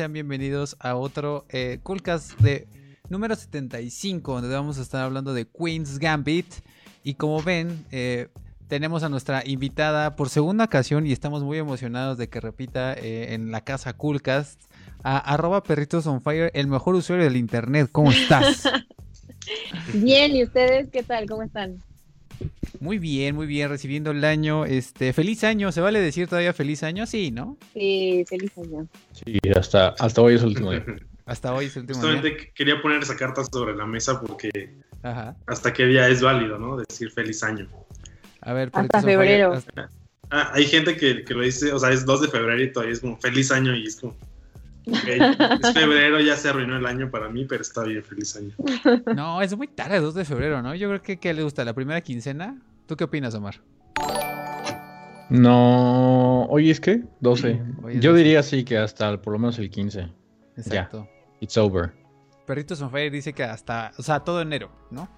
Sean bienvenidos a otro eh, Coolcast de número 75, donde vamos a estar hablando de Queen's Gambit. Y como ven, eh, tenemos a nuestra invitada por segunda ocasión y estamos muy emocionados de que repita eh, en la casa Coolcast a arroba perritos on fire, el mejor usuario del internet. ¿Cómo estás? Bien, ¿y ustedes qué tal? ¿Cómo están? Muy bien, muy bien, recibiendo el año. Este, feliz año, ¿se vale decir todavía feliz año? Sí, ¿no? Sí, feliz año. Sí, hasta, hasta hoy es el último día. Hasta hoy es el último Justamente día. quería poner esa carta sobre la mesa porque Ajá. hasta qué día es válido, ¿no? Decir feliz año. A ver, Hasta febrero. hasta- Ah, hay gente que, que lo dice, o sea, es 2 de febrero y todavía es como feliz año y es como... ok, es febrero, ya se arruinó el año para mí, pero está bien, feliz año. No, es muy tarde, 2 de febrero, ¿no? Yo creo que ¿qué le gusta? ¿La primera quincena? ¿Tú qué opinas, Omar? No, hoy es que 12. Hoy es Yo 12. diría sí que hasta el- por lo menos el 15. Exacto. It's over. Perritos on Fire dice que hasta, o sea, todo enero, ¿no?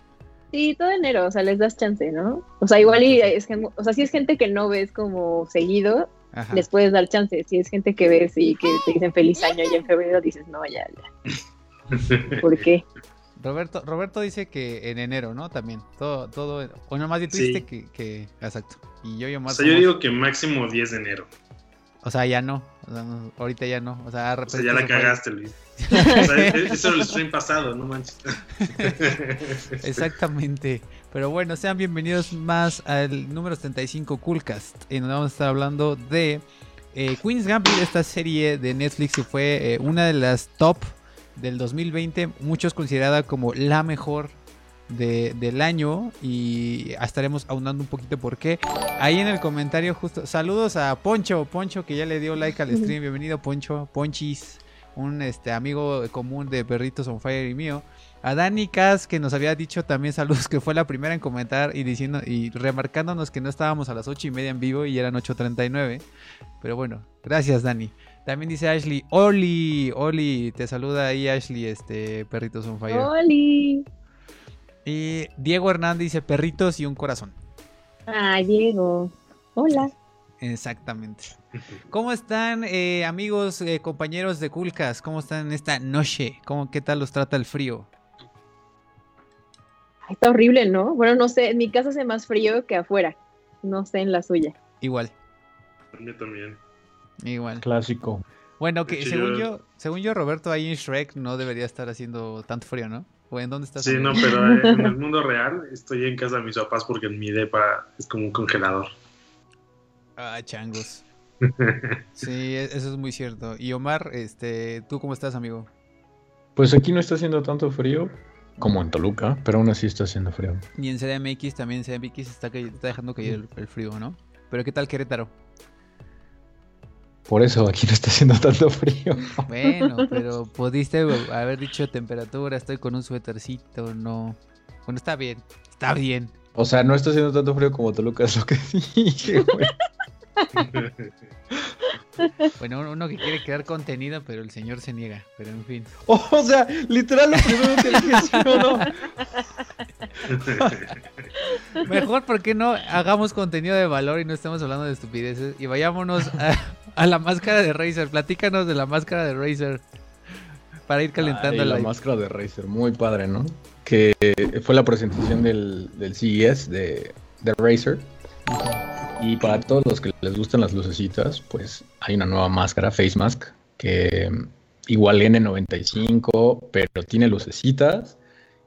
Sí, todo enero, o sea, les das chance, ¿no? O sea, igual y es que, o sea, si es gente que no ves como seguido, Ajá. les puedes dar chance. Si es gente que ves y que te dicen feliz año y en febrero dices, no, ya, ya. ¿Por qué? Roberto, Roberto dice que en enero, ¿no? También. Todo, todo. O nomás Sí. dijiste que, que. Exacto. Y yo y O Omar. sea, yo digo que máximo 10 de enero. O sea, ya no. O sea, no, ahorita ya no. O sea, O sea, ya la cagaste, Luis. O sea, e- eso era el stream pasado, no manches. Exactamente. Pero bueno, sean bienvenidos más al número 75 Coolcast, en donde vamos a estar hablando de eh, Queen's Gambit, esta serie de Netflix que fue eh, una de las top del 2020, muchos considerada como la mejor de- del año y estaremos aunando un poquito por qué. Ahí en el comentario justo, saludos a Poncho, Poncho que ya le dio like al stream, bienvenido Poncho, Ponchis, un este amigo común de Perritos on Fire y mío. A Dani Cas, que nos había dicho también saludos, que fue la primera en comentar y diciendo y remarcándonos que no estábamos a las ocho y media en vivo y eran 8.39. Pero bueno, gracias Dani. También dice Ashley, Oli, Oli, te saluda ahí Ashley, este Perritos on Fire. ¡Holi! Y Diego Hernández dice perritos y un corazón. Ay, Diego. Hola. Exactamente. ¿Cómo están eh, amigos, eh, compañeros de Culcas? ¿Cómo están en esta noche? ¿Cómo, ¿Qué tal los trata el frío? Está horrible, ¿no? Bueno, no sé, en mi casa hace más frío que afuera. No sé en la suya. Igual, Yo también. igual. Clásico. Bueno, que según yo- según yo, Roberto, ahí en Shrek no debería estar haciendo tanto frío, ¿no? ¿O en dónde estás? Sí, no, pero eh, en el mundo real estoy en casa de mis papás porque en mi depa es como un congelador. Ah, changos. Sí, e- eso es muy cierto. Y Omar, este, ¿tú cómo estás, amigo? Pues aquí no está haciendo tanto frío como en Toluca, pero aún así está haciendo frío. Y en CDMX también, CDMX está, está dejando caer el, el frío, ¿no? Pero ¿qué tal Querétaro? Por eso aquí no está haciendo tanto frío. Bueno, pero pudiste haber dicho temperatura, estoy con un suétercito, no. Bueno, está bien, está bien. O sea, no está haciendo tanto frío como Toluca, es lo que dije, güey. Bueno, uno- que quiere crear contenido, pero el señor se niega. Pero en fin. O sea, literal lo primero que dije, ¿sí o no? Mejor, ¿por qué no hagamos contenido de valor y no estemos hablando de estupideces? Y vayámonos a, a la máscara de Razer. Platícanos de la máscara de Razer. Para ir calentando Ay, la la máscara de Razer, muy padre, ¿no? Que fue la presentación del, del CES de, de Razer. Y para todos los que les gustan las lucecitas, pues hay una nueva máscara, Face Mask, que mm, igual N95, pero tiene lucecitas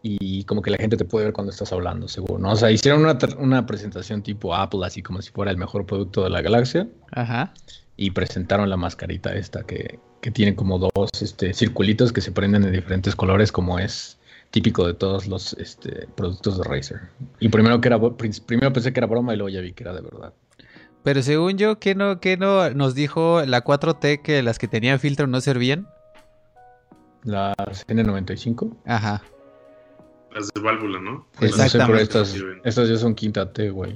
y como que la gente te puede ver cuando estás hablando, seguro, ¿no? O sea, hicieron una, una presentación tipo Apple, así como si fuera el mejor producto de la galaxia Ajá. y presentaron la mascarita esta que, que tiene como dos este, circulitos que se prenden en diferentes colores como es típico de todos los este, productos de Razer. Y primero que era primero pensé que era broma y luego ya vi que era de verdad. Pero según yo, ¿qué no, qué no nos dijo la 4T que las que tenían filtro no servían? Las N95. Ajá. Las de válvula, ¿no? Pues no sé, pero Exactamente. estas, Sirven. estas ya son quinta T, güey.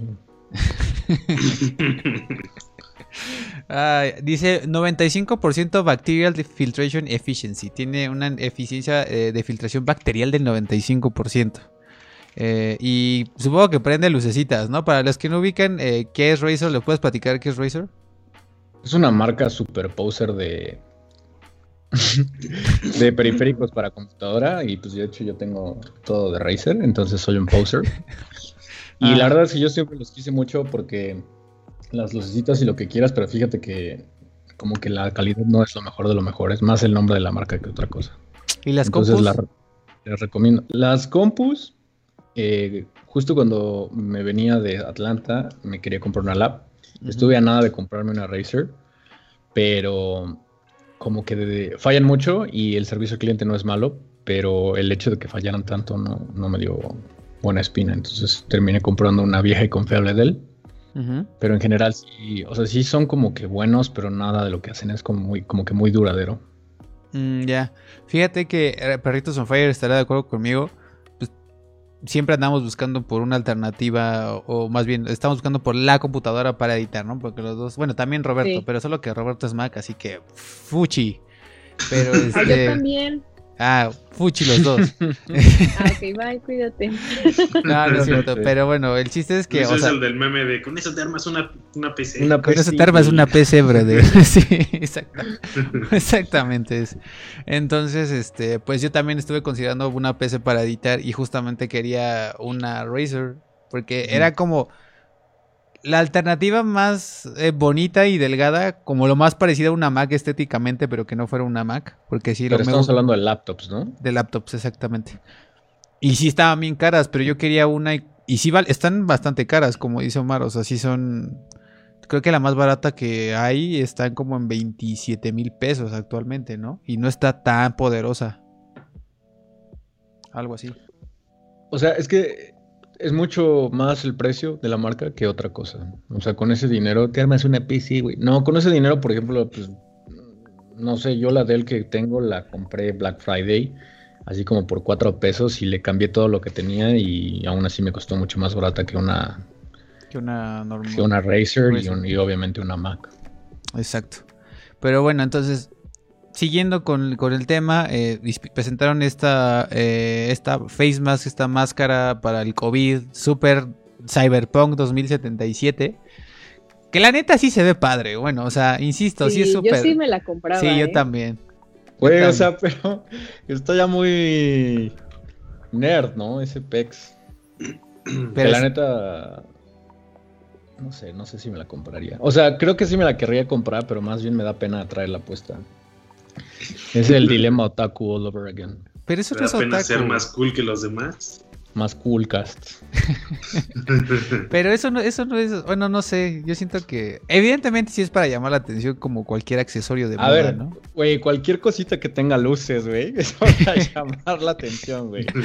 Ah, dice 95% Bacterial Filtration Efficiency. Tiene una eficiencia eh, de filtración bacterial del 95%. Eh, y supongo que prende lucecitas, ¿no? Para los que no ubican eh, qué es Razer, ¿le puedes platicar qué es Razer? Es una marca super poser de, de periféricos para computadora y pues de hecho yo tengo todo de Razer, entonces soy un poser. Y la Ah. verdad es que yo siempre los quise mucho porque las lucecitas y lo que quieras, pero fíjate que como que la calidad no es lo mejor de lo mejor, es más el nombre de la marca que otra cosa. ¿Y las Entonces compus? la- les recomiendo. Las compus, eh, justo cuando me venía de Atlanta, me quería comprar una. Ujú. Estuve a nada de comprarme una Razer, pero como que de- fallan mucho y el servicio al cliente no es malo, pero el hecho de que fallaran tanto no, no me dio buena espina. Entonces terminé comprando una vieja y confiable de él. Pero en general sí, o sea, sí son como que buenos, pero nada de lo que hacen es como muy, como que muy duradero. Mm, ya. Fíjate que eh, Perritos on Fire estará de acuerdo conmigo. Siempre andamos buscando por una alternativa, o, más bien, estamos buscando por la computadora para editar, ¿no? Porque los dos, bueno, también Roberto, Sí. pero solo que Roberto es Mac, así que fuchi. Pero Ah, yo este. también. Ah, fuchi los dos. Ah, ok, bye, cuídate. No, no es cierto. Pero bueno, el chiste es que, Ese o es sea, el del meme de con eso te armas una, una PC. Una con eso PC, te armas una PC, brother. sí, exacto. Exactamente. es. Entonces, este, pues yo también estuve considerando una PC para editar y justamente quería una Razer porque era como la alternativa más eh, bonita y delgada, como lo más parecido a una Mac estéticamente, pero que no fuera una Mac, porque sí Pero lo estamos hablando de laptops, ¿no? de laptops exactamente. Y sí estaban bien caras, pero yo quería una y, y sí val- están bastante caras, como dice Omar, o sea, sí son creo que la más barata que hay están como en 27 mil pesos actualmente, ¿no? Y no está tan poderosa. Algo así. O sea, es que es mucho más el precio de la marca que otra cosa. O sea, con ese dinero te armas una PC, güey. No, con ese dinero, por ejemplo, pues, no sé, yo la Dell que tengo la compré Black Friday, así como por cuatro pesos y le cambié todo lo que tenía y aún así me costó mucho más barata que una, Que una normal. que una Razer y, Razer. un- y obviamente una Mac. Exacto. Pero bueno, entonces, siguiendo con, con el tema, eh, presentaron esta, eh, esta face mask, esta máscara para el COVID, Super Cyberpunk 2077. Que la neta sí se ve padre, bueno, o sea, insisto, sí, es yo súper... sí me la compraba. Sí, yo ¿eh? también. Güey, Yo o sea, pero está ya muy nerd, ¿no? Ese pex. Pero que la es- neta. No sé, no sé si me la compraría. O sea, creo que sí me la querría comprar, pero más bien me da pena traerla puesta. Es el dilema otaku all over again. pero eso ¿Te no es pena otaku. ser más cool que los demás? Más cool cast. Pero eso no, eso no es, bueno, no sé, yo siento que evidentemente sí es para llamar la atención como cualquier accesorio de A moda, ver, ¿no? güey, cualquier cosita que tenga luces, güey, es para llamar la atención, güey.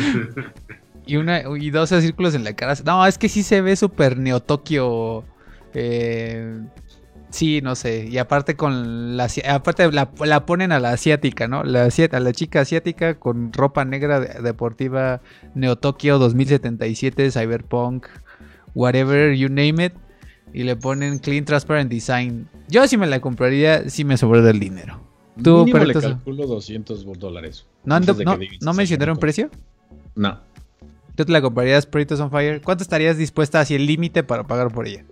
Y una y 12 círculos en la cara. No, es que sí se ve súper Neo Tokio. eh, sí, no sé. Y aparte con la aparte la, la ponen a la asiática, ¿no? La asi- a la chica asiática con ropa negra de- deportiva Neo Tokio 2077 Cyberpunk whatever you name it y le ponen clean transparent design. Yo sí me la compraría si me sobrara el dinero. Tú, le calculo 200 dólares. ¿No, no, ¿no sí, mencionaron precio? No. ¿Tú te la comprarías Peritos on Fire? ¿Cuánto estarías dispuesta hacia el límite para pagar por ella?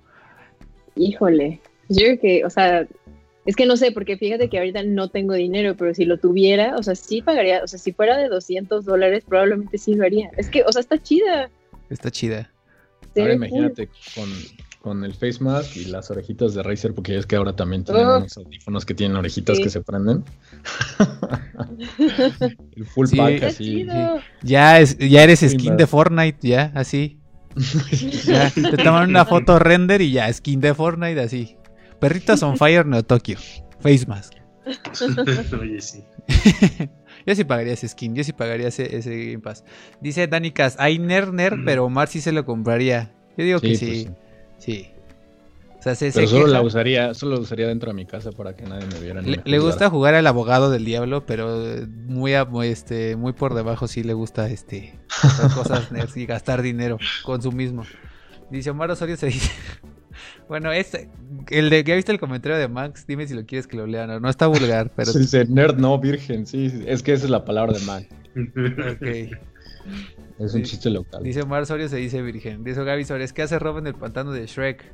Híjole. Yo creo que, o sea, es que no sé, porque fíjate que ahorita no tengo dinero, pero si lo tuviera, o sea, sí pagaría, o sea, si fuera de 200 dólares, probablemente sí lo haría. Es que, o sea, está chida. Está chida. Ahora imagínate con, con el face mask y las orejitas de Razer, porque es que ahora también tienen Oh. unos audífonos que tienen orejitas Sí. que se prenden. el full Sí. pack así. Ya, es, ya eres skin más. de Fortnite, ya, así. Ya, te toman una foto render y ya, skin de Fortnite, así. Perritos on Fire Neo Tokyo. Face mask. Oye, sí. Yo sí pagaría ese skin, yo sí pagaría ese, ese Game Pass. Dice Dani Cas, hay Ner Ner, pero Omar sí se lo compraría. Yo digo que Sí, sí. pues Sí. O sea, se, Pero se solo queja. la usaría, solo la usaría dentro de mi casa para que nadie me viera. ni Le, me le gusta jugar al abogado del diablo, pero muy, a- muy, este, muy por debajo sí le gusta este hacer cosas nerds y gastar dinero consumismo. Dice Omar Osorio se dice. Bueno, este, el de que viste el comentario de Max, dime si lo quieres que lo lea. No, no está vulgar, pero. Sí, dice nerd, no, virgen. Sí, sí, es que esa es la palabra de Mac. ok. Es un Sí. chiste local. Dice Omar Osorio se dice virgen. Dice Gaby Suárez, ¿qué hace Rob en el pantano de Shrek?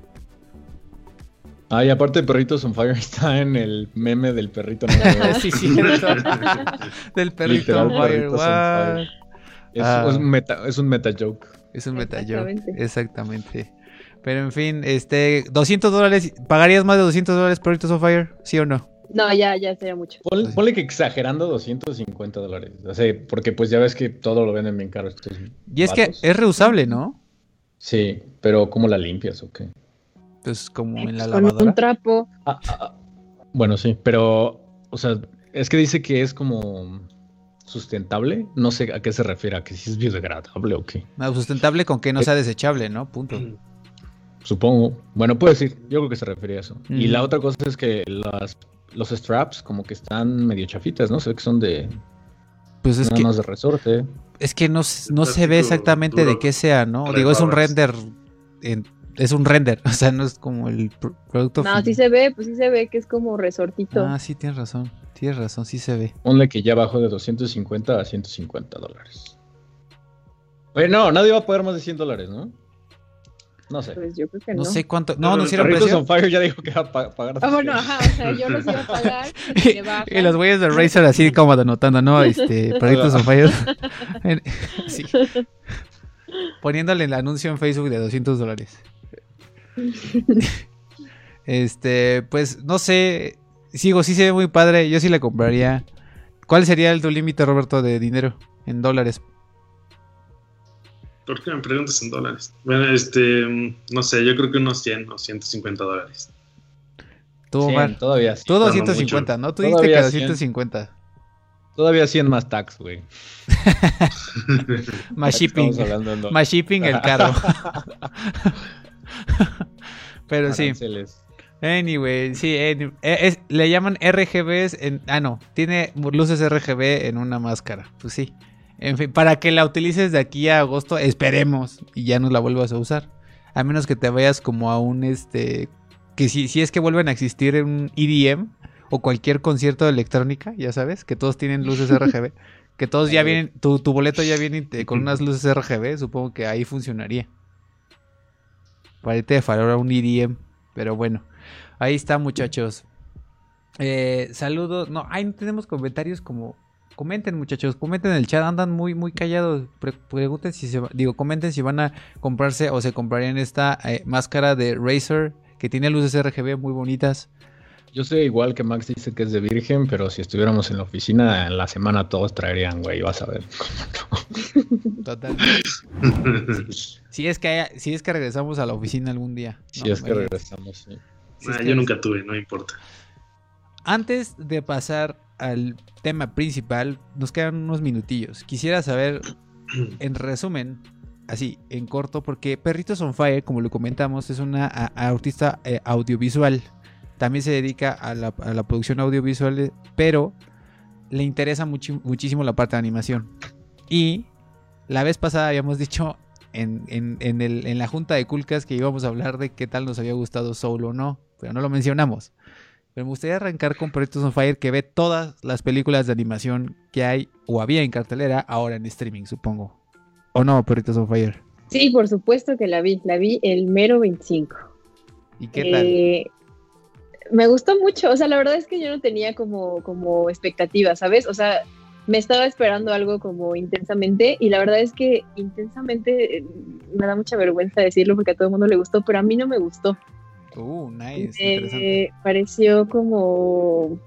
Ah, y aparte Perritos on Fire está en el meme del perrito. sí, cierto. del perrito on fire. On. Es, Ah. es un meta, es un meta joke. Es un meta joke. Exactamente. Pero en fin, este, 200 dólares. ¿Pagarías más de 200 dólares por Perritos on Fire? ¿Sí o no? No, ya, ya sería mucho. Ponle, ponle que exagerando 250 dólares. O sea, porque pues ya ves que todo lo venden bien caro estos Y es que es reusable, ¿no? Sí, pero ¿cómo la limpias o qué? Pues como en la Con lavadora. un trapo. Ah, ah, ah. Bueno, sí, pero, o sea, es que dice que es como sustentable. No sé a qué se refiere, a que si es biodegradable o qué. No, sustentable con que no sea desechable, ¿no? Punto. Supongo. Bueno, puede ser. Yo creo que se refería a eso. Y la otra cosa es que las, los straps como que están medio chafitas, ¿no? Se ve que son de Pues es nada que, más de resorte. es que no, no se ve exactamente de qué sea, ¿no? Digo, es un render. en- es un render, o sea, no es como el pr- producto. No, sí se ve, pues sí se ve que es como resortito. Ah, sí, tienes razón. Tienes razón, sí se ve. Ponle que ya bajó de 250 a 150 dólares. Oye, no, nadie va a pagar más de 100 dólares, ¿no? No sé. Pues yo creo que no. No sé cuánto. No, no hicieron Perritos precio. on Fire ya dijo que va a pa- pagar. Ah, bueno, ajá, o sea, yo los iba a pagar. bajan. Y los güeyes de Razer así como anotando, ¿no? Este, Perritos on Fire. Sí. Poniéndole el anuncio en Facebook de 200 dólares. Este, pues no sé. Sigo, sí se ve muy padre. Yo sí le compraría. ¿Cuál sería el tu límite, Roberto, de dinero en dólares? ¿Por qué me preguntas en dólares? Bueno, este, no sé, yo creo que unos 100 o 150 dólares. Tú, 100, Omar. todavía sí. Tú no 250, ¿no? Tú dijiste que 100. 250. Todavía 100 más tax, güey. Más shipping. Estamos hablando en dólares. Más shipping el carro. Pero sí. Aranceles. Anyway, sí, any- eh, es- le llaman RGBs en... Ah, no, tiene luces RGB en una máscara. Pues sí. En fin, para que la utilices de aquí a agosto, esperemos, y ya no la vuelvas a usar. A menos que te vayas como a un, este... Que si, si es que vuelven a existir un EDM o cualquier concierto de electrónica, ya sabes, que todos tienen luces RGB. Que todos ya vienen, tu, tu boleto ya viene eh, con unas luces RGB, supongo que ahí funcionaría. Para irte de farol a un EDM, pero bueno. Ahí está, muchachos. Eh, saludos. No, ahí no tenemos comentarios como. Comenten, muchachos. Comenten en el chat. Andan muy, muy callados. Pre- pregunten si se va- Digo, comenten si van a comprarse o se comprarían esta eh, máscara de Razer que tiene luces RGB muy bonitas. Yo sé igual que Max dice que es de virgen, pero si estuviéramos en la oficina en la semana todos traerían, güey, vas a ver. Total. Si es que haya- si es que regresamos a la oficina algún día. Si ¿no? es que regresamos, sí. Si es Ah, que- yo nunca tuve, no importa. Antes de pasar al tema principal, nos quedan unos minutillos. Quisiera saber, en resumen, así, en corto, porque Perritos on Fire, como lo comentamos, es una a- artista eh, audiovisual. También se dedica a la, a la producción audiovisual, eh, pero le interesa muchísimo la parte de animación. Y la vez pasada habíamos dicho en, en- en el- en la junta de Culcas que íbamos a hablar de qué tal nos había gustado Soul o no, pero no lo mencionamos. Pero me gustaría arrancar con Proyectos on Fire que ve todas las películas de animación que hay o había en cartelera ahora en streaming, supongo. ¿O no, Proyectos on Fire? Sí, por supuesto que la vi. La vi el mero 25. ¿Y qué tal? Eh, me gustó mucho, o sea, la verdad es que yo no tenía como, como expectativas, ¿sabes? O sea, me estaba esperando algo como intensamente y la verdad es que intensamente eh, me da mucha vergüenza decirlo porque a todo el mundo le gustó, pero a mí no me gustó. Uh, nice, interesante. Eh, pareció como,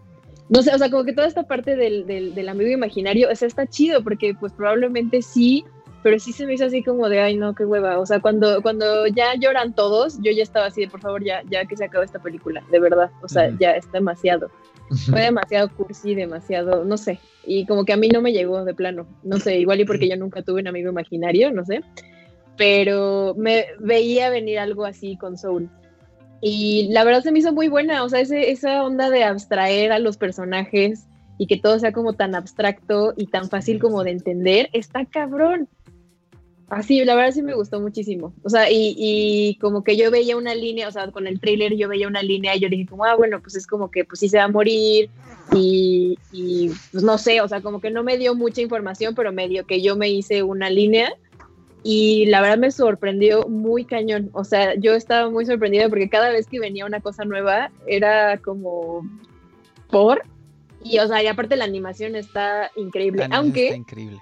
no sé, o sea, como que toda esta parte del, del, del amigo imaginario, o sea, está chido porque pues probablemente sí, pero sí se me hizo así como de, ay, no, qué hueva. O sea, cuando, cuando ya lloran todos, yo ya estaba así de, por favor, ya, ya que se acabe esta película, de verdad. O sea, ya es demasiado. Fue demasiado cursi, demasiado, no sé. Y como que a mí no me llegó de plano. No sé, igual y porque yo nunca tuve un amigo imaginario, no sé. Pero me veía venir algo así con Soul. Y la verdad se me hizo muy buena. O sea, ese, esa onda de abstraer a los personajes y que todo sea como tan abstracto y tan fácil como de entender, está cabrón. Así, la verdad sí me gustó muchísimo. O sea, y, y como que yo veía una línea, o sea, con el trailer yo veía una línea y yo dije como, ah, bueno, pues es como que pues sí se va a morir y, y, pues no sé, o sea, como que no me dio mucha información, pero medio que yo me hice una línea y la verdad me sorprendió muy cañón. O sea, yo estaba muy sorprendida porque cada vez que venía una cosa nueva era como por. Y o sea, y aparte la animación está increíble. La aunque, está increíble.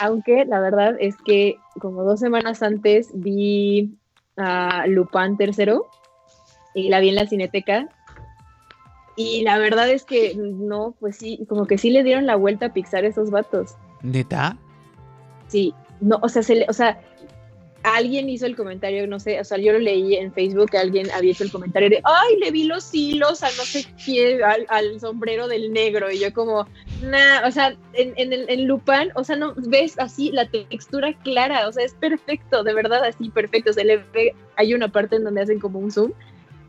aunque la verdad es que como dos semanas antes vi a Lupin tercero y la vi en la cineteca. Y la verdad es que no, pues sí, como que sí le dieron la vuelta a Pixar esos vatos. ¿Neta? Sí, no, o sea, se le, o sea, alguien hizo el comentario, no sé, o sea, yo lo leí en Facebook, que alguien había hecho el comentario de, ay, le vi los hilos a no sé quién, al, sombrero del negro, y yo como, nah, o sea, en, en, en Lupin, o sea, no, ves así la textura clara, o sea, es perfecto, de verdad, así perfecto, se le ve, hay una parte en donde hacen como un zoom,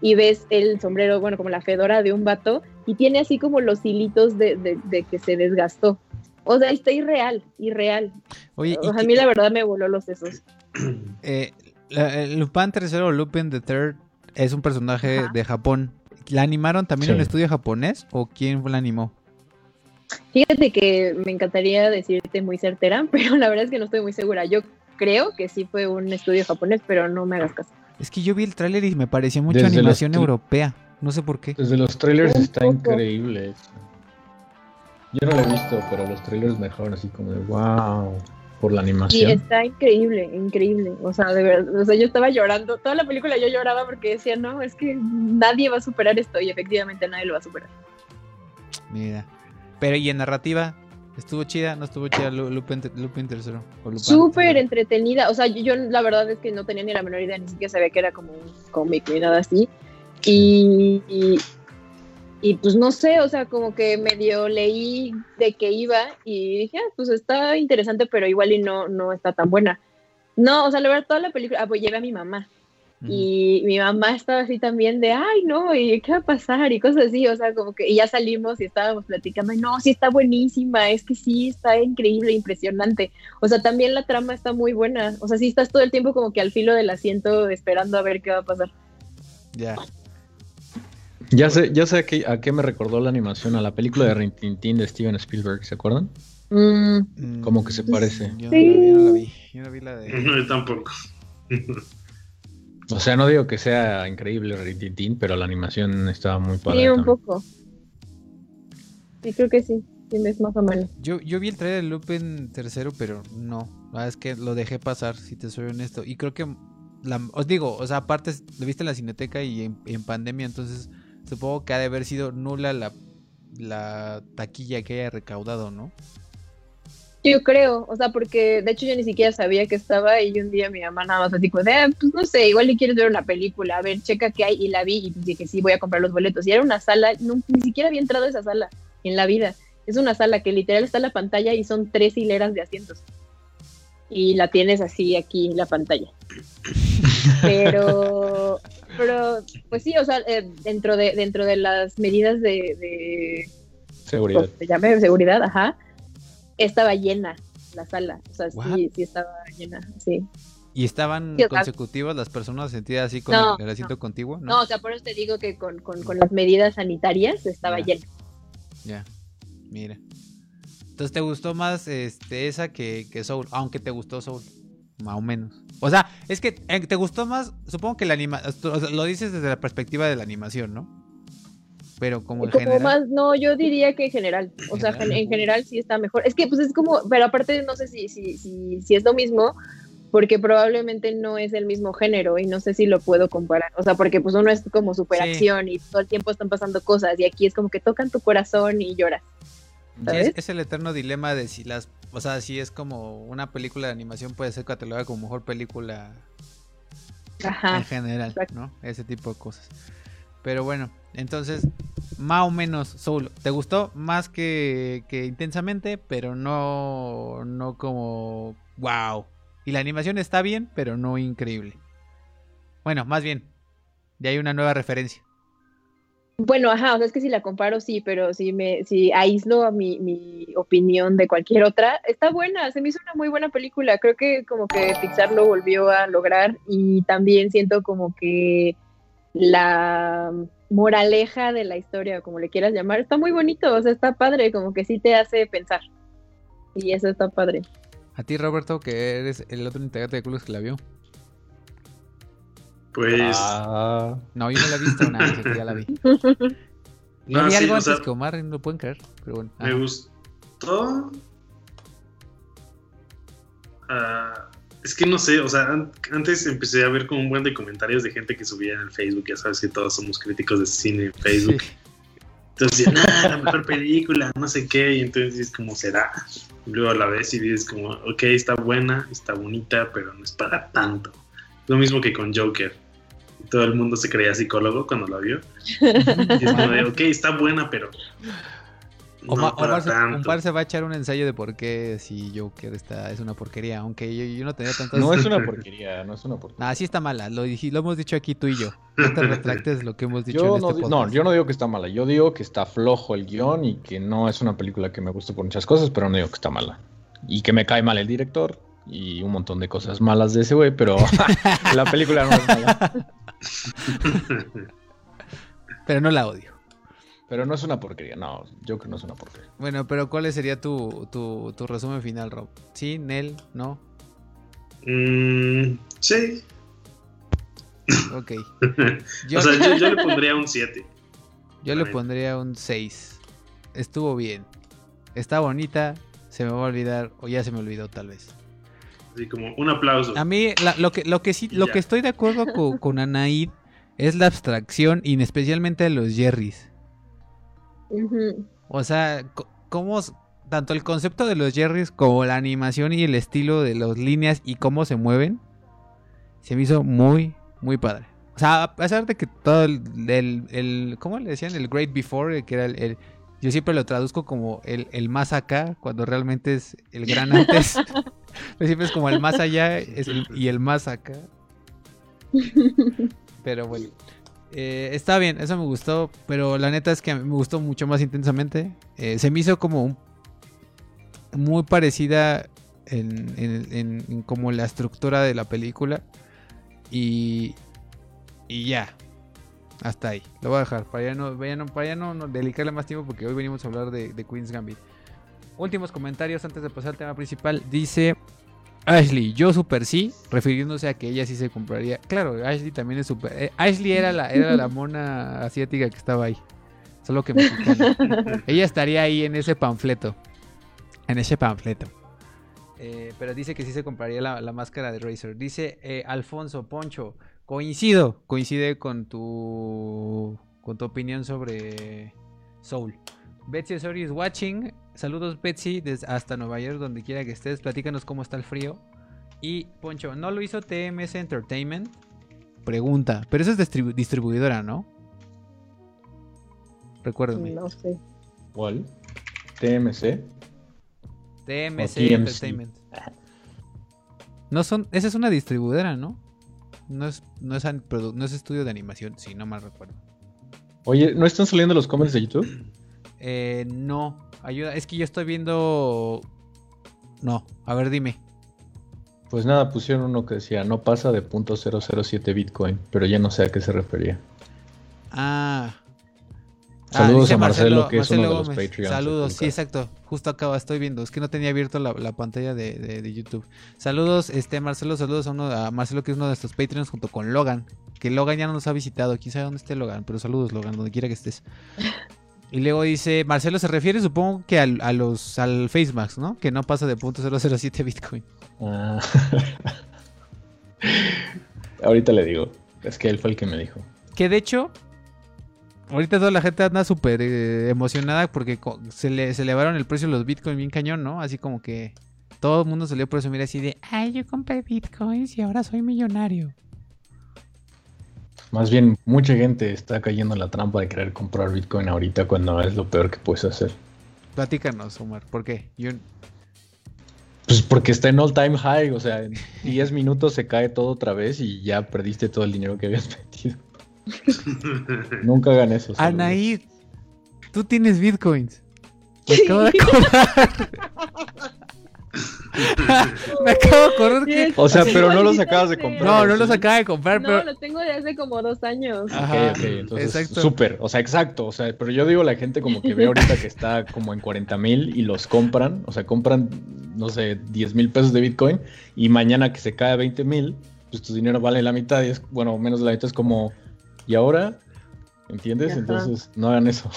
y ves el sombrero, bueno, como la fedora de un vato, y tiene así como los hilitos de, de, de que se desgastó. O sea, está irreal, irreal. Oye, O sea, a que- mí la verdad me voló los sesos. eh, el Lupin III o Lupin the Third es un personaje Ajá. de Japón. ¿La animaron también en Sí. un estudio japonés o quién la animó? Fíjate que me encantaría decirte muy certera, pero la verdad es que no estoy muy segura. Yo creo que sí fue un estudio japonés, pero no me hagas caso. Es que yo vi el tráiler y me parecía mucho Desde animación europea. No sé por qué. Desde los trailers está increíble. eso. Yo no lo he visto, pero los trailers mejoran así como de wow por la Y animación. está increíble, increíble. O sea, de verdad, o sea, yo estaba llorando. Toda la película yo lloraba porque decía, no, es que nadie va a superar esto. Y efectivamente nadie lo va a superar. Mira. Pero y en narrativa, ¿estuvo chida? ¿No estuvo chida Lu- Lupin, Lupin III? o Lupin Súper entretenida. O sea, yo, yo la verdad es que no tenía ni la menor idea, ni siquiera sabía que era como un cómic ni nada así. Y, y, y, pues no sé, o sea, como que medio leí de qué iba y dije, ah, pues está interesante, pero igual y no, no está tan buena. No, o sea, la verdad, toda la película, ah, pues llevé a mi mamá. Y mi mamá estaba así también de, ay, no, ¿y qué va a pasar? Y cosas así, o sea, como que, y ya salimos y estábamos platicando, y no, sí está buenísima, es que sí, está increíble, impresionante. O sea, también la trama está muy buena, o sea, sí estás todo el tiempo como que al filo del asiento esperando a ver qué va a pasar. Ya. Ya sé, ya sé a qué, a qué me recordó la animación, a la película de Rintintín de Steven Spielberg, ¿se acuerdan? Mm, Como que se parece. Yo, Sí. no, yo no la vi. Yo no vi la de. No, yo tampoco. O sea, no digo que sea increíble Rintintín, pero la animación estaba muy padre. sí, un también. poco. Sí, creo que sí, sí, es más o menos. Yo, yo vi el trailer de Lupin III, pero no. La verdad es que lo dejé pasar, si te soy honesto. Y creo que. La, os digo, o sea, aparte lo viste en la cineteca y en, en pandemia, entonces supongo que ha de haber sido nula la, la taquilla que haya recaudado, ¿no? Yo creo, o sea, porque de hecho yo ni siquiera sabía que estaba y un día mi mamá nada más así como de, "Ah, pues no sé, igual le quieres ver una película, a ver, checa qué hay y la vi y pues dije, sí, voy a comprar los boletos. Y era una sala, no, ni siquiera había entrado a esa sala en la vida. Es una sala que literal está en la pantalla y son tres hileras de asientos. Y la tienes así aquí en la pantalla. Pero, pero, pues sí, o sea, eh, dentro de dentro de las medidas de- de Seguridad. ¿cómo se llame? seguridad, ajá, estaba llena la sala. O sea, What? sí, sí estaba llena, sí. Y estaban Sí, o sea- consecutivas las personas sentidas así con No, el asiento contiguo, ¿no? No, o sea, por eso te digo que con, con, con las medidas sanitarias estaba llena. Ya, mira. Entonces te gustó más este esa que, que Soul, aunque te gustó Soul, más o menos. O sea, es que eh, te gustó más, supongo que la animación, lo dices desde la perspectiva de la animación, ¿no? Pero como en Como general. más, no, yo diría que en general. O sea, en general sí está mejor. Es que pues es como, pero aparte no sé si, si, si, si es lo mismo, porque probablemente no es el mismo género y no sé si lo puedo comparar. O sea, porque pues uno es como superacción y todo el tiempo están pasando cosas y aquí es como que tocan tu corazón y lloras. Sí, es el eterno dilema de si las, o sea, si es como una película de animación puede ser catalogada como mejor película en general, exacto. ¿no? Ese tipo de cosas. Pero bueno, entonces, más o menos, Soul, ¿te gustó más que, que intensamente? Pero no, no como, wow. Y la animación está bien, pero no increíble. Bueno, más bien, ya hay una nueva referencia. Bueno, ajá, o sea, es que si la comparo, sí, pero si me, si aíslo a mi, mi opinión de cualquier otra, está buena, se me hizo una muy buena película, creo que como que Pixar lo volvió a lograr y también siento como que la moraleja de la historia, como le quieras llamar, está muy bonito, o sea, está padre, como que sí te hace pensar. Y eso está padre. A ti, Roberto, que eres el otro integrante de Clubes que la vio. Pues. Ah, No, yo no la he visto, nada, sé que ya la vi. Yo Ah, vi sí, algo antes sea, que Omar, no lo pueden creer, pero bueno. Me ajá. gustó. Ah, es que no sé, o sea, an- antes empecé a ver como un buen de comentarios de gente que subía en el Facebook, ya sabes que todos somos críticos de cine en Facebook. Sí. Entonces decían, ah, la mejor película, no sé qué, y entonces dices como será. Y luego la ves y dices como, ok, está buena, está bonita, pero no es para tanto. Lo mismo que con Joker. Todo el mundo se creía psicólogo cuando la vio. Y es como de, ok, está buena, pero no Omar, para Omar tanto. Omar se va a echar un ensayo de por qué si Joker está, es una porquería, aunque yo, yo no tenía tantas... no es una porquería, no es una porquería. Nah, sí está mala, lo, hemos dicho aquí tú y yo. No te retractes lo que hemos dicho Yo en no, este di- no, podcast. yo no digo que está mala, yo digo que está flojo el guion y que no es una película que me guste por muchas cosas, pero no digo que está mala. Y que me cae mal el director y un montón de cosas malas de ese güey, pero la película no es mala. Pero no la odio. Pero no es una porquería, no, yo creo que no es una porquería. Bueno, pero ¿cuál sería tu, tu, tu resumen final, Rob? ¿Sí? ¿Nel? ¿No? Mm, sí. Ok. Yo, o sea, yo, yo le pondría un 7. yo le pondría un 6. Estuvo bien. Está bonita. Se me va a olvidar. O ya se me olvidó tal vez. Así como un aplauso. A mí, la- lo, que, lo que sí, lo ya. que estoy de acuerdo con, con Anaid es la abstracción y especialmente de los Jerrys. O sea, cómo tanto el concepto de los Jerrys como la animación y el estilo de las líneas y cómo se mueven se me hizo muy, muy padre. O sea, a pesar de que todo el, el, el- ¿cómo le decían? El Great Before, que era el, el- yo siempre lo traduzco como el, el más acá, cuando realmente es el gran antes. Siempre es como el más allá es el- y el más acá. Pero bueno. Eh, está bien, eso me gustó. Pero la neta es que a mí me gustó mucho más intensamente. Eh, se me hizo como un- muy parecida en, en- en- en como la estructura de la película. Y, y ya. Hasta ahí. Lo voy a dejar. Para ya no, para ya no, para ya no- no dedicarle más tiempo porque hoy venimos a hablar de, de Queen's Gambit. Últimos comentarios antes de pasar al tema principal. Dice Ashley, yo super sí, refiriéndose a que ella sí se compraría. Claro, Ashley también es super. eh, Ashley era la, era la mona asiática que estaba ahí. Solo que mexicana. ella estaría ahí en ese panfleto. En ese panfleto. Eh, pero dice que sí se compraría la, la máscara de Razer. Dice eh, Alfonso Poncho, coincido, coincide con tu con tu opinión sobre Soul. Betsy Osorio is watching. Saludos Betsy desde hasta Nueva York, donde quiera que estés. Platícanos cómo está el frío. Y Poncho, ¿no lo hizo TMS Entertainment? Pregunta, pero eso es distribu- distribuidora, ¿no? Recuérdame. No sé. ¿Cuál? TMC. TMC. Entertainment. No son, esa es una distribuidora, ¿no? No es, no es, no es estudio de animación, si no mal recuerdo. Oye, ¿no están saliendo los comments de YouTube? Eh, no, ayuda, es que yo estoy viendo. No, a ver, dime. Pues nada, pusieron uno que decía no pasa de .007 Bitcoin, pero ya no sé a qué se refería. Ah. Saludos dice a Marcelo, que es uno de los Gómez. Patreons Saludos, sí, exacto. Justo acaba, estoy viendo. Es que no tenía abierto la, la pantalla de, de- de YouTube. Saludos, este Marcelo, saludos a, uno, a Marcelo, que es uno de nuestros Patreons, junto con Logan. Que Logan ya no nos ha visitado. Quién sabe dónde esté Logan, pero saludos, Logan, donde quiera que estés. Y luego dice, Marcelo se refiere, supongo que al, a los, al FaceMax, ¿no? Que no pasa de .007 Bitcoin. Ah. Ahorita le digo. Es que él fue el que me dijo. Que de hecho, ahorita toda la gente anda súper eh, emocionada porque se le se elevaron el precio de los bitcoins bien cañón, ¿no? Así como que todo el mundo salió a presumir así de, ay, yo compré bitcoins y ahora soy millonario. Más bien, mucha gente está cayendo en la trampa de querer comprar Bitcoin ahorita cuando es lo peor que puedes hacer. Platícanos, Omar, ¿por qué? Yo, Pues porque está en all time high, o sea, en 10 minutos se cae todo otra vez y ya perdiste todo el dinero que habías metido. Nunca hagan eso. saludos. Anaid, tú tienes bitcoins. Me acabo de acordar. Me acabo de acordar que. O sea, pero no los acabas de comprar. No, no los acaba de comprar, No, pero. lo tengo de hace como dos años. Ajá, Ok, ok, entonces exacto. súper, o sea, exacto, o sea, pero yo digo la gente como que ve ahorita que está como en 40 mil y los compran, o sea, compran, no sé, 10 mil pesos de Bitcoin y mañana que se cae a 20 mil, pues tu dinero vale la mitad y es, bueno, menos de la mitad es como, ¿y ahora? ¿Entiendes? Ajá. Entonces, no hagan eso.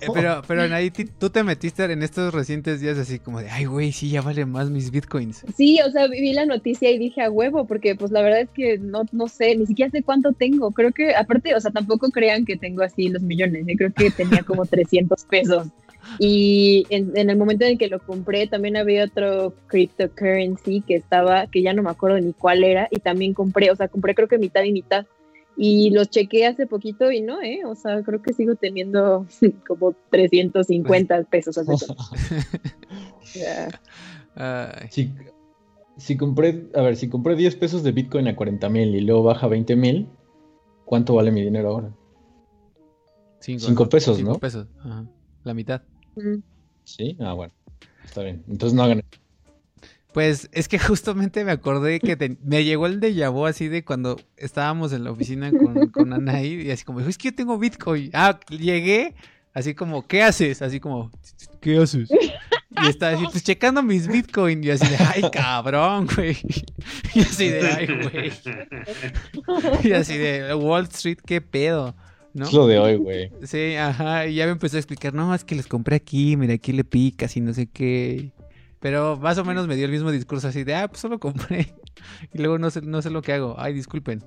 Eh, Pero, pero ti- tú te metiste en estos recientes días así como de, ay, güey, sí, ya vale más mis bitcoins. Sí, o sea, vi la noticia y dije a huevo, porque pues la verdad es que no, no sé, ni siquiera sé cuánto tengo. Creo que, aparte, o sea, tampoco crean que tengo así los millones, yo creo que tenía como 300 pesos. Y en, en el momento en el que lo compré, también había otro cryptocurrency que estaba, que ya no me acuerdo ni cuál era, y también compré, o sea, compré creo que mitad y mitad. Y los chequé hace poquito y no, ¿eh? O sea, creo que sigo teniendo como 350 pesos. Hace poco. Si, si compré, a ver, si compré 10 pesos de Bitcoin a 40 mil y luego baja a 20 mil, ¿cuánto vale mi dinero ahora? cinco, Cinco pesos, cinco ¿no? pesos, ajá, la mitad. Mm. Sí, ah, bueno, está bien. Entonces no hagan Pues es que justamente me acordé que te- me llegó el de vu así de cuando estábamos en la oficina con, con Anaí y así como, es que yo tengo Bitcoin. Ah, llegué así como, ¿qué haces? Así como, ¿qué haces? Y estaba así, pues checando mis Bitcoin y así de, ay, cabrón, güey. Y así de, ay, güey. Y así de, Wall Street, ¿qué pedo? ¿No? Es lo de hoy, güey. Sí, ajá, y ya me empezó a explicar, no, es que les compré aquí, mira, aquí le picas y no sé qué. Pero más o menos me dio el mismo discurso así de, ah, pues solo compré. Y luego no sé, no sé lo que hago. Ay, disculpen.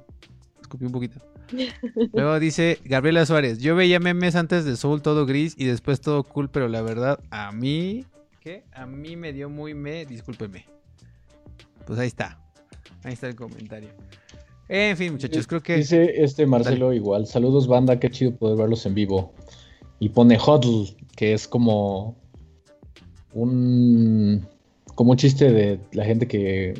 Escupí un poquito. Luego dice Gabriela Suárez, yo veía memes antes de Soul todo gris y después todo cool, pero la verdad, a mí, ¿qué? A mí me dio muy me, discúlpeme. Pues ahí está. Ahí está el comentario. En fin, muchachos, creo que... Dice este Marcelo igual, saludos banda, qué chido poder verlos en vivo. Y pone hodl, que es como un como un chiste de la gente que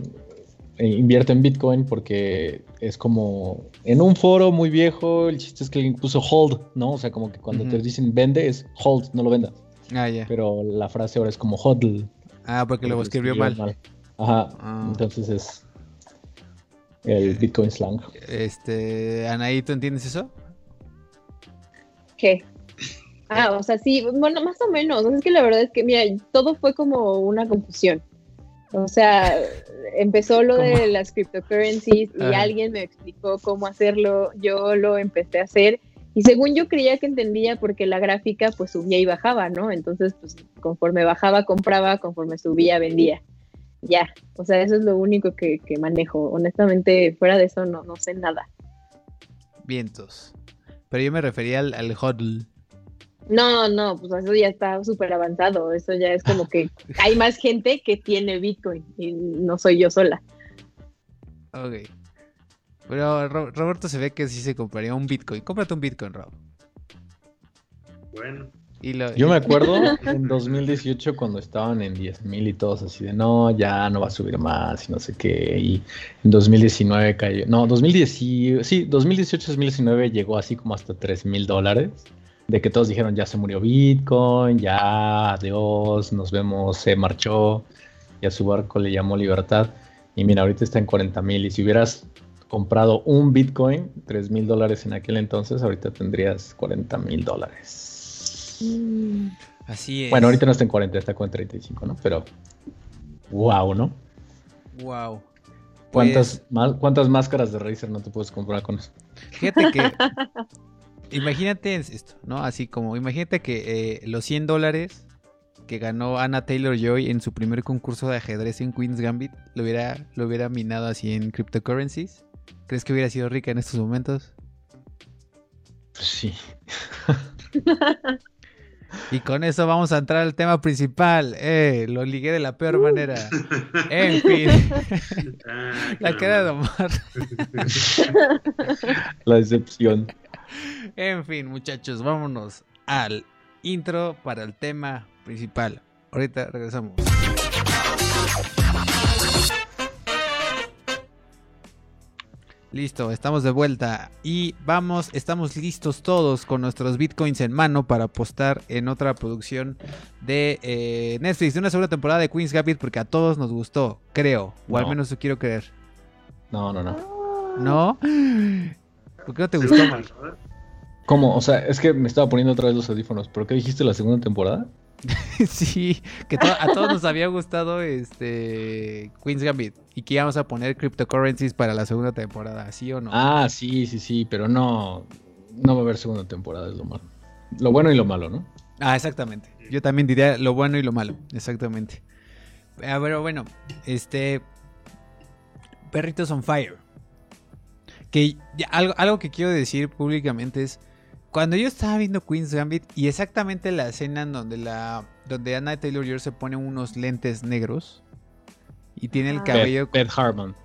eh, invierte en Bitcoin porque es como en un foro muy viejo, el chiste es que alguien puso hold, ¿no? O sea, como que cuando te dicen vende es hold, no lo vendas. Ah, ya. Pero la frase ahora es como hodl. Ah, porque lo escribió mal. Ajá, Ah. entonces es el Bitcoin slang. Este, Anaí, ¿tú entiendes eso? ¿Qué? Ah, o sea, sí, bueno, más o menos. Es que la verdad es que, mira, todo fue como una confusión. O sea, empezó lo de las cryptocurrencies y alguien me explicó cómo hacerlo. Yo lo empecé a hacer y según yo creía que entendía porque la gráfica pues subía y bajaba, ¿no? Entonces, pues conforme bajaba, compraba, conforme subía, vendía. Ya, o sea, eso es lo único que, que manejo. Honestamente, fuera de eso no, no sé nada. Vientos. Pero yo me refería al, al hodl. No, no, pues eso ya está súper avanzado. Eso ya es como que hay más gente que tiene Bitcoin y no soy yo sola. Ok. Pero Ro- Roberto se ve que sí se compraría un Bitcoin. Cómprate un Bitcoin, Rob. Bueno, Y lo- Yo me acuerdo en 2018 cuando estaban en 10 mil y todos así de no, ya no va a subir más y no sé qué. Y en 2019 cayó. No, 2010, sí, 2018-2019 llegó así como hasta 3 mil dólares. De que todos dijeron ya se murió Bitcoin, ya adiós, nos vemos, se marchó. Y a su barco le llamó libertad. Y mira, ahorita está en 40 mil. Y si hubieras comprado un Bitcoin, 3 mil dólares en aquel entonces, ahorita tendrías 40 mil dólares. Así es. Bueno, ahorita no está en 40, está con 35, ¿no? Pero, wow, ¿no? Wow. ¿Cuántas, más- ¿Cuántas máscaras de Razer no te puedes comprar con eso? Fíjate que. imagínate esto, ¿no? Así como, imagínate que eh, los 100 dólares que ganó Anna Taylor Joy en su primer concurso de ajedrez en Queen's Gambit lo hubiera, lo hubiera minado así en cryptocurrencies. ¿Crees que hubiera sido rica en estos momentos? Pues sí. Y con eso vamos a entrar al tema principal. Eh, lo ligué de la peor manera. En fin, ah, la cara de. Omar. La decepción. En fin, muchachos, vámonos al intro para el tema principal. Ahorita regresamos. Listo, estamos de vuelta y vamos, estamos listos todos con nuestros bitcoins en mano para apostar en otra producción de eh, Netflix, de una segunda temporada de Queen's Gambit porque a todos nos gustó, creo, o al No. menos yo quiero creer. No, no, no. ¿No? ¿Por qué no te gustó, man? ¿Cómo? O sea, es que me estaba poniendo otra vez los audífonos. ¿Pero qué dijiste la segunda temporada? sí, que to- a todos nos había gustado este Queen's Gambit y que íbamos a poner cryptocurrencies para la segunda temporada, ¿sí o no? Ah, sí, sí, sí, pero no, no va a haber segunda temporada, es lo malo. Lo bueno y lo malo, ¿no? Ah, exactamente. Yo también diría lo bueno y lo malo, exactamente. Ah, pero bueno, este Perritos on Fire. Que ya- algo, algo que quiero decir públicamente es cuando yo estaba viendo Queen's Gambit y exactamente la escena en donde la donde Anna Taylor Joy se pone unos lentes negros y tiene el Ah. cabello Beth, Beth Harmon.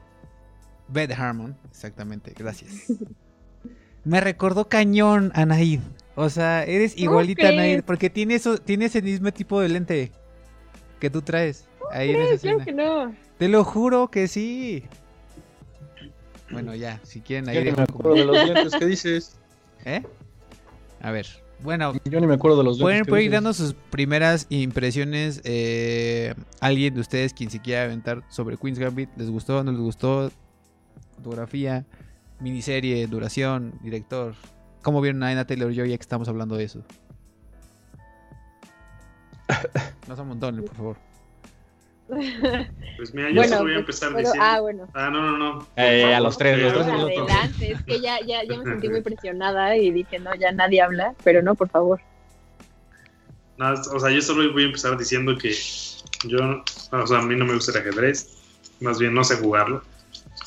Beth Harmon, exactamente, gracias. Me recordó cañón a Naid. O sea, eres igualita a? Naid porque tiene eso, tiene ese mismo tipo de lente que tú traes ahí en esa Claro escena. que no. Te lo juro que sí. Bueno, ya, si quieren ahí Yo ni me dejo acuerdo de los lentes, ¿qué dices? ¿Eh? A ver. Bueno, Yo ni me acuerdo de los. Pueden, ¿qué pueden ir dando sus primeras impresiones. eh, alguien de ustedes, quien se quiera aventar sobre Queen's Gambit, ¿les gustó? ¿No les gustó? Fotografía, miniserie, duración, director. ¿Cómo vieron a Anna Taylor Joy ya que estamos hablando de eso? No son montones, por favor. Pues mira, yo Bueno, solo voy a pues, empezar pero- diciendo. ah, bueno. Ah, no, no, no. Eh, a los tres, los pero- tres Por minutos. adelante, es que ya, ya, ya me sentí muy presionada y dije, no, ya nadie habla, pero no, por favor. No, o sea, yo solo voy a empezar diciendo que yo, o sea, a mí no me gusta el ajedrez, más bien no sé jugarlo,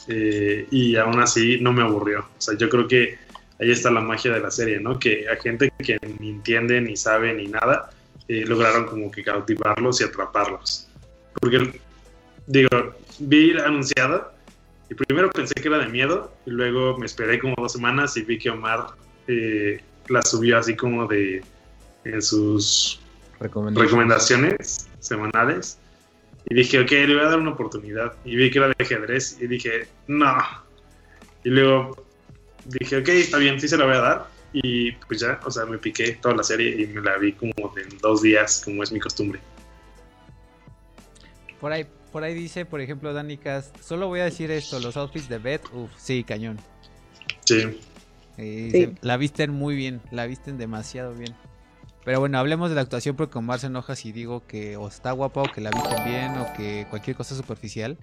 eh, y aún así no me aburrió. O sea, yo creo que ahí está la magia de la serie, ¿no? Que a gente que ni entiende, ni sabe, ni nada, eh, lograron como que cautivarlos y atraparlos. Porque, digo, vi la anunciada y primero pensé que era de miedo, y luego me esperé como dos semanas y vi que Omar eh, la subió así como de en sus Recomendaciones. recomendaciones semanales y dije, ok, le voy a dar una oportunidad. Y vi que era de ajedrez y dije, no. Y luego dije, ok, está bien, sí se la voy a dar. Y pues ya, o sea, me piqué toda la serie y me la vi como en dos días, como es mi costumbre. Por ahí, por ahí dice, por ejemplo, Danny Cast. Solo voy a decir esto: los outfits de Beth, uff, sí, cañón. Sí, Eh, Sí. se- la visten muy bien, la visten demasiado bien. Pero bueno, hablemos de la actuación porque Omar se enoja si digo que o está guapa o que la visten bien o que cualquier cosa superficial.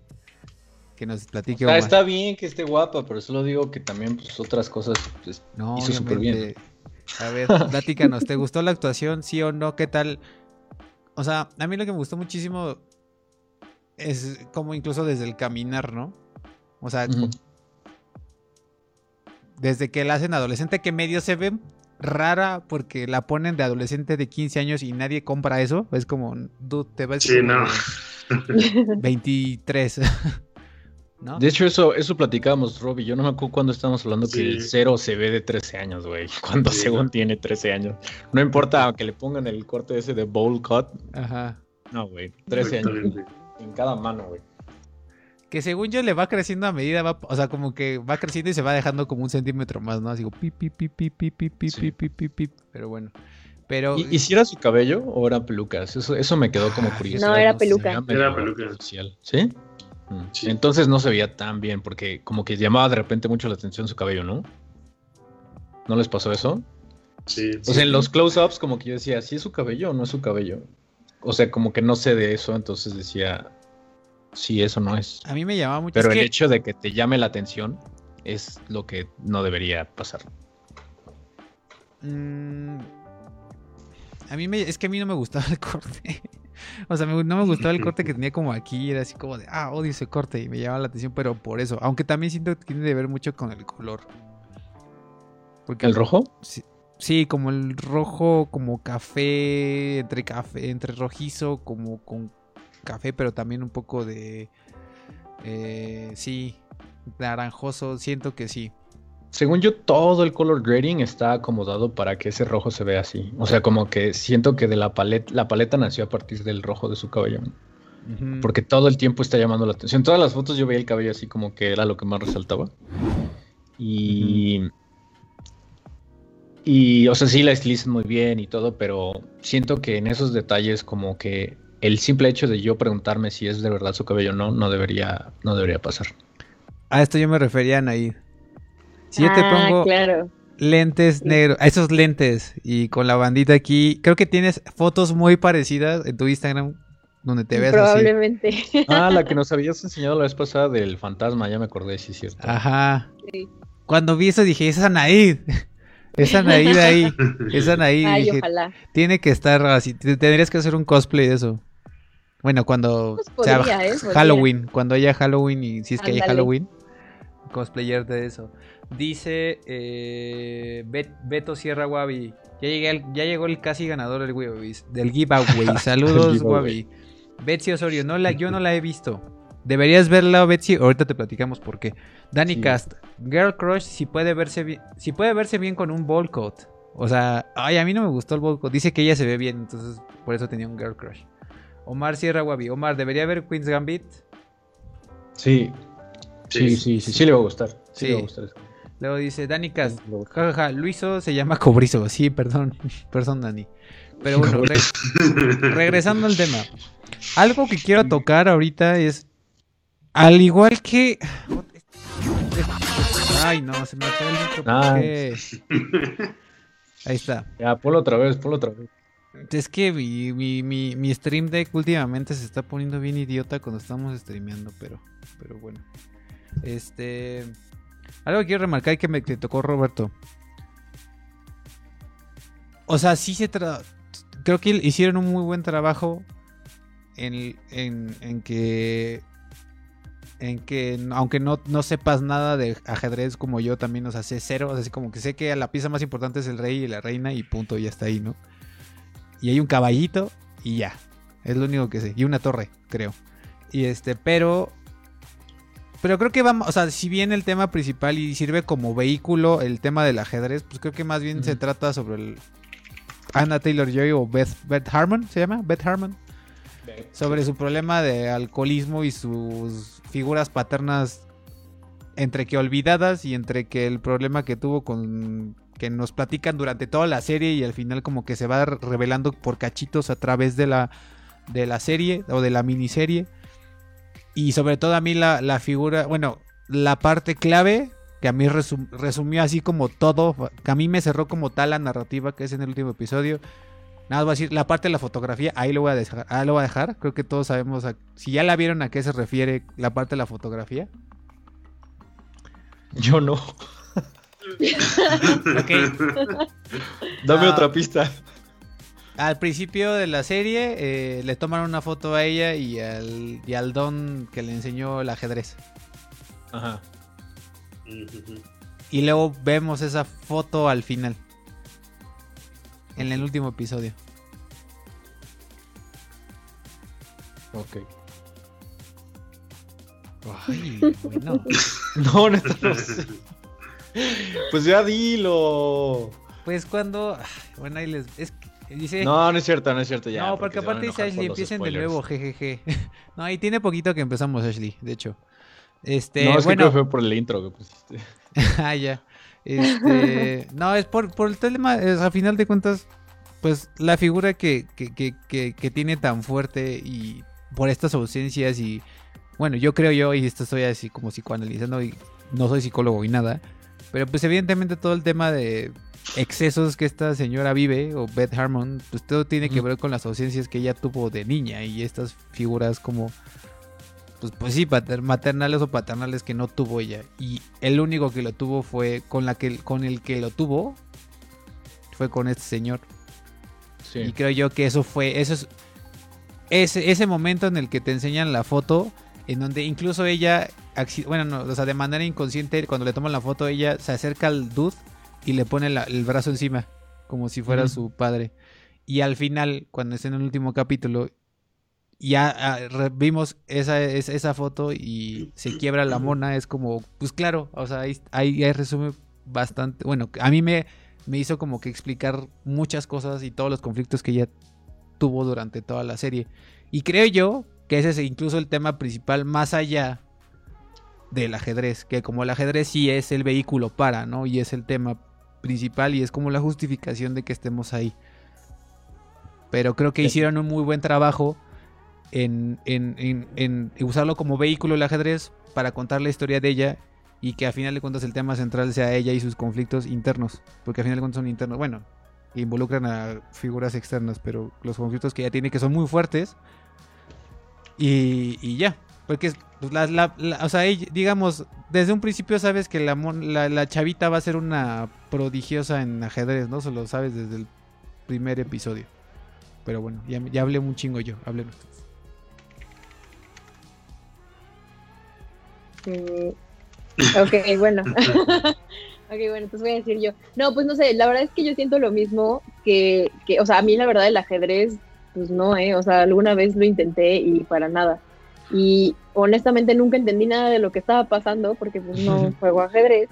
Que nos platique O sea, Omar. está bien que esté guapa, pero solo digo que también pues, otras cosas pues, No, hizo súper bien. A ver, platícanos, ¿te gustó la actuación? ¿Sí o no? ¿Qué tal? O sea, a mí lo que me gustó muchísimo es como incluso desde el caminar, ¿no? O sea, desde que la hacen adolescente, que medio se ve rara porque la ponen de adolescente de 15 años y nadie compra eso. Es como, dude, te ves Sí, no. de 23. ¿No? De hecho, eso, eso platicábamos, Rob y yo no me acuerdo cuando estábamos hablando que el cero se ve de 13 años, güey. Cuando Sí, según ¿no? tiene 13 años. No importa que le pongan el corte ese de bowl cut. Ajá. No, güey. 13 años. En cada mano, güey. Que según yo le va creciendo a medida, va, o sea, como que va creciendo y se va dejando como un centímetro más, ¿no? Así como pip, pip, pip, pip, pip, pip, pip, Sí. pip, pip, pip, pip. Pero bueno. Pero. ¿Y, y si era su cabello o eran pelucas? Eso, eso me quedó como Ah, curioso. No, era peluca. Era peluca. artificial. ¿Sí? Mm. Sí. Entonces no se veía tan bien porque como que llamaba de repente mucho la atención su cabello, ¿no? ¿No les pasó eso? Sí, O sea, en los close-ups como que yo decía, ¿sí es su cabello o no es su cabello? O sea, como que no sé de eso, entonces decía, sí, eso no es. A mí me llamaba mucho. Pero es el que- hecho de que te llame la atención es lo que no debería pasar. Mm, a mí me, es que a mí no me gustaba el corte. O sea, me- no me gustaba el corte que tenía como aquí. Era así como de, ah, odio ese corte. Y me llamaba la atención, pero por eso. Aunque también siento que tiene que ver mucho con el color. Porque ¿El rojo? Sí, sí, como el rojo, como café, entre café, entre rojizo, como con café, pero también un poco de, eh, sí, naranjoso. Siento que sí. Según yo, todo el color grading está acomodado para que ese rojo se vea así. O sea, como que siento que de la paleta, la paleta nació a partir del rojo de su cabello. Porque todo el tiempo está llamando la atención. En todas las fotos yo veía el cabello así como que era lo que más resaltaba. Y. Y, o sea, sí la estilizan muy bien y todo, pero siento que en esos detalles, como que el simple hecho de yo preguntarme si es de verdad su cabello o no, no debería, no debería pasar. A esto yo me refería a Naid. Si yo te Ah, pongo claro. lentes negros, a esos lentes y con la bandita aquí, creo que tienes fotos muy parecidas en tu Instagram donde te ves así. Probablemente. Ah, la que nos habías enseñado la vez pasada del fantasma, ya me acordé, sí es cierto. Ajá. Sí. Cuando vi eso dije, es Anaid. Es Anaid ahí. Es Anaid. Ay, dije, ojalá. tiene que estar así. te- Tendrías que hacer un cosplay de eso. Bueno, cuando Pues sea ¿eh? Podría. Halloween, cuando haya Halloween y si es que hay Ándale. Halloween, cosplayer de eso. Dice eh, Bet- Beto Sierra Wabi. Ya, llegué al- ya llegó el casi ganador del, giveaway- del giveaway. Saludos. Wabi. Betsy Osorio, no la, yo no la he visto. Deberías verla, Betsy. Ahorita te platicamos por qué. Danny Sí. Cast, Girl Crush, si puede verse bien, si puede verse bien con un ball coat. O sea, ay, a mí no me gustó el ball coat. Dice que ella se ve bien, entonces por eso tenía un Girl Crush. Omar Sierra Wabi. Omar, ¿debería ver Queen's Gambit? Sí. Sí, sí, sí, sí, le va a gustar. Sí, Sí. le va a gustar. Luego dice Danny Cast. Sí, le va a gustar. Ja, ja, ja, Luiso se llama Cobrizo. Sí, perdón. Perdón, Dani. Pero bueno, re- regresando al tema. Algo que quiero tocar ahorita es. Al igual que. Ay, no, se me fue el micro. ¿por Ah. Ahí está. Ya, ponlo otra vez, ponlo otra vez. Es que mi, mi, mi, mi stream deck últimamente se está poniendo bien idiota cuando estamos streameando, pero, pero bueno. Este. Algo que quiero remarcar y que me que tocó Roberto. O sea, sí se tra Creo que hicieron un muy buen trabajo en, en, en que. En que, aunque no, no sepas nada de ajedrez como yo también, o sea, sé cero, o sea, así como que sé que la pieza más importante es el rey y la reina y punto, ya está ahí, ¿no? Y hay un caballito y ya. Es lo único que sé. Y una torre, creo. Y este, pero. Pero creo que vamos, o sea, si bien el tema principal y sirve como vehículo el tema del ajedrez, pues creo que más bien se trata sobre el Anna Taylor Joy o Beth, Beth Harmon, ¿se llama? Beth Harmon. Sobre su problema de alcoholismo y sus figuras paternas entre que olvidadas y entre que el problema que tuvo con que nos platican durante toda la serie y al final como que se va revelando por cachitos a través de la de la serie o de la miniserie. Y sobre todo a mí la, la figura bueno la parte clave que a mí resum- resumió así como todo que a mí me cerró como tal la narrativa que es en el último episodio Nada más voy a decir, la parte de la fotografía, ahí lo voy a dejar. Ahí lo voy a dejar. Creo que todos sabemos, a- si ya la vieron a qué se refiere la parte de la fotografía. Yo no. Ok. Dame Ah. otra pista. Al principio de la serie eh, le toman una foto a ella y al, y al don que le enseñó el ajedrez. Ajá. Y luego vemos esa foto al final. En el último episodio. Ok. Ay, bueno. No, no sé. Pues ya dilo. Pues cuando. Bueno, ahí les. Es que dice. No, no es cierto, no es cierto ya. no, porque aparte dice Ashley, empiecen de nuevo, jejeje. No, y tiene poquito que empezamos Ashley, de hecho. Este, no, es que creo que fue por el intro que pusiste. ah, ya. Este, no, es por, por el tema, es, a final de cuentas, pues la figura que, que, que, que, tiene tan fuerte y por estas ausencias y, bueno, yo creo yo, y esto estoy así como psicoanalizando y no soy psicólogo y nada, pero pues evidentemente todo el tema de excesos que esta señora vive, o Beth Harmon, pues todo tiene que ver con las ausencias que ella tuvo de niña y estas figuras como pues, pues sí, pater- maternales o paternales que no tuvo ella. Y el único que lo tuvo fue con la que con el que lo tuvo fue con este señor. Sí. Y creo yo que eso fue, eso es ese, ese momento en el que te enseñan la foto, en donde incluso ella, bueno, no, o sea, de manera inconsciente, cuando le toman la foto, ella se acerca al dude y le pone la- el brazo encima, como si fuera su padre. Y al final, cuando está en el último capítulo, ya ah, vimos esa, esa, foto y se quiebra la mona, es como, pues claro, o sea, ahí, ahí, ahí resume bastante, bueno, a mí me, me hizo como que explicar muchas cosas y todos los conflictos que ella tuvo durante toda la serie. Y creo yo que ese es incluso el tema principal más allá del ajedrez, que como el ajedrez sí es el vehículo para, ¿no? Y es el tema principal y es como la justificación de que estemos ahí. Pero creo que hicieron un muy buen trabajo en, en, en, usarlo como vehículo el ajedrez para contar la historia de ella y que a final de cuentas el tema central sea ella y sus conflictos internos, porque a final de cuentas son internos, bueno, involucran a figuras externas, pero los conflictos que ella tiene que son muy fuertes y, y ya, porque pues, la, o sea, digamos, desde un principio sabes que la, chavita va a ser una prodigiosa en ajedrez, ¿no? Solo sabes desde el primer episodio. Pero bueno, ya, ya hablé un chingo yo, hablé ok, bueno. ok, bueno, entonces voy a decir yo. No, pues no sé, la verdad es que yo siento lo mismo que, que, o sea, a mí la verdad el ajedrez, pues no, ¿eh? O sea, alguna vez lo intenté y para nada. Y honestamente nunca entendí nada de lo que estaba pasando porque pues no juego ajedrez.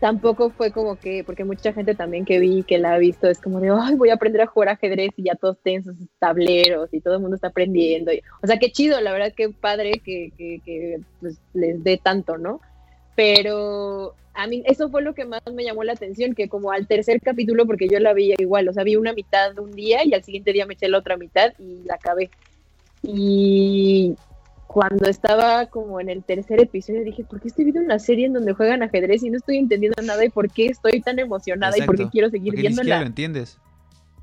Tampoco fue como que, porque mucha gente también que vi que la ha visto es como de, ay, voy a aprender a jugar ajedrez y ya todos tienen sus tableros y todo el mundo está aprendiendo. o sea, qué chido, la verdad, qué padre que, que, que pues, les dé tanto, ¿no? Pero a mí eso fue lo que más me llamó la atención, que como al tercer capítulo, porque yo la vi igual, o sea, vi una mitad un día y al siguiente día me eché la otra mitad y la acabé. Y cuando estaba como en el tercer episodio dije, ¿por qué estoy viendo una serie en donde juegan ajedrez y no estoy entendiendo nada y por qué estoy tan emocionada y por qué quiero seguir porque viéndola? Ni lo entiendes.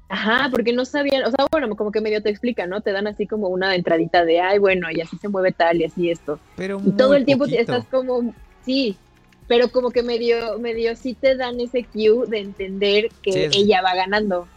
Ajá, porque no sabían, o sea, bueno, como que medio te explica, ¿no? Te dan así como una entradita de, ay, bueno, y así se mueve tal y así esto. Pero y todo el tiempo estás como, sí, pero como que medio, medio sí te dan ese cue de entender que ella va ganando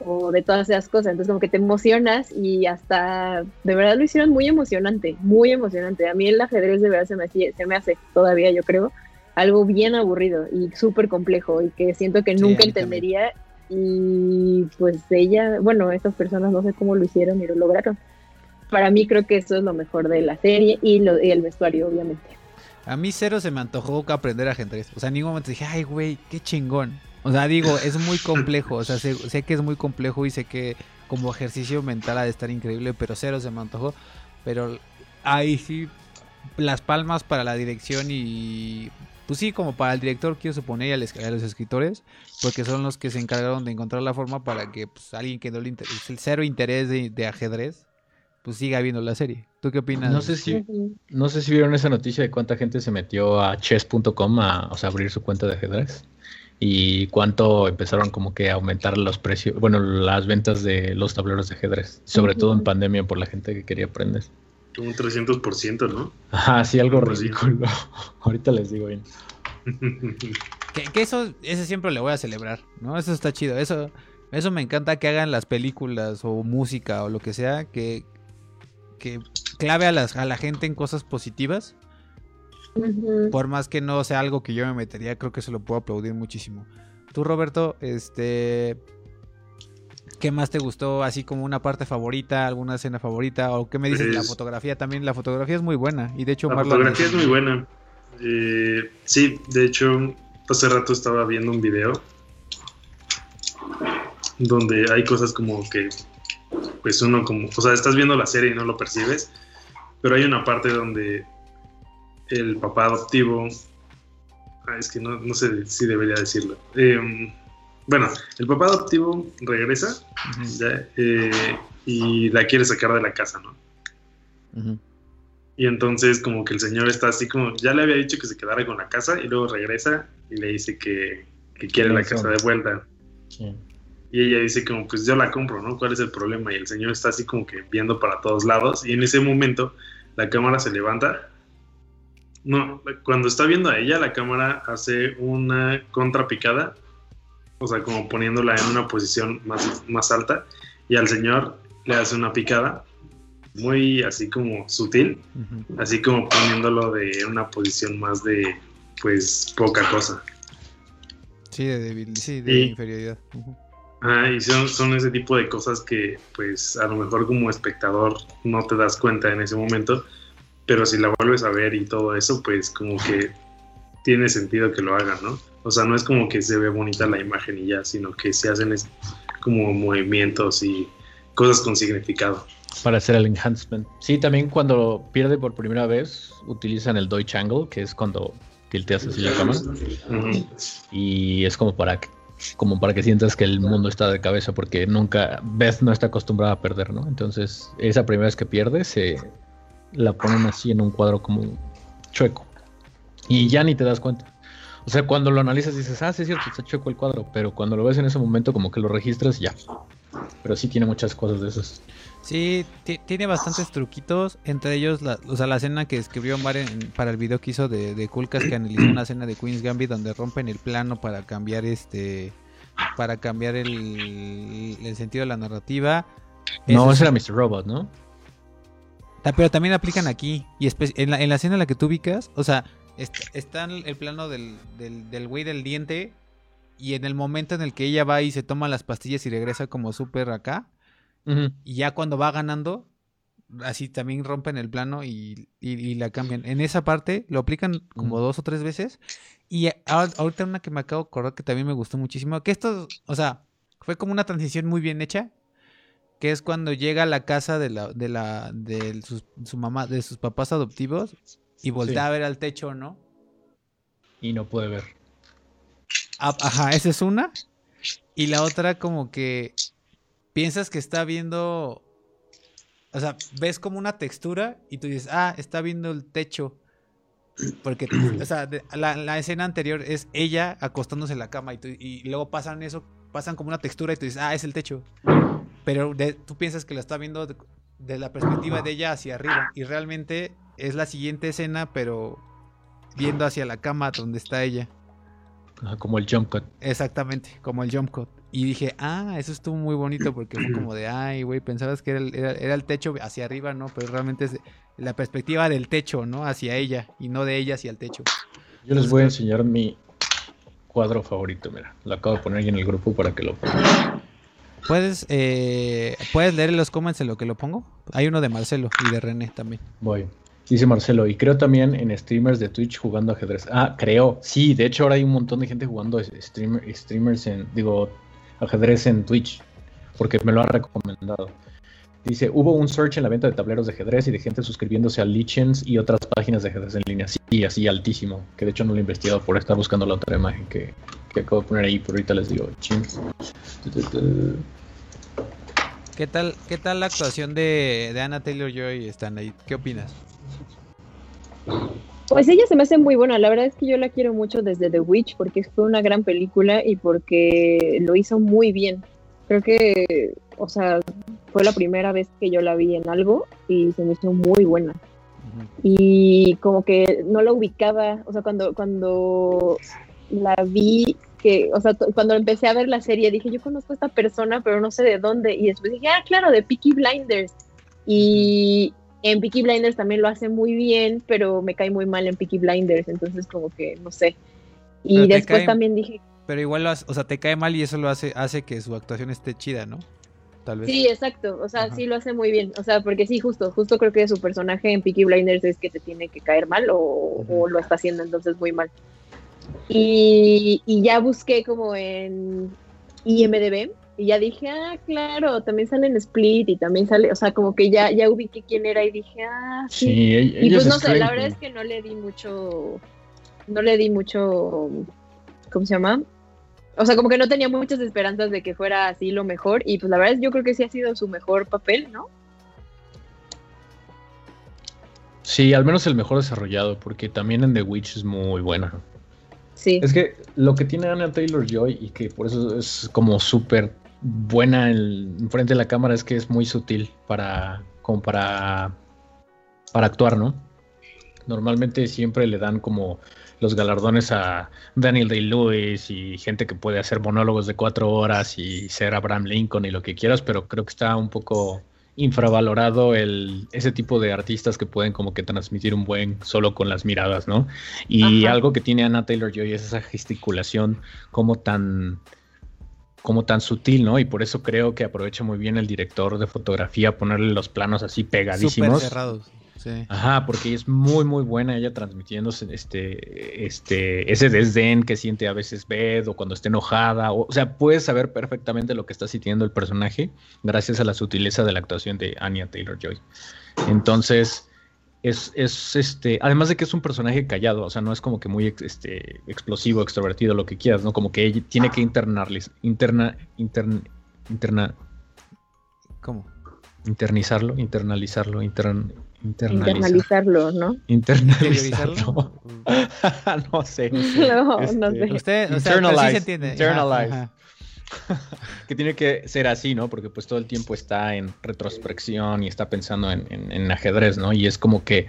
o de todas esas cosas. Entonces como que te emocionas y hasta de verdad lo hicieron muy emocionante, muy emocionante. A mí el ajedrez de verdad se me, se me hace todavía, yo creo, algo bien aburrido y súper complejo y que siento que nunca entendería. Y pues ella, bueno, estas personas no sé cómo lo hicieron y lo lograron. Para mí creo que eso es lo mejor de la serie y, lo, y el vestuario, obviamente. A mí cero se me antojó aprender ajedrez. O sea, en ningún momento dije, ay, güey, qué chingón. O sea, digo, es muy complejo. O sea, sé, que es muy complejo y sé que como ejercicio mental ha de estar increíble, pero cero se me antojó. Pero ahí sí, las palmas para la dirección y. Pues sí, como para el director, quiero suponer, y a los escritores, porque son los que se encargaron de encontrar la forma para que pues, alguien que no le interese, el cero interés de, ajedrez, pues siga viendo la serie. ¿Tú qué opinas? No sé si, no sé si vieron esa noticia de cuánta gente se metió a chess.com a o sea, abrir su cuenta de ajedrez y cuánto empezaron como que a aumentar los precios, bueno, las ventas de los tableros de ajedrez, sobre todo en pandemia por la gente que quería aprender. Como un 300%, ¿no? Ajá, sí, algo ridículo. Ahorita les digo bien. que, eso, ese siempre le voy a celebrar, ¿no? Eso está chido, eso, eso me encanta que hagan las películas o música o lo que sea, que, que clave a, las, a la gente en cosas positivas por más que no sea algo que yo me metería, creo que se lo puedo aplaudir muchísimo. Tú, Roberto, este. ¿Qué más te gustó? Así como una parte favorita, alguna escena favorita, o qué me dices de la pues fotografía también. La fotografía es muy buena y de hecho la fotografía es muy buena. Eh, sí, de hecho hace rato estaba viendo un video donde hay cosas como que pues uno como, o sea, estás viendo la serie y no lo percibes, pero hay una parte donde el papá adoptivo, ah, es que no, no, sé si debería decirlo. Em, bueno, el papá adoptivo regresa eh, y la quiere sacar de la casa, ¿no? Y entonces como que el señor está así como, ya le había dicho que se quedara con la casa y luego regresa y le dice que, quiere la casa de vuelta. Y ella dice como, pues yo la compro, ¿no? ¿Cuál es el problema? Y el señor está así como que viendo para todos lados y en ese momento la cámara se levanta no, cuando está viendo a ella, la cámara hace una contrapicada, o sea, como poniéndola en una posición más, más alta, y al señor le hace una picada, muy así como sutil, así como poniéndolo de una posición más de, pues, poca cosa. Sí, de, débil, sí, de inferioridad. Ah, y son, son ese tipo de cosas que, pues, a lo mejor como espectador no te das cuenta en ese momento, pero si la vuelves a ver y todo eso, pues como que tiene sentido que lo hagan, ¿no? O sea, no es como que se ve bonita la imagen y ya, sino que se hacen como movimientos y, cosas con significado. Para hacer el enhancement. Sí, también cuando pierde por primera vez, utilizan el Deutsch Angle, que es cuando tilteas así la cámara. Y es como para como para que sientas que el mundo está de cabeza, porque nunca, Beth no está acostumbrada a perder, ¿no? Entonces, esa primera vez que pierde, se la ponen así en un cuadro como chueco. Y ya ni te das cuenta. O sea, cuando lo analizas dices, ah, sí es cierto, está chueco el cuadro, pero cuando lo ves en ese momento como que lo registras ya. Pero sí tiene muchas cosas de esas. Sí, ti- tiene bastantes truquitos, entre ellos, la, o sea, la escena que escribió Mar en- para el video que hizo de, de Kulkas, que analizó una escena de Queen's Gambit donde rompen el plano para cambiar este, para cambiar el, el sentido de la narrativa. No, ese es- era Mr. Robot, ¿no? Pero también aplican aquí. Y en la, en la escena en la que tú ubicas, o sea, est- está el el plano del, del, del güey del diente. Y en el momento en el que ella va y se toma las pastillas y regresa como súper acá. Y ya cuando va ganando, así también rompen el plano y, y- y la cambian. En esa parte lo aplican como dos o tres veces. Y ahorita una que me acabo de acordar que también me gustó muchísimo. Que esto, o sea, fue como una transición muy bien hecha. Que es cuando llega a la casa de la, de la, de sus, su mamá, de sus papás adoptivos. Y voltea Sí. a ver al techo, ¿no? Y no puede ver. Ah, Ajá, esa es una. Y la otra como que piensas que está viendo, o sea, ves como una textura y tú dices, ah, está viendo el techo. Porque, o sea, de- la, la escena anterior es ella acostándose en la cama y, tú- y luego pasan eso, pasan como una textura y tú dices, ah, es el techo. Pero de- tú piensas que la está viendo de, de la perspectiva de ella hacia arriba y realmente es la siguiente escena, pero viendo hacia la cama donde está ella. Ajá, como el jump cut. Exactamente, como el jump cut. Y dije, ah, eso estuvo muy bonito porque fue como de, ay, güey, pensabas que era el, era- era el techo hacia arriba, ¿no? Pero realmente es de- la perspectiva del techo, ¿no? Hacia ella y no de ella hacia el techo. Yo les voy a enseñar mi cuadro favorito, mira. Lo acabo de poner ahí en el grupo para que lo pongan. ¿Puedes, eh, ¿Puedes leer los comments en lo que lo pongo? Hay uno de Marcelo y de René también. Voy. Dice Marcelo, y creo también en streamers de Twitch jugando ajedrez. Ah, creo. Sí, de hecho ahora hay un montón de gente jugando streamer, streamers en, digo, ajedrez en Twitch, porque me lo han recomendado. Dice, hubo un search en la venta de tableros de ajedrez y de gente suscribiéndose a Lichens y otras páginas de ajedrez en línea. Sí, así altísimo. Que de hecho no lo he investigado por estar buscando la otra imagen que, que acabo de poner ahí, pero ahorita les digo. Chin. ¿Qué tal, qué tal la actuación de, de Anna Taylor Joy Stanley? ¿Qué opinas? Pues ella se me hace muy buena, la verdad es que yo la quiero mucho desde The Witch porque fue una gran película y porque lo hizo muy bien. Creo que, o sea, fue la primera vez que yo la vi en algo y se me hizo muy buena. Y como que no la ubicaba, o sea, cuando, cuando la vi, que, o sea, cuando empecé a ver la serie dije, yo conozco a esta persona, pero no sé de dónde. Y después dije, ah, claro, de Peaky Blinders. Y en Peaky Blinders también lo hace muy bien, pero me cae muy mal en Peaky Blinders, entonces como que, no sé. Y Pero después cae- también dije, Pero igual, lo hace- o sea, te cae mal y eso lo hace, hace que su actuación esté chida, ¿no? Tal vez. Sí, exacto, o sea, Ajá. sí lo hace muy bien, o sea, porque sí, justo, justo creo que su personaje en Peaky Blinders es que te tiene que caer mal o, o lo está haciendo entonces muy mal. Y, y ya busqué como en IMDB y ya dije, ah, claro, también sale en Split y también sale, o sea, como que ya, ya ubiqué quién era y dije, ah, sí. Sí, ell- y pues no sé, la verdad es que no le di mucho, no le di mucho, ¿cómo se llama? O sea, como que no tenía muchas esperanzas de que fuera así lo mejor y pues la verdad es yo creo que sí ha sido su mejor papel, ¿no? Sí, al menos el mejor desarrollado, porque también en The Witch es muy buena. Es que lo que tiene Anna Taylor Joy y que por eso es como súper buena en, en frente de la cámara es que es muy sutil para como para para actuar, ¿no? Normalmente siempre le dan como los galardones a Daniel Day-Lewis y gente que puede hacer monólogos de cuatro horas y ser Abraham Lincoln y lo que quieras, pero creo que está un poco infravalorado el, ese tipo de artistas que pueden como que transmitir un buen solo con las miradas, ¿no? Y Ajá. algo que tiene Anna Taylor Joy es esa gesticulación como tan como tan sutil, ¿no? Y por eso creo que aprovecha muy bien el director de fotografía ponerle los planos así pegadísimos. cerrados. Sí. Ajá, porque es muy, muy buena ella transmitiendo este, este, ese desdén que siente a veces Beth o cuando está enojada. O, o sea, puedes saber perfectamente lo que está sintiendo el personaje gracias a la sutileza de la actuación de Anya Taylor Joy. Entonces, es, es este, además de que es un personaje callado, o sea, no es como que muy este, explosivo, extrovertido, lo que quieras, ¿no? Como que ella tiene que internalizar, interna, intern- interna, ¿Cómo? internizarlo, internalizarlo, intern, internalizar. Internalizarlo, ¿no? Internalizarlo. no sé. No, no Este, sé. Usted, o sea, sí se Internalize, entiende. Ajá, internalize. ajá. que tiene que ser así, ¿no? Porque pues todo el tiempo está en retrospección y está pensando en, en- en ajedrez, ¿no? Y es como que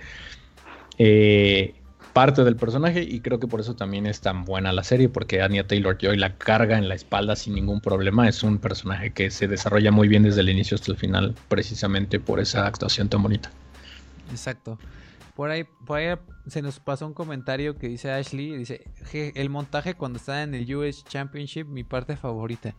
eh, parte del personaje y creo que por eso también es tan buena la serie, porque Anya Taylor Joy la carga en la espalda sin ningún problema. Es un personaje que se desarrolla muy bien desde el inicio hasta el final, precisamente por esa actuación tan bonita. Exacto. Por ahí, por ahí se nos pasó un comentario que dice Ashley, dice, "Je, el montaje cuando está en el US Championship, mi parte favorita.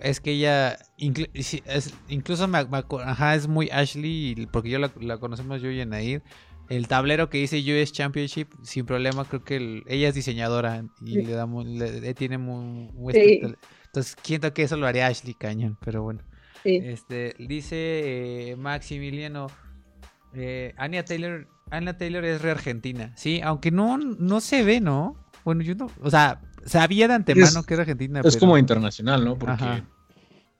Es que ella, es- incluso me, ajá, es muy Ashley, porque yo la, la conocemos yo y Anaid. El tablero que dice US Championship, sin problema, creo que el- ella es diseñadora y Sí. le damos, tiene muy, muy Sí. Entonces, siento que eso lo haría Ashley Cañón, pero bueno. Sí. Este, dice eh, Maximiliano, eh, Anya Taylor, Anya Taylor es re argentina, sí, aunque no, no se ve, ¿no? Bueno, yo no, o sea, sabía de antemano Es- que era argentina, Es pero- como internacional, ¿no? Porque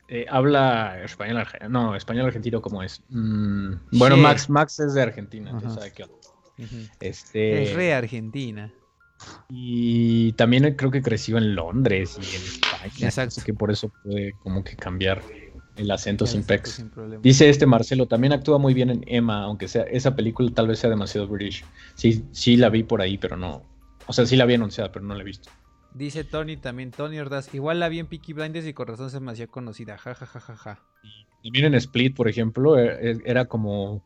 eh, habla español argentino. No, español argentino, ¿cómo es? Mm, bueno, Sí. Max, Max es de Argentina, entonces Ajá. sabe qué onda. Este, es re argentina. Y también creo que creció en Londres y en España. Exacto. Así que por eso puede como que cambiar el acento sin Exacto, pex. sin. Dice este Marcelo, también actúa muy bien en Emma, aunque sea esa película tal vez sea demasiado British. Sí, sí la vi por ahí, pero no. O sea, sí la vi anunciada, pero no la he visto. Dice Tony también, Tony Ordaz, igual la vi en Peaky Blinders y con razón se me hacía conocida, ja, ja, ja, ja, ja. También en Split, por ejemplo, e- e- era como,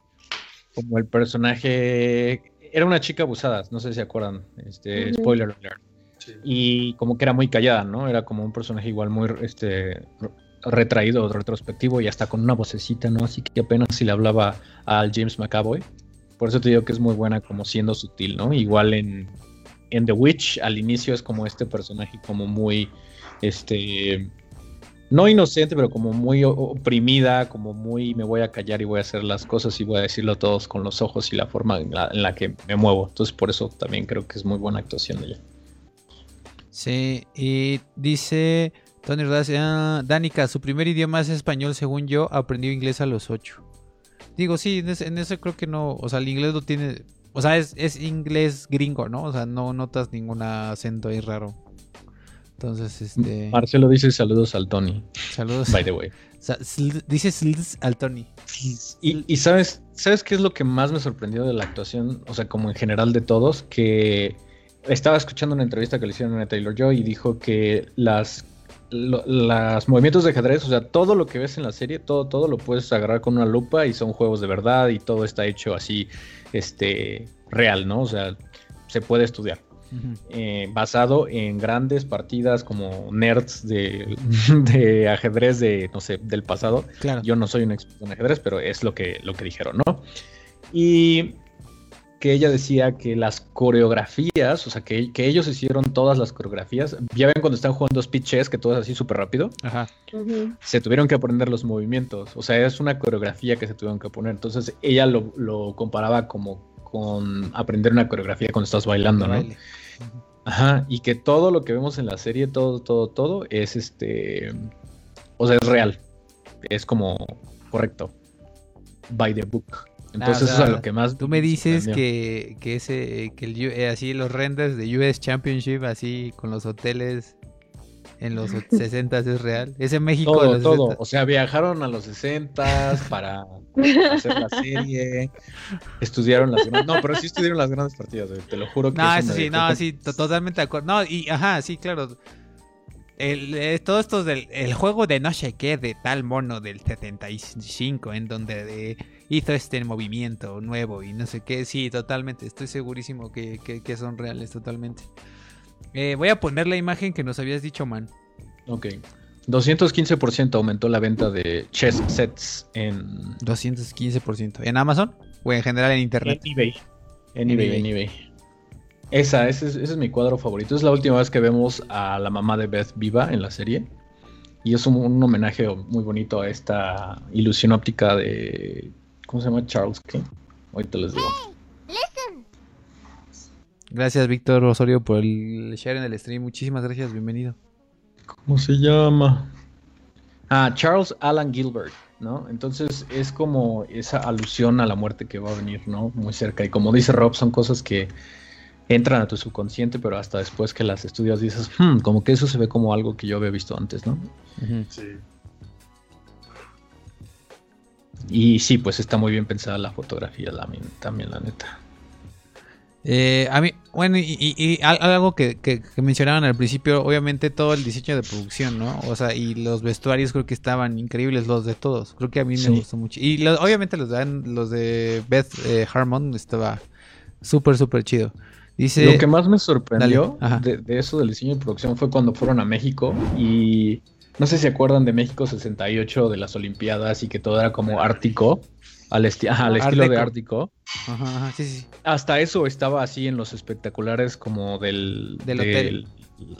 como el personaje. Era una chica abusada, no sé si se acuerdan. Este. Spoiler alert. Sí. Y como que era muy callada, ¿no? Era como un personaje igual muy este, retraído, retrospectivo y hasta con una vocecita, ¿no? Así que apenas si le hablaba al James McAvoy. Por eso te digo que es muy buena como siendo sutil, ¿no? Igual en, en The Witch, al inicio es como este personaje como muy, este, no inocente, pero como muy oprimida, como muy me voy a callar y voy a hacer las cosas y voy a decirlo a todos con los ojos y la forma en la, en la que me muevo. Entonces por eso también creo que es muy buena actuación de ella. Sí, y dice Tony Ordaz, ah, Danica, su primer idioma es español, según yo, aprendió inglés a los 8. Digo, sí, en ese, en ese creo que no, o sea, el inglés no tiene, o sea, es, es inglés gringo, ¿no? O sea, no notas ningún acento ahí raro. Entonces, este, Marcelo dice saludos al Tony, saludos. by the way. Sa- Dice sls al Tony. Y, y sabes, ¿sabes qué es lo que más me sorprendió de la actuación? O sea, como en general de todos, que estaba escuchando una entrevista que le hicieron a Taylor Joy y dijo que las lo- las movimientos de ajedrez, o sea, todo lo que ves en la serie, todo, todo lo puedes agarrar con una lupa y son juegos de verdad y todo está hecho así, este, real, ¿no? O sea, se puede estudiar. Eh, basado en grandes partidas como nerds de, de ajedrez de, no sé, del pasado. Claro. Yo no soy un experto en ajedrez, pero es lo que, lo que dijeron, ¿no? Y que ella decía que las coreografías, o sea, que, que ellos hicieron todas las coreografías. Ya ven cuando están jugando speed chess, que todo es así súper rápido. Ajá. Se tuvieron que aprender los movimientos. O sea, es una coreografía que se tuvieron que poner. Entonces, ella lo, lo comparaba como con aprender una coreografía cuando estás bailando, ¿no? Ajá, y que todo lo que vemos en la serie, todo, todo, todo, es este. O sea, es real. Es como correcto. By the book. Entonces, Ah, o eso es a lo que más. Tú me dices que, que ese que el eh, así los renders de US Championship así con los hoteles en los 60 es real. Ese México de Todo, los todo. 60. O sea, viajaron a los 60 para hacer la serie. Estudiaron las grandes. No, pero sí estudiaron las grandes partidas, güey, Te lo juro que. No, eso eso sí, no, sí, to- totalmente de acuerdo. No, y ajá, sí, claro. El, eh, todo esto del el juego de no sé qué de tal mono del 75 en donde de- hizo este movimiento nuevo y no sé qué. Sí, totalmente. Estoy segurísimo que, que- que son reales totalmente. Eh, voy a poner la imagen que nos habías dicho, man. Ok. 215% aumentó la venta de chess sets en. 215%. ¿En Amazon? o en general en internet. En eBay. En eBay, en eBay. Esa, ese es, ese es mi cuadro favorito. Es la última vez que vemos a la mamá de Beth viva en la serie. Y es un, un homenaje muy bonito a esta ilusión óptica de. ¿Cómo se llama? Charles King. Ahorita les digo. Gracias, Víctor Osorio, por el share en el stream. Muchísimas gracias, bienvenido. ¿Cómo se llama? Ah, Charles Alan Gilbert, ¿no? Entonces es como esa alusión a la muerte que va a venir, ¿no? Muy cerca. Y como dice Rob, son cosas que entran a tu subconsciente, pero hasta después que las estudias dices, hmm, como que eso se ve como algo que yo había visto antes, ¿no? Sí. Y sí, pues está muy bien pensada la fotografía también, también la neta. Eh, a mí, bueno, y, y- y al- algo que, que- que mencionaban al principio, obviamente todo el diseño de producción, ¿no? O sea, y los vestuarios creo que estaban increíbles, los de todos. Creo que a mí Sí. me gustó mucho. Y los- obviamente los de, los de Beth eh, Harmon estaba súper, súper chido. Dice... Lo que más me sorprendió de, de eso del diseño de producción fue cuando fueron a México y no sé si se acuerdan de México 68 de las Olimpiadas y que todo era como ártico, al, esti- ajá, al estilo de ártico. Ajá, ajá, sí, sí. Hasta eso estaba así en los espectaculares como del, Del hotel.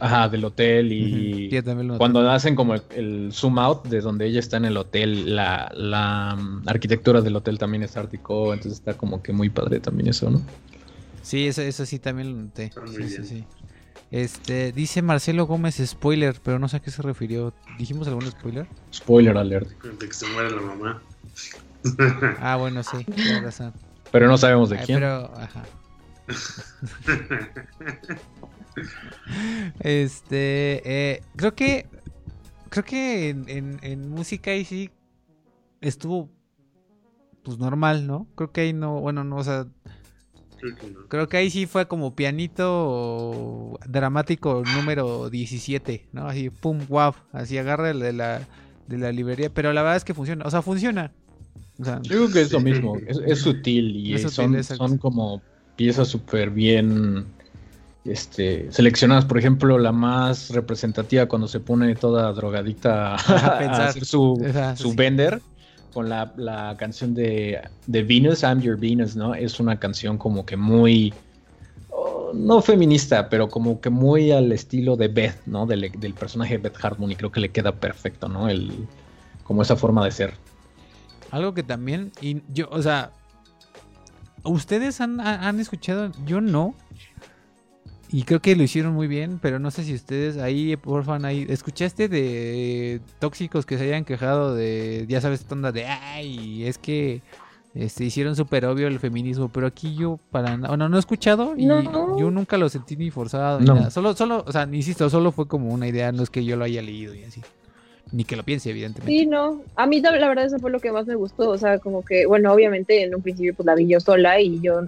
Ajá, del hotel y cuando hacen como el, el zoom out de donde ella está en el hotel, la, la mm, arquitectura del hotel también es ártico, entonces está como que muy padre también eso, ¿no? Sí, eso, eso sí también lo noté. Sí, sí, sí. Este, dice Marcelo Gómez spoiler, pero no sé a qué se refirió. ¿Dijimos algún spoiler? Spoiler alert. De que se muere la mamá. Ah, bueno, sí, tienes razón. Pero no sabemos de Ay, quién. pero, ajá. Este, eh, creo que, creo que en, en, en música ahí sí estuvo, pues normal, ¿no? Creo que ahí no, bueno, no, o sea, Creo que no. creo que ahí sí fue como pianito dramático número 17, ¿no? Así, pum, wow, así agarra el de la, de la librería, pero la verdad es que funciona, o sea, funciona. O sea, Yo creo que es lo mismo, es, es sutil y Es sutil, son, son como piezas súper bien este, seleccionadas. Por ejemplo, la más representativa cuando se pone toda drogadicta A hacer su, su sí. vender con la, la canción de, de Venus, I'm Your Venus, ¿no? Es una canción como que muy, oh, no feminista, pero como que muy al estilo de Beth, ¿no? Del, del personaje de Beth Harmon y creo que le queda perfecto, ¿no? El, como esa forma de ser. Algo que también, y yo, o sea, ustedes han, ha- han escuchado, yo no, y creo que lo hicieron muy bien, pero no sé si ustedes ahí, porfa, ahí, ¿escuchaste de tóxicos que se hayan quejado de, ya sabes, esta onda de, ay, es que este, hicieron súper obvio el feminismo, pero aquí yo para nada, bueno, no he escuchado y No. yo nunca lo sentí ni forzado, ni No. nada, solo, solo, o sea, insisto, solo fue como una idea, no es que yo lo haya leído y así, ni que lo piense, evidentemente. Sí, no. A mí la verdad eso fue lo que más me gustó. O sea, como que, bueno, obviamente en un principio pues la vi yo sola y yo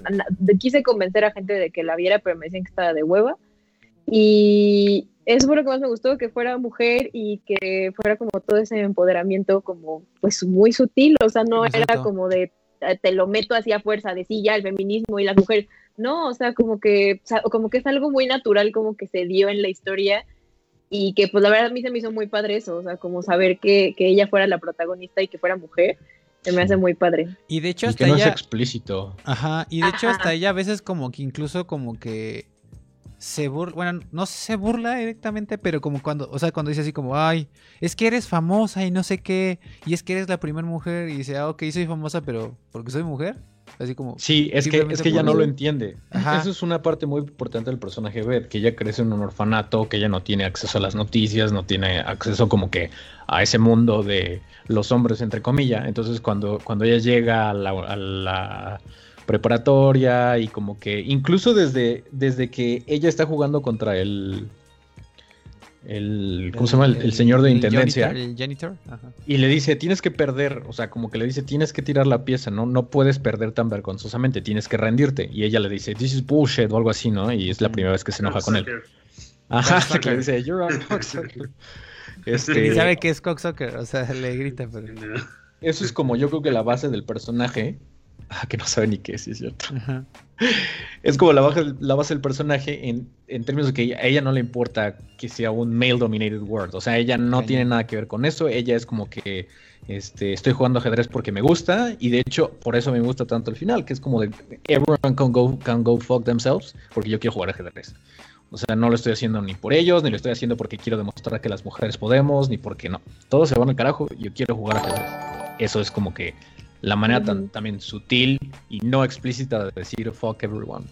quise convencer a gente de que la viera, pero me decían que estaba de hueva. Y eso fue lo que más me gustó, que fuera mujer y que fuera como todo ese empoderamiento como pues muy sutil. O sea, no era Exacto. como de eh, te lo meto así a fuerza, de sí, ya el feminismo y las mujeres. No, o sea, como que, o sea, como que es algo muy natural como que se dio en la historia y que pues la verdad a mí se me hizo muy padre eso, o sea, como saber que, que ella fuera la protagonista y que fuera mujer, se me hace muy padre. Y de hecho Y hasta que no es ella... explícito. Ajá, y de hecho hasta ella a veces como que incluso como que se burla, bueno, no se burla directamente, pero como cuando, o sea, cuando dice así como, ay, es que eres famosa y no sé qué, y es que eres la primera mujer, y dice, ah, ok, soy famosa, pero porque soy mujer, así como, Sí, es que, es que ella por no lo entiende. Ajá. Eso es una parte muy importante del personaje Beth, que ella crece en un orfanato, que ella no tiene acceso a las noticias, no tiene acceso como que a ese mundo de los hombres, entre comillas. Entonces cuando, cuando ella llega a la, a la preparatoria y como que incluso desde, desde que ella está jugando contra el... El, ¿Cómo se llama? El, el señor de el intendencia. janitor, el janitor, ajá. Y le dice, tienes que perder, o sea, como que le dice, tienes que tirar la pieza, ¿no? No puedes perder tan vergonzosamente, tienes que rendirte. Y ella le dice, this is bullshit o algo así, ¿no? Y es la Mm. primera vez que se enoja con él. Ajá, que le dice, you're a cocksucker". Y Este, sabe que es cocksucker, o sea, le grita, pero... eso es como yo creo que la base del personaje. Ah, que no sabe ni qué, sí es cierto. Ajá. Es como la, baja, la base del personaje en, en términos de que a ella no le importa que sea un male-dominated world. O sea, ella no tiene nada que ver con eso. Ella es como que este, estoy jugando ajedrez porque me gusta. Y de hecho, por eso me gusta tanto el final, que es como de everyone can go, can go fuck themselves porque yo quiero jugar ajedrez. O sea, no lo estoy haciendo ni por ellos, ni lo estoy haciendo porque quiero demostrar que las mujeres podemos, ni porque no. Todos se van al carajo, yo quiero jugar ajedrez. Eso es como que la manera tan- también sutil y no explícita de decir fuck everyone.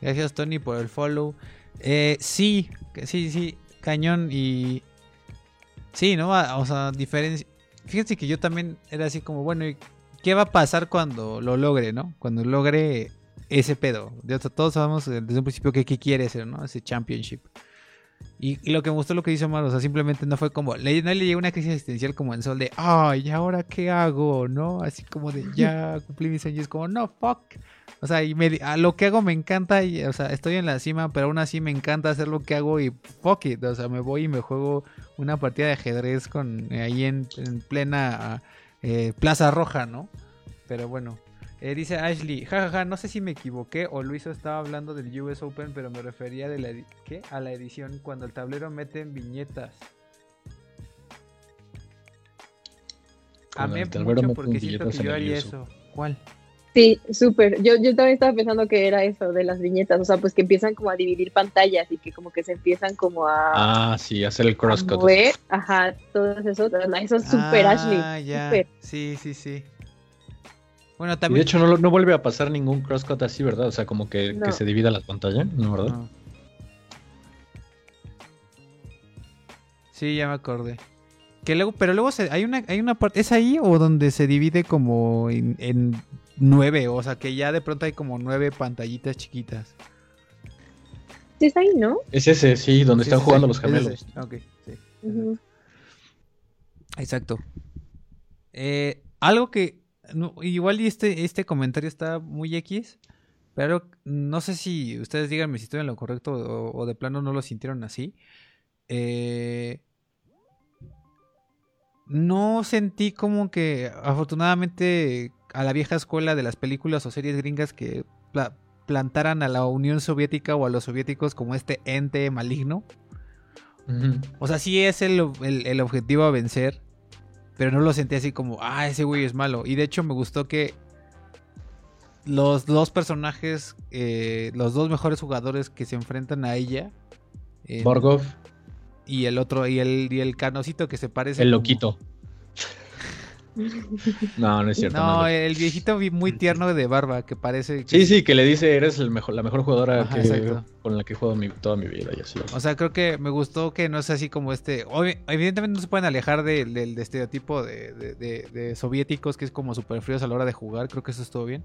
Gracias, Tony, por el follow. Eh, sí, sí, sí, cañón y... Sí, ¿no? Ah, O sea, diferencia... Fíjense que yo también era así como, bueno, ¿y ¿qué va a pasar cuando lo logre, no? Cuando logre ese pedo. De- o sea, todos sabemos desde un principio que qué quiere ser, ¿no? Ese championship. Y, lo que me gustó lo que hizo Omar, o sea, simplemente no fue como, le, no le llegó una crisis existencial como en Sol de, ay, ¿y ahora qué hago? ¿No? Así como de, ya cumplí mis años, como, no, fuck. O sea, y me- a lo que hago me encanta, y, o sea, estoy en la cima, pero aún así me encanta hacer lo que hago y fuck it. O sea, me voy y me juego una partida de ajedrez con ahí en, en plena eh, Plaza Roja, ¿no? Pero bueno. Eh, dice Ashley, jajaja, no sé si me equivoqué o Luiso estaba hablando del US Open, pero me refería de la a la edición cuando el tablero mete en viñetas. Amé mucho porque en siento que yo haría eso. ¿Cuál? Sí, súper. Yo, yo también estaba pensando que era eso de las viñetas, o sea, pues que empiezan como a dividir pantallas y que como que se empiezan como a, Ah, sí, hacer el crosscut. Ajá, todo eso. Eso es súper Ah, Ashley. ya. súper. Sí, sí, sí. Bueno, Y de también. hecho no, no vuelve a pasar ningún crosscut así, ¿verdad? O sea, como que, No. que se divida la pantalla, ¿no, verdad? No. Sí, ya me acordé. Que luego, pero luego se- hay una, hay una parte, ¿es ahí o donde se divide como en, en nueve? O sea, que ya de pronto hay como nueve pantallitas chiquitas. Sí, está ahí, ¿no? Es ese, sí, donde Sí, están sí, jugando sí, los es gemelos. Ok, sí. Exacto. Eh, algo que no, igual y este, este comentario está muy X, pero no sé si ustedes díganme si estoy en lo correcto o, o de plano no lo sintieron así. Eh, no sentí como que afortunadamente a la vieja escuela de las películas o series gringas que pla- plantaran a la Unión Soviética o a los soviéticos como este ente maligno. O sea, sí es el, el- el objetivo a vencer. Pero no lo sentí así como, ah, ese güey es malo. Y de hecho me gustó que los dos personajes, eh, los dos mejores jugadores que se enfrentan a ella. Borgov, Y el otro, y el, y el canocito que se parece. el como- loquito. No, no es cierto. No, el viejito vi- muy tierno de barba que parece. que- Sí, sí, que le dice, eres el mejor, la mejor jugadora Ajá, que, exacto. con la que he jugado mi- toda mi vida y así. O sea, creo que me gustó que no es así como este. obvi- evidentemente no se pueden alejar del estereotipo de- de soviéticos, que es como súper fríos a la hora de jugar. Creo que eso estuvo bien.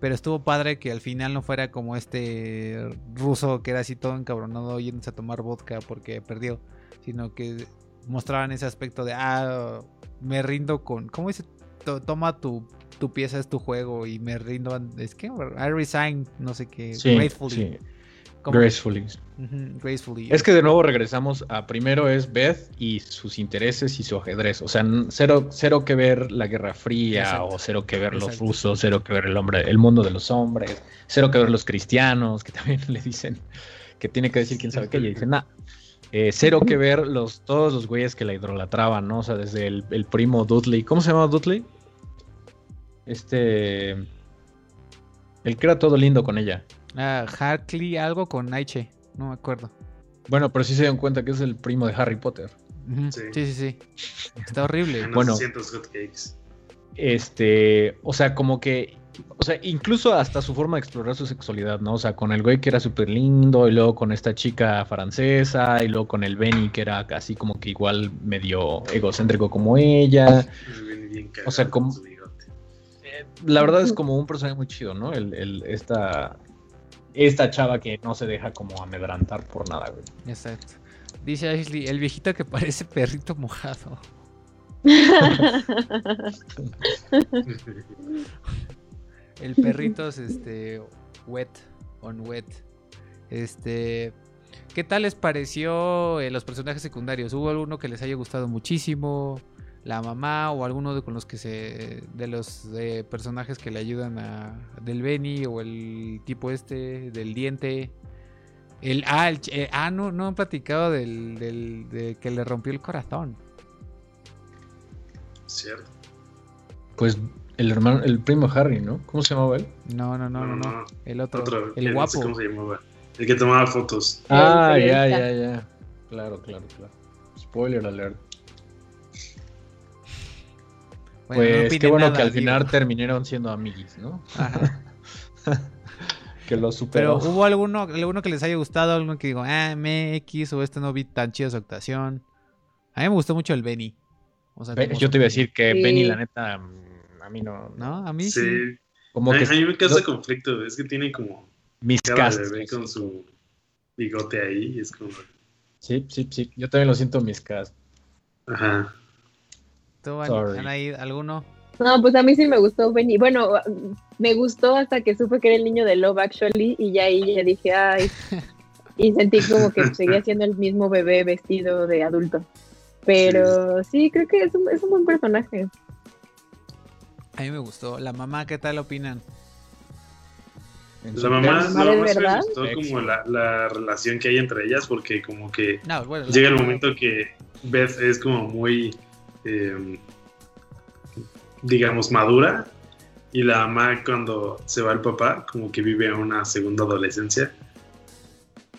Pero estuvo padre que al final no fuera como este ruso que era así todo encabronado yéndose a tomar vodka porque perdió. Sino que mostraban ese aspecto de, ah, me rindo con. ¿Cómo dice? To- Toma tu, tu pieza, es tu juego y me rindo. Es que, I resign, no sé qué. Sí, gratefully. sí, gracefully. Gracefully. Es que de nuevo regresamos a primero es Beth y sus intereses y su ajedrez. O sea, cero, cero que ver la Guerra Fría Exacto. o cero que ver los Exacto. rusos, cero que ver el hombre, el mundo de los hombres, cero que ver los cristianos, que también le dicen que tiene que decir quién sabe qué. Y ella dice, nah. Eh, cero que ver los, todos los güeyes que la idolatraban, ¿no? O sea, desde el, el primo Dudley. ¿Cómo se llama Dudley? Este. El que era todo lindo con ella. Ah, Hartley, algo con Naiche. No me acuerdo. Bueno, pero sí se dieron cuenta que es el primo de Harry Potter. Sí. Sí, sí, sí. Está horrible. Bueno. 200 hotcakes. Este, o sea, como que, o sea, incluso hasta su forma de explorar su sexualidad, ¿no? O sea, con el güey que era súper lindo, y luego con esta chica francesa, y luego con el Benny que era casi como que igual medio egocéntrico como ella. Bien, bien O sea, como-. Eh, La verdad es como un personaje muy chido, ¿no? El, el- esta, esta chava que no se deja como amedrantar por nada, güey. Exacto. Dice Ashley, el viejito que parece perrito mojado. El perrito es este wet on wet. Este, ¿qué tal les pareció eh, los personajes secundarios? ¿Hubo alguno que les haya gustado muchísimo? la mamá o alguno de con los que se de los eh, personajes que le ayudan a del Benny o el tipo este del diente el ah, el eh, ah, no no han platicado del, del de que le rompió el corazón Cierto. Pues el hermano, el primo Harry, ¿no? ¿Cómo se llamaba él? no no no no, no. el otro, el no sé guapo ¿Cómo se llamaba? El que tomaba fotos. Ah, ya, ya, ya. Claro, claro, claro. Spoiler alert. Bueno, pues qué bueno nada, que al digo. final terminaron siendo amiguis, ¿no? Ajá. que lo Pero superó. hubo alguno, alguno que les haya gustado, alguno que digo, ah, MX o este no vi tan chido su actuación. A mí me gustó mucho el Benny. O sea, Yo te iba a decir que Sí. Benny, la neta, a mí no. ¿No? A mí sí. Sí. Como a, que a mí me causa no- conflicto. Es que tiene como mis bebé con su bigote ahí. y Es como. Sí, sí, sí. Yo también lo siento mis casas. Ajá. ¿Tú. Anaí, alguno? No, pues a mí sí me gustó Benny. Bueno, me gustó hasta que supe que era el niño de Love Actually y ya ahí ya dije, ay. Y sentí como que seguía siendo el mismo bebé vestido de adulto. Pero sí, creo que es un, es un buen personaje. A mí me gustó. La mamá, ¿qué tal opinan? La mamá, ¿Mamá la mamá sí me verdad? gustó como la, la relación que hay entre ellas, porque como que No, bueno. la llega el momento que Beth es como muy, eh, digamos, madura. Y la mamá cuando se va el papá, como que vive una segunda adolescencia.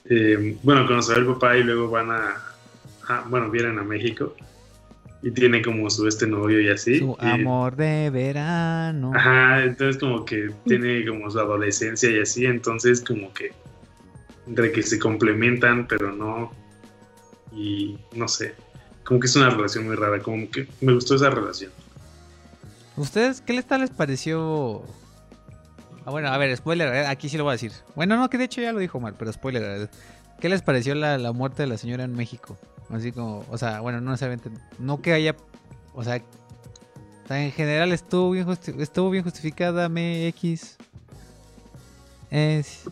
Eh, bueno, cuando se va el papá y luego van a, a- bueno, vienen a México. Y tiene como su este novio y así. Su y- amor de verano. Ajá, entonces como que tiene como su adolescencia y así, entonces como que entre que se complementan, pero no, y no sé, como que es una relación muy rara, como que me gustó esa relación. ¿Ustedes qué les tal les pareció? Ah, bueno, a ver, spoiler, eh, aquí sí lo voy a decir. Bueno, no, que de hecho ya lo dijo mal, pero spoiler. ¿Qué les pareció la, la muerte de la señora en México? Así como, o sea, bueno, no necesariamente, no que haya, o sea, en general estuvo bien, justi- estuvo bien justificada MX. Es...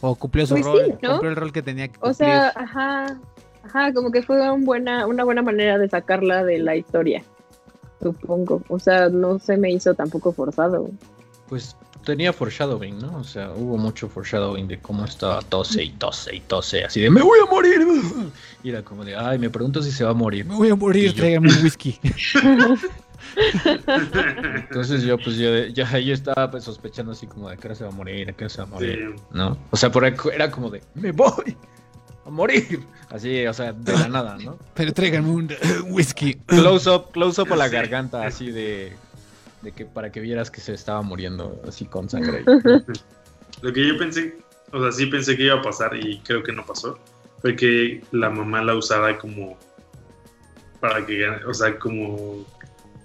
O cumplió su Pues sí, rol, ¿no? cumplió el rol que tenía que cumplir. O sea, ajá, ajá, como que fue un buena, una buena manera de sacarla de la historia, supongo. O sea, no se me hizo tampoco forzado. Pues tenía foreshadowing, ¿no? O sea, hubo mucho foreshadowing de cómo estaba tose y tose y tose, así de me voy a morir. Y era como de, ay, me pregunto si se va a morir. Me voy a morir, yo- tráigame un whisky. Entonces yo, pues yo, ya ahí estaba pues, sospechando así como de que ahora se va a morir, a qué hora se va a morir, Sí. ¿no? O sea, por ahí era como de, me voy a morir. Así, o sea, de la nada, ¿no? Pero tráiganme un un whisky. Close up, close up a la garganta, así de, de que para que vieras que se estaba muriendo, así con sangre. Lo que yo pensé, o sea, sí pensé que iba a pasar y creo que no pasó, fue que la mamá la usara como para que, gane- o sea, como,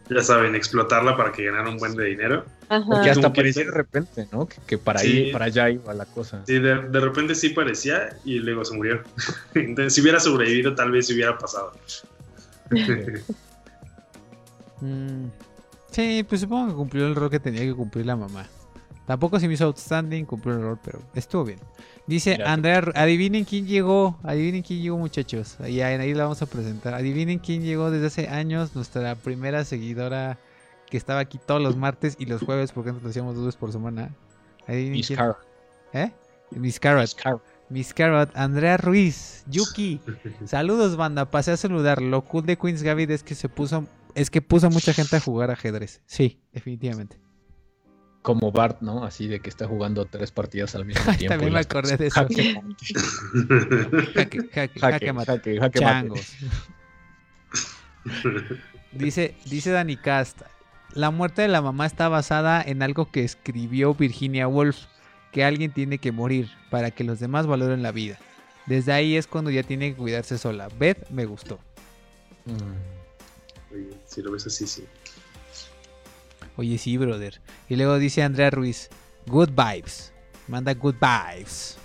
ya saben, explotarla para que ganara un buen de dinero. Ajá. Porque hasta dice- de repente, ¿no? Que, que para, Sí. ahí, para allá iba la cosa. Sí, de, de repente sí parecía y luego se murió. Entonces, si hubiera sobrevivido, tal vez se hubiera pasado. Mm, Sí, pues supongo que cumplió el rol que tenía que cumplir la mamá. Tampoco se me hizo outstanding, cumplió el rol, pero estuvo bien. Dice Mira, Andrea, adivinen quién llegó, adivinen quién llegó muchachos. Y ahí, ahí la vamos a presentar. Adivinen quién llegó desde hace años, nuestra primera seguidora que estaba aquí todos los martes y los jueves, porque antes lo hacíamos dos veces por semana. Adivinen Miss quién. Carrot. ¿Eh? Miss Carrot. Miss Carrot. Miss Carrot, Andrea Ruiz, Yuki. Saludos, banda. Pasé a saludar. Lo cool de Queen's Gambit es que se puso, es que puso a mucha gente a jugar ajedrez. Sí, definitivamente. Como Bart, ¿no? Así de que está jugando tres partidas al mismo Ay, tiempo. también me acordé de eso. Jaque, Jaque, jaque, jaque, jaque, mate. jaque, jaque, mate. Changos. Dice, dice Dani Cast. La muerte de la mamá está basada en algo que escribió Virginia Woolf, que alguien tiene que morir para que los demás valoren la vida. Desde ahí es cuando ya tiene que cuidarse sola. Beth me gustó. Mm. Si lo ves así, sí. Oye, sí, brother. Y luego dice Andrea Ruiz, good vibes. Manda good vibes.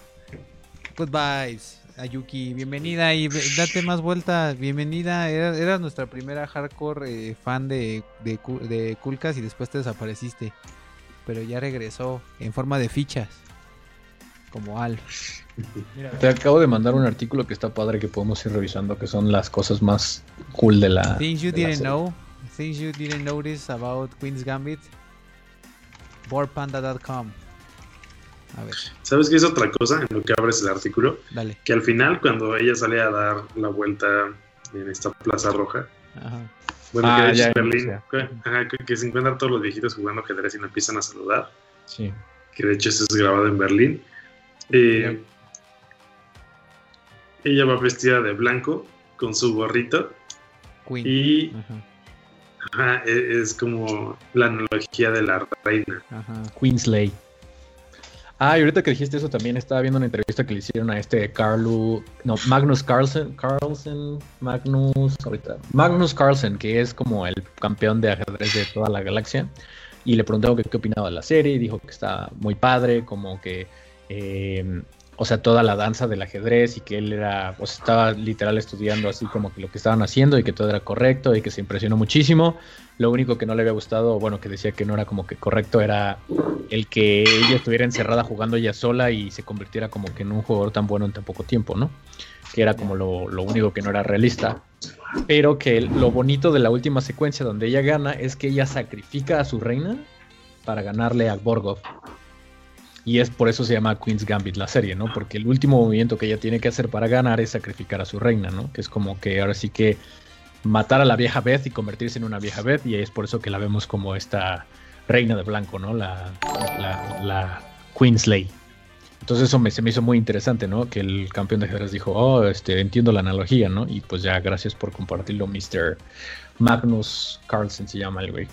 Good vibes. Ayuki, bienvenida y date más vuelta. Bienvenida. Era- Eras nuestra primera hardcore eh, fan de, de, de Kulkas y después te desapareciste. Pero ya regresó en forma de fichas. como Alf. Mira, te acabo de mandar un artículo que está padre que podemos ir revisando, que son las cosas más cool de la. Things you didn't know. Things you didn't notice about Queen's Gambit. Boardpanda.com. A ver, ¿Sabes qué es otra cosa en lo que abres el artículo? dale. Que al final, cuando ella sale a dar la vuelta en esta plaza roja, Ajá. bueno, Ah, que de hecho ya, es Berlín, ajá, que- se encuentran todos los viejitos jugando ajedrez y la empiezan a saludar, Sí. que de hecho eso es grabado en Berlín. Eh, ella va vestida de blanco con su gorrito Queen. y Ajá, ajá, e- es como la analogía de la reina. ajá. Queensley. Ah, y ahorita que dijiste eso también estaba viendo una entrevista que le hicieron a este Carlo, no, Magnus Carlsen, Carlsen, Magnus, ahorita, Magnus Carlsen, que es como el campeón de ajedrez de toda la galaxia, y le preguntaron que qué opinaba de la serie, y dijo que está muy padre, como que, eh, o sea, toda la danza del ajedrez, y que él era, o sea, estaba literal estudiando así como que lo que estaban haciendo, y que todo era correcto, y que se impresionó muchísimo. Lo único que no le había gustado, bueno, que decía que no era como que correcto, era el que ella estuviera encerrada jugando ella sola y se convirtiera como que en un jugador tan bueno en tan poco tiempo, ¿no? Que era como lo, lo único que no era realista. Pero que lo bonito de la última secuencia donde ella gana es que ella sacrifica a su reina para ganarle a Borgov. Y es por eso se llama Queen's Gambit la serie, ¿no? Porque el último movimiento que ella tiene que hacer para ganar es sacrificar a su reina, ¿no? Que es como que ahora sí que matar a la vieja Beth y convertirse en una vieja Beth y es por eso que la vemos como esta reina de blanco, ¿no? La, la, la Queensley. Entonces eso me, se me hizo muy interesante, ¿no? Que el campeón de ajedrez dijo, oh, este, entiendo la analogía, ¿no? Y pues ya, gracias por compartirlo, Mr. Magnus Carlsen se llama el güey.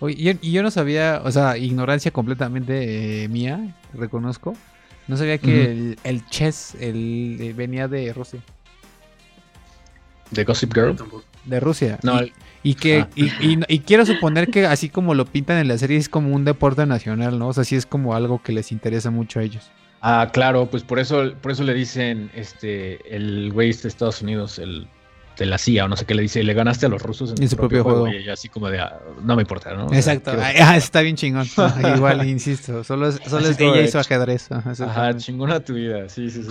Oye, y yo, y yo no sabía, o sea, ignorancia completamente eh, mía, reconozco. No sabía que el, el chess el, eh, venía de Rusia. ¿De Gossip Girl? De Rusia. No, y, el- y que Ah. y, y- y quiero suponer que así como lo pintan en la serie es como un deporte nacional, ¿no? O sea, sí es como algo que les interesa mucho a ellos. Ah, claro, pues por eso, por eso le dicen, este, el güey de Estados Unidos, el de la CIA o no sé qué le dice, le ganaste a los rusos en, En su propio juego. Y ella así como de, ah, no me importa, ¿no? O sea, Exacto. ah, está bien chingón. Ajá, Igual, insisto. Solo es, solo es ella de- y su ajedrez. Ajá, chingona tu vida, sí, sí, sí.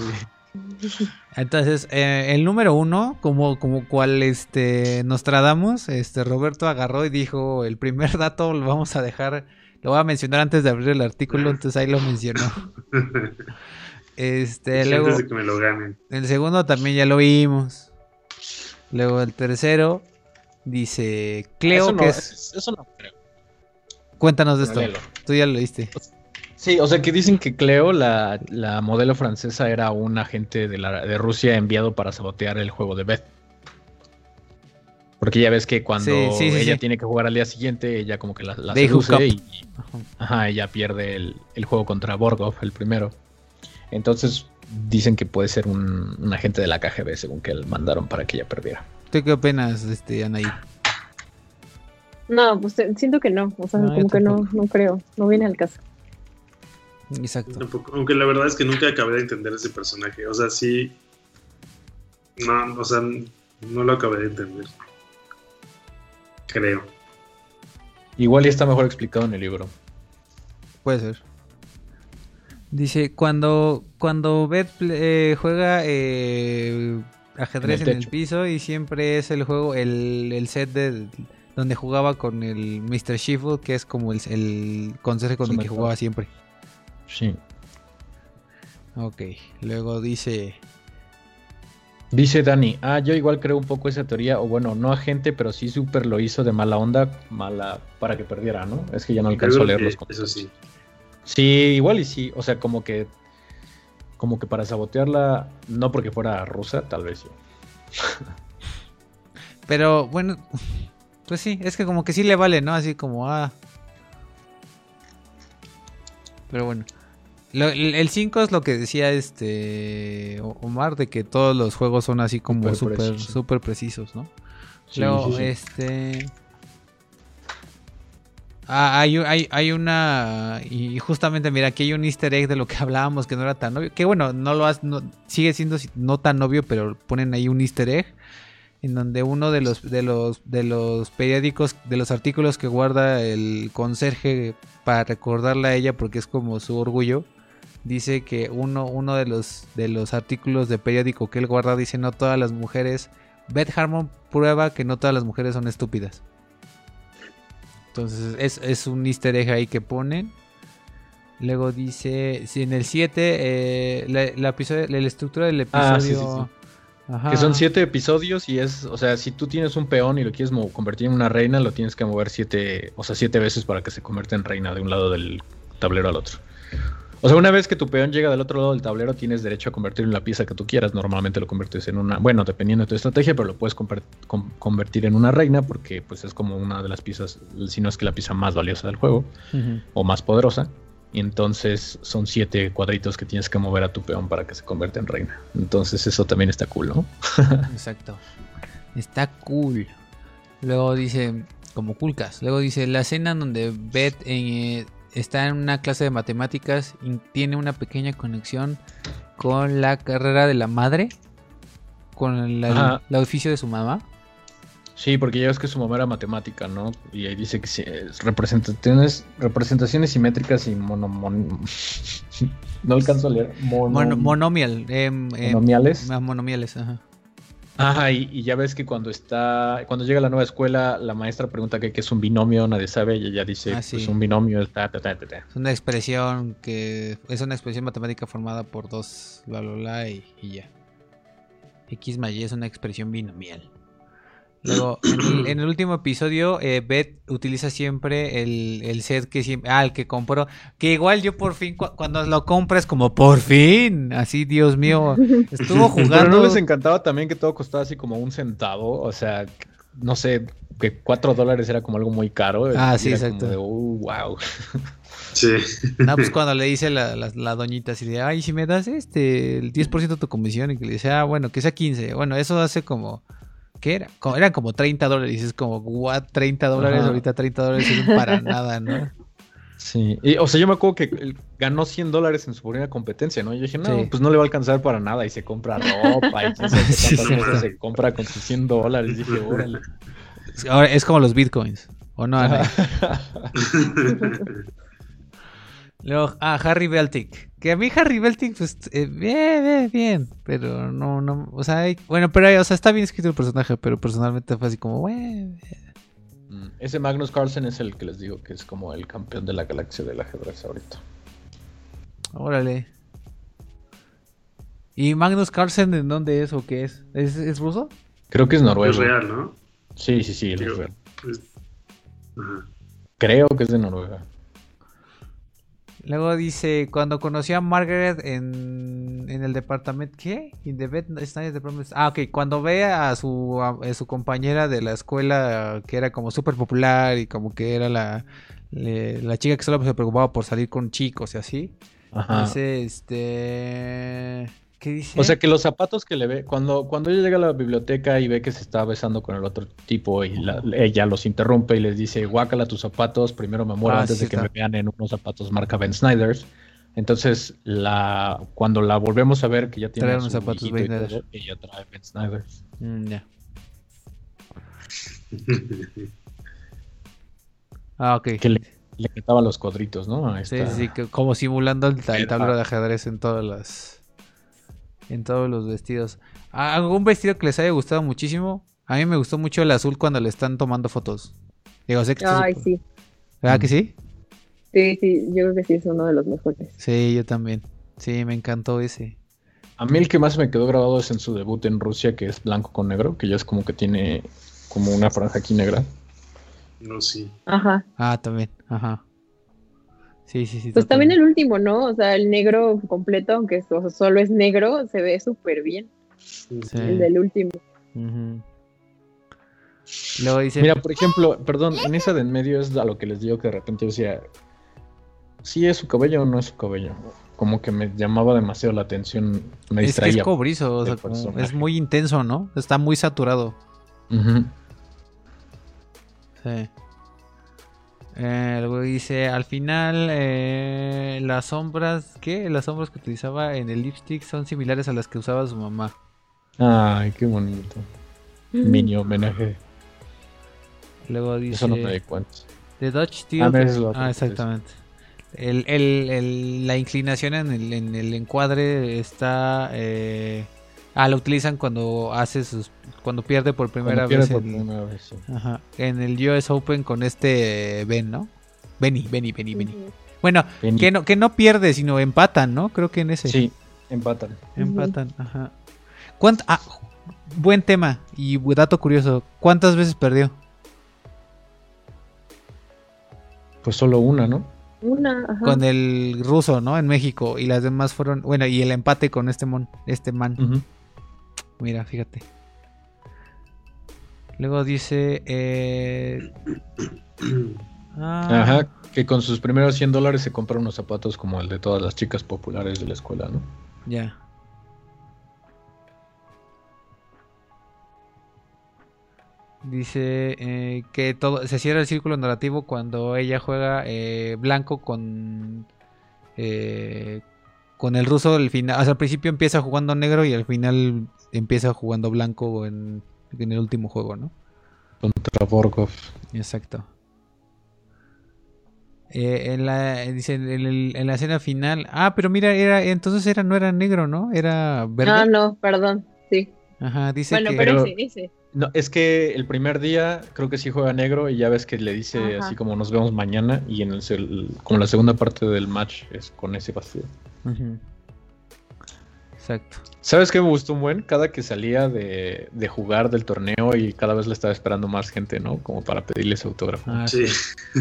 Entonces, eh, el número uno, como, como cual este Nostradamus, este Roberto agarró y dijo, el primer dato lo vamos a dejar, lo voy a mencionar antes de abrir el artículo, entonces ahí lo mencionó. Este, luego, Antes de que me lo ganen. el segundo también ya lo vimos. Luego el tercero dice Cleo, eso no, que es... Eso no creo. Cuéntanos de esto. Léelo. Tú ya lo leíste. Sí, o sea que dicen que Cleo, la, la modelo francesa, era un agente de, la, de Rusia enviado para sabotear el juego de Beth. Porque ya ves que cuando Sí, sí, sí, ella sí. tiene que jugar al día siguiente, ella como que la, la seduce y, y- ajá, ella pierde el, el juego contra Borgov, el primero. Entonces dicen que puede ser un, un agente de la KGB, según que le mandaron para que ella perdiera. ¿Tú qué opinas, este, Anaí? No, pues eh, siento que no. O sea, No, como que no, no creo. No viene al caso. Exacto. Tampoco, aunque la verdad es que nunca acabé de entender ese personaje. O sea, sí. No, o sea, no lo acabé de entender. Creo. Igual y está mejor explicado en el libro. Puede ser. Dice, cuando, cuando Beth eh, juega eh, ajedrez En en el piso y siempre es el juego, el, el set de donde jugaba con el Mr. Sheffield, que es como el, el conserje con Su el que jugaba siempre. Sí. Ok, luego dice, Dice Dani, ah, yo igual creo un poco esa teoría, o bueno, no agente, pero sí súper lo hizo de mala onda, mala para que perdiera, ¿no? Es que ya no alcanzó a leer los Eso comentarios. sí. Sí, igual y sí, o sea, como que como que para sabotearla, no porque fuera rusa, tal vez sí. pero bueno, pues sí, es que como que sí le vale, ¿no? Así como, ah. Pero bueno. Lo- el 5 es lo que decía este Omar, de que todos los juegos son así como Súper precisos. ¿no? Sí, Luego, sí, sí. este. Ah, hay, hay, hay una. Y justamente, mira, aquí hay un easter egg de lo que hablábamos que no era tan obvio. Que bueno, no lo has, sigue siendo si- no tan obvio, pero ponen ahí un easter egg. En donde uno de los, de los, de los periódicos, de los artículos que guarda el conserje para recordarle a ella, porque es como su orgullo, dice que uno, uno de los de los artículos de periódico que él guarda dice no todas las mujeres. Beth Harmon prueba que no todas las mujeres son estúpidas. Entonces es, es un easter egg ahí que ponen. Luego dice, si en el 7, eh, la, la episodio- la estructura del episodio... Ah, sí, sí, sí. Ajá. Que son siete episodios y es, o sea, si tú tienes un peón y lo quieres convertir en una reina, lo tienes que mover siete, o sea, siete veces para que se convierta en reina de un lado del tablero al otro. O sea, una vez que tu peón llega del otro lado del tablero, tienes derecho a convertirlo en la pieza que tú quieras. Normalmente lo conviertes en una, bueno, dependiendo de tu estrategia, pero lo puedes conver- con- convertir en una reina porque pues es como una de las piezas, si no es que la pieza más valiosa del juego o más poderosa. Y entonces son siete cuadritos que tienes que mover a tu peón para que se convierta en reina. Entonces eso también está cool, ¿no? Exacto. Está cool. Luego dice, como Kulkas. Luego dice, la escena en donde Beth eh, está en una clase de matemáticas y tiene una pequeña conexión con la carrera de la madre. Con la- el oficio de su mamá. Sí, porque ya ves que su mamá era matemática, ¿no? Y ahí dice que sí, es representaciones, representaciones simétricas y mono, mon- no alcanzo a leer. Mono- Mono- monomial. em, em, monomiales. ah, monomiales, ajá. Ajá, y, y ya ves que cuando está, cuando llega a la nueva escuela, la maestra pregunta qué es un binomio, nadie sabe, y ella dice, Ah, sí. pues un binomio es ta, ta, ta, ta, ta. Es una expresión que es una expresión matemática formada por dos bla bla bla y, y ya. X más Y es una expresión binomial. Luego, en el, en el último episodio, eh, Beth utiliza siempre el, el set que siempre. Ah, el que compró. Que igual yo por fin, cu- cuando lo compras, como por fin. Así, Dios mío. Estuvo Pero jugando. no les encantaba también que todo costaba así como un centavo, o sea, no sé, que cuatro dólares era como algo muy caro. Ah, sí, exacto. Como de, "Uh, wow. Sí. No, pues cuando le dice la, la, la doñita así de, ay, si me das este, el 10% de tu comisión, y que le dice, ah, bueno, que sea 15. Bueno, eso hace como, ¿qué era? Como, eran como 30 dólares. Y dices como, what, 30 dólares, Ajá. ahorita 30 dólares sirven para nada, ¿no? Sí, y, o sea, yo me acuerdo que él ganó 100 dólares en su primera competencia, ¿no? Y yo dije, no, Sí. pues no le va a alcanzar para nada y se compra ropa y qué Sí, sí, cosas sí. se compra con sus 100 dólares. Dije, órale. Ahora es como los bitcoins, ¿o no? Ana? Luego, ah, Harry Beltic. Que a mí Harry Beltic, pues, eh, bien, bien, bien. Pero no, no, o sea, hay- bueno, pero, o sea, está bien escrito el personaje, pero personalmente fue así como, bueno. Mm, Ese Magnus Carlsen es el que les digo que es como el campeón de la galaxia del ajedrez ahorita. Órale. ¿Y Magnus Carlsen en dónde es o qué es? ¿Es, es ruso? Creo que es noruego. Es real, ¿no? Sí, sí, sí, él es Digo, real. Creo que es de Noruega. Luego dice, cuando conoció a Margaret en, en el departamento, ¿qué? In the bed, Ah, ok, cuando ve a su, a, su compañera de la escuela que era como súper popular y como que era la, le- la chica que solo se preocupaba por salir con chicos y así. Ajá. Dice, este... ¿Qué dice? O sea que los zapatos que le ve, cuando, cuando ella llega a la biblioteca y ve que se está besando con el otro tipo y la- ella los interrumpe y les dice, guácala tus zapatos, primero me muero Ah, antes sí, de que está. me vean en unos zapatos marca Ben Snyder's. Entonces, la, cuando la volvemos a ver que ya tiene unos zapatos Ben Snyder. ella trae Ben Snyder's. Mm, ya. Ah, ok. Que le, le quitaba los cuadritos, ¿no? Sí, esta- sí, sí, que- como simulando el, el tablero de ajedrez en todas las. En todos los vestidos. ¿Algún vestido que les haya gustado muchísimo? A mí me gustó mucho el azul cuando le están tomando fotos. Digo, sé que esto es- Ay, sí. ¿Verdad que sí? Sí, sí, yo creo que sí es uno de los mejores. Sí, yo también. Sí, me encantó ese. A mí el que más me quedó grabado es en su debut en Rusia, que es blanco con negro, que ya es como que tiene como una franja aquí negra. No, sí. Ajá. Ah, también. Ajá. Sí, sí, sí. Pues también el último, ¿no? O sea, el negro completo, aunque so- solo es negro, se ve súper bien. Sí. El del último. Ujú. Luego dice. Mira, por ejemplo, perdón, en esa de en medio es a lo que les digo que de repente yo decía, ¿sí es su cabello o no es su cabello? Como que me llamaba demasiado la atención, me es que distraía. es cobrizo, o sea, es muy intenso, ¿no? Está muy saturado. Sí. Eh, luego dice, al final, eh, las sombras, ¿qué? Las sombras que utilizaba en el lipstick son similares a las que usaba su mamá. Ay, qué bonito. Mini homenaje. Luego dice, Eso no me di cuenta. The Dutch Steel. Ah, Ah, exactamente. El, el- el- la inclinación en el, en el encuadre está. eh, ah, la utilizan cuando hace sus. Cuando pierde por primera pierde vez. por el- primera vez, sí. ajá, en el US Open con este Ben, ¿no? Benny, Benny, Benny, Benny. Bueno, Benny. que no, que no pierde, sino empatan, ¿no? Creo que en ese. Sí, empatan. Empatan, ajá. ¿Cuánt- ah, buen tema y dato curioso. ¿Cuántas veces perdió? Pues solo una, ¿no? Una, ajá. Con el ruso, ¿no? En México. Y las demás fueron. Bueno, y el empate con este mon, este man. Mira, fíjate. Luego dice. eh, ah, Ajá, que con sus primeros 100 dólares se compra unos zapatos como el de todas las chicas populares de la escuela, ¿no? Ya. Dice eh, que todo se cierra el círculo narrativo cuando ella juega eh, blanco con eh, con el ruso del final. O sea, al principio empieza jugando negro y al final empieza jugando blanco en, en el último juego, ¿no? Contra Borgov. Exacto. Eh, en la dice en, el- en la escena final. Ah, pero mira, era entonces era no era negro, ¿no? Era verde. Ah, no, perdón. Sí. Ajá, dice Bueno, que pero, Pero- ese, ese. No, es que el primer día creo que sí juega negro y ya ves que le dice Ajá. así como nos vemos mañana y en el, como la segunda parte del match es con ese. Ujú. Exacto. ¿Sabes qué me gustó un buen? Cada que salía de, de jugar del torneo y cada vez le estaba esperando más gente, ¿no? Como para pedirle su autógrafo. Ah, Sí.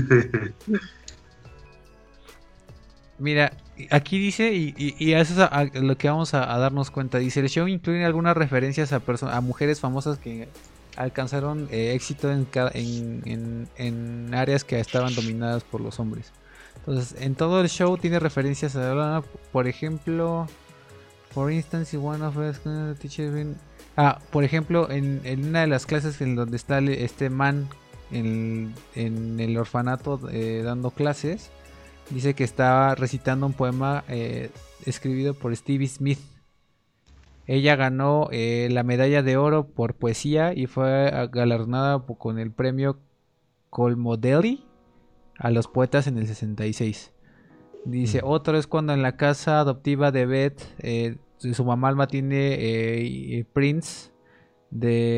Mira, aquí dice, y, y- y eso es a, a lo que vamos a, a darnos cuenta, dice, el show incluye algunas referencias a, a mujeres famosas que alcanzaron eh, éxito en, en, en- en áreas que estaban dominadas por los hombres. Entonces, en todo el show tiene referencias a, por ejemplo, for instance, one of us, teacher Ah, por ejemplo, en, en una de las clases en donde está este man en, en el orfanato eh, dando clases, dice que estaba recitando un poema eh, escribido por Stevie Smith. Ella ganó eh, la medalla de oro por poesía y fue galardonada con el premio Colmodelli a los poetas en el 66. Dice, otro es cuando en la casa adoptiva de Beth, eh, su mamá Alma tiene eh, prints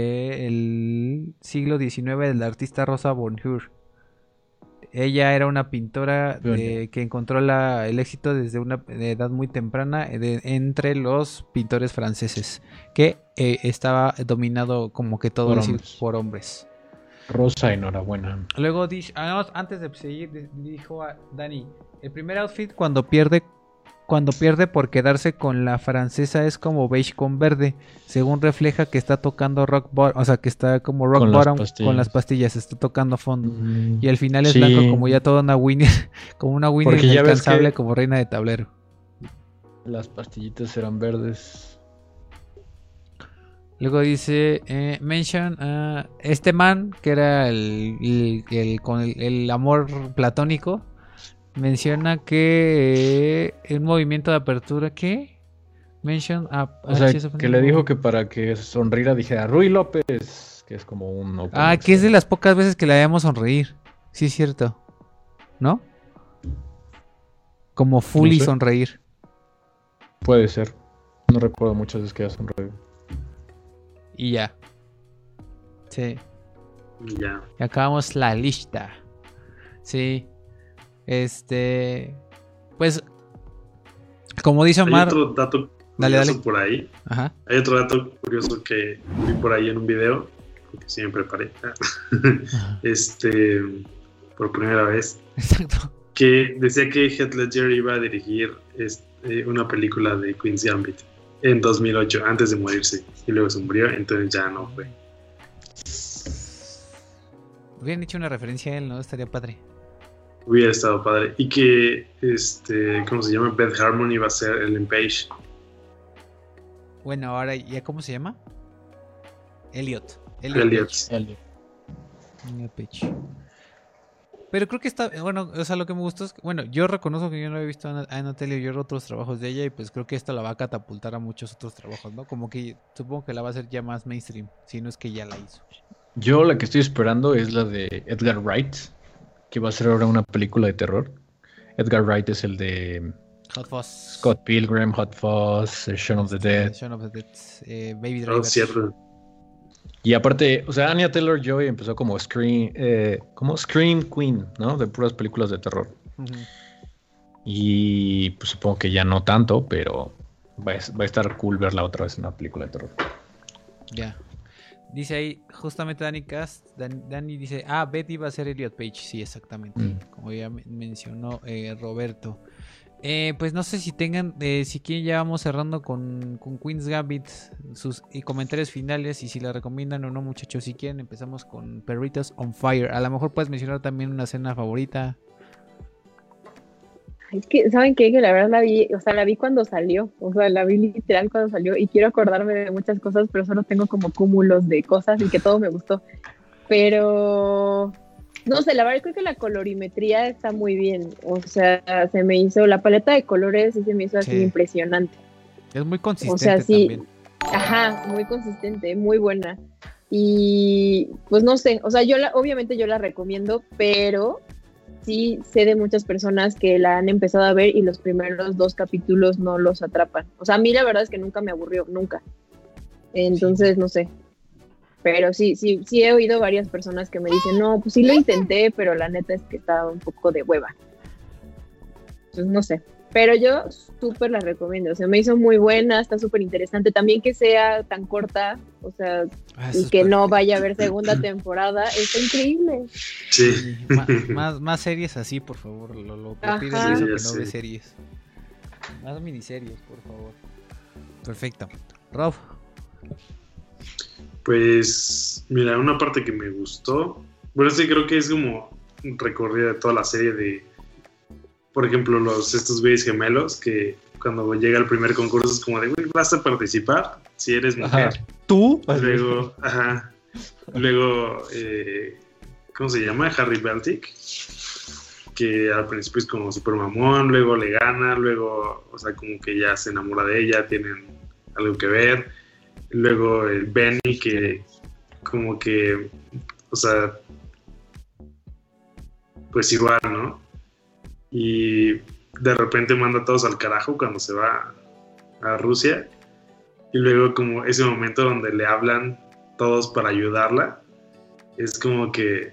del siglo XIX del artista Rosa Bonheur. Ella era una pintora que encontró la- el éxito desde una edad muy temprana eh, de- entre los pintores franceses, que estaba dominado como que todo Por hombres. por hombres. Rosa, enhorabuena. Luego ah, antes de seguir, di- dijo a Dani, el primer outfit cuando pierde, cuando pierde por quedarse con la francesa es como beige con verde, según refleja que está tocando rock bottom, o sea que está como rock Con las bottom con las pastillas, está tocando fondo. Mm, Y al final es Sí. blanco como ya toda una Winnie, como una ves inalcanzable que- como reina de tablero. Las pastillitas eran verdes. Luego dice, eh, mention, ah, este man, que era el, el- el- con el amor platónico, menciona que eh, un movimiento de apertura, ¿qué? Mention, ah, O sea, que le dijo que para que sonriera dijera Rui López, que es como un... open Ah, que es de las pocas veces que la veamos sonreír. Sí, es cierto. ¿No? Como fully sé. sonreír. Puede ser. No recuerdo muchas veces que haya sonreído. Y ya. Sí. Ya. Y acabamos la lista. Sí. Este. Pues. Como dice Hay Omar. otro dato Dale, curioso dale. por ahí. Ajá. Hay otro dato curioso que vi por ahí en un video, porque sí me preparé. Este, por primera vez, Exacto. que decía que Heath Ledger iba a dirigir este, una película de Queen's Gambit en 2008, antes de morirse. Y luego se murió, entonces ya no fue. Hubieran hecho una referencia a él, ¿no? Estaría padre. Hubiera estado padre. Y que, este, ¿cómo se llama? Beth Harmon iba a ser Ellen Page. Bueno, ahora, ¿ya cómo se llama? Elliot. Elliot. Elliot. Elliot. Elliot Page. Pero creo que está, bueno, o sea, lo que me gustó es que, bueno, yo reconozco que yo no había visto a Anna Taylor otros trabajos de ella y pues creo que esto la va a catapultar a muchos otros trabajos, ¿no? Como que supongo que la va a hacer ya más mainstream, si no es que ya la hizo. Yo la que estoy esperando es la de Edgar Wright, que va a ser ahora una película de terror. Edgar Wright es el de Hot Fuzz. Scott Pilgrim, Hot Fuzz, eh, Shaun of the Dead. Shaun of the Dead, eh, Baby Oh, Driver. cierto. Y aparte, o sea, Anya Taylor Joy empezó como Scream, eh, como Scream Queen, ¿no? De puras películas de terror. Y pues supongo que ya no tanto, pero va a, va a estar cool verla otra vez en una película de terror. Ya. Dice ahí, justamente Danny Cast, Dan- Danny dice, ah, Betty va a ser Elliot Page, sí, exactamente, Mm. como ya men- mencionó eh, Roberto. Eh, pues no sé si tengan, eh, si quieren ya vamos cerrando con, con Queen's Gambit, sus y comentarios finales y si la recomiendan o no muchachos, si quieren empezamos con Perritos on Fire, a lo mejor puedes mencionar también una escena favorita. Es que, ¿saben qué? Que la verdad la vi, o sea, la vi cuando salió, o sea, la vi literal cuando salió y quiero acordarme de muchas cosas, pero solo tengo como cúmulos de cosas y que todo me gustó. Pero, no sé, la verdad creo que la colorimetría está muy bien, o sea, se me hizo, la paleta de colores sí se me hizo así Sí. impresionante. Es muy consistente sea, sí. también. Ajá, muy consistente, muy buena. Y pues no sé, o sea, yo la, obviamente yo la recomiendo, pero sí sé de muchas personas que la han empezado a ver y los primeros dos capítulos no los atrapan. O sea, a mí la verdad es que nunca me aburrió, nunca. Entonces, no sé. Pero sí, sí, sí he oído varias personas que me dicen, no, pues sí lo intenté, pero la neta es que estaba un poco de hueva. Entonces, no sé. Pero yo súper la recomiendo. O sea, me hizo muy buena, está súper interesante. También que sea tan corta, o sea, Ah, eso y que no vaya a haber segunda temporada, está increíble. Sí. Sí, más, más series así, por favor. Lo, lo pides eso Sí, que no ve sé. series. Más miniseries, por favor. Perfecto. Rob, Pues, mira, una parte que me gustó. Bueno, sí, creo que es como un recorrido de toda la serie de, por ejemplo, los estos güeyes gemelos que cuando llega el primer concurso es como de, güey, vas a participar si eres mujer. Ajá. ¿Tú? Luego, ajá. Luego, eh, ¿cómo se llama? Harry Beltic. Que al principio es como super mamón, luego le gana, luego, o sea, como que ya se enamora de ella, tienen algo que ver. Luego el Benny, que como que, o sea, pues igual, ¿no? Y de repente manda a todos al carajo cuando se va a Rusia. Y luego como ese momento donde le hablan todos para ayudarla, es como que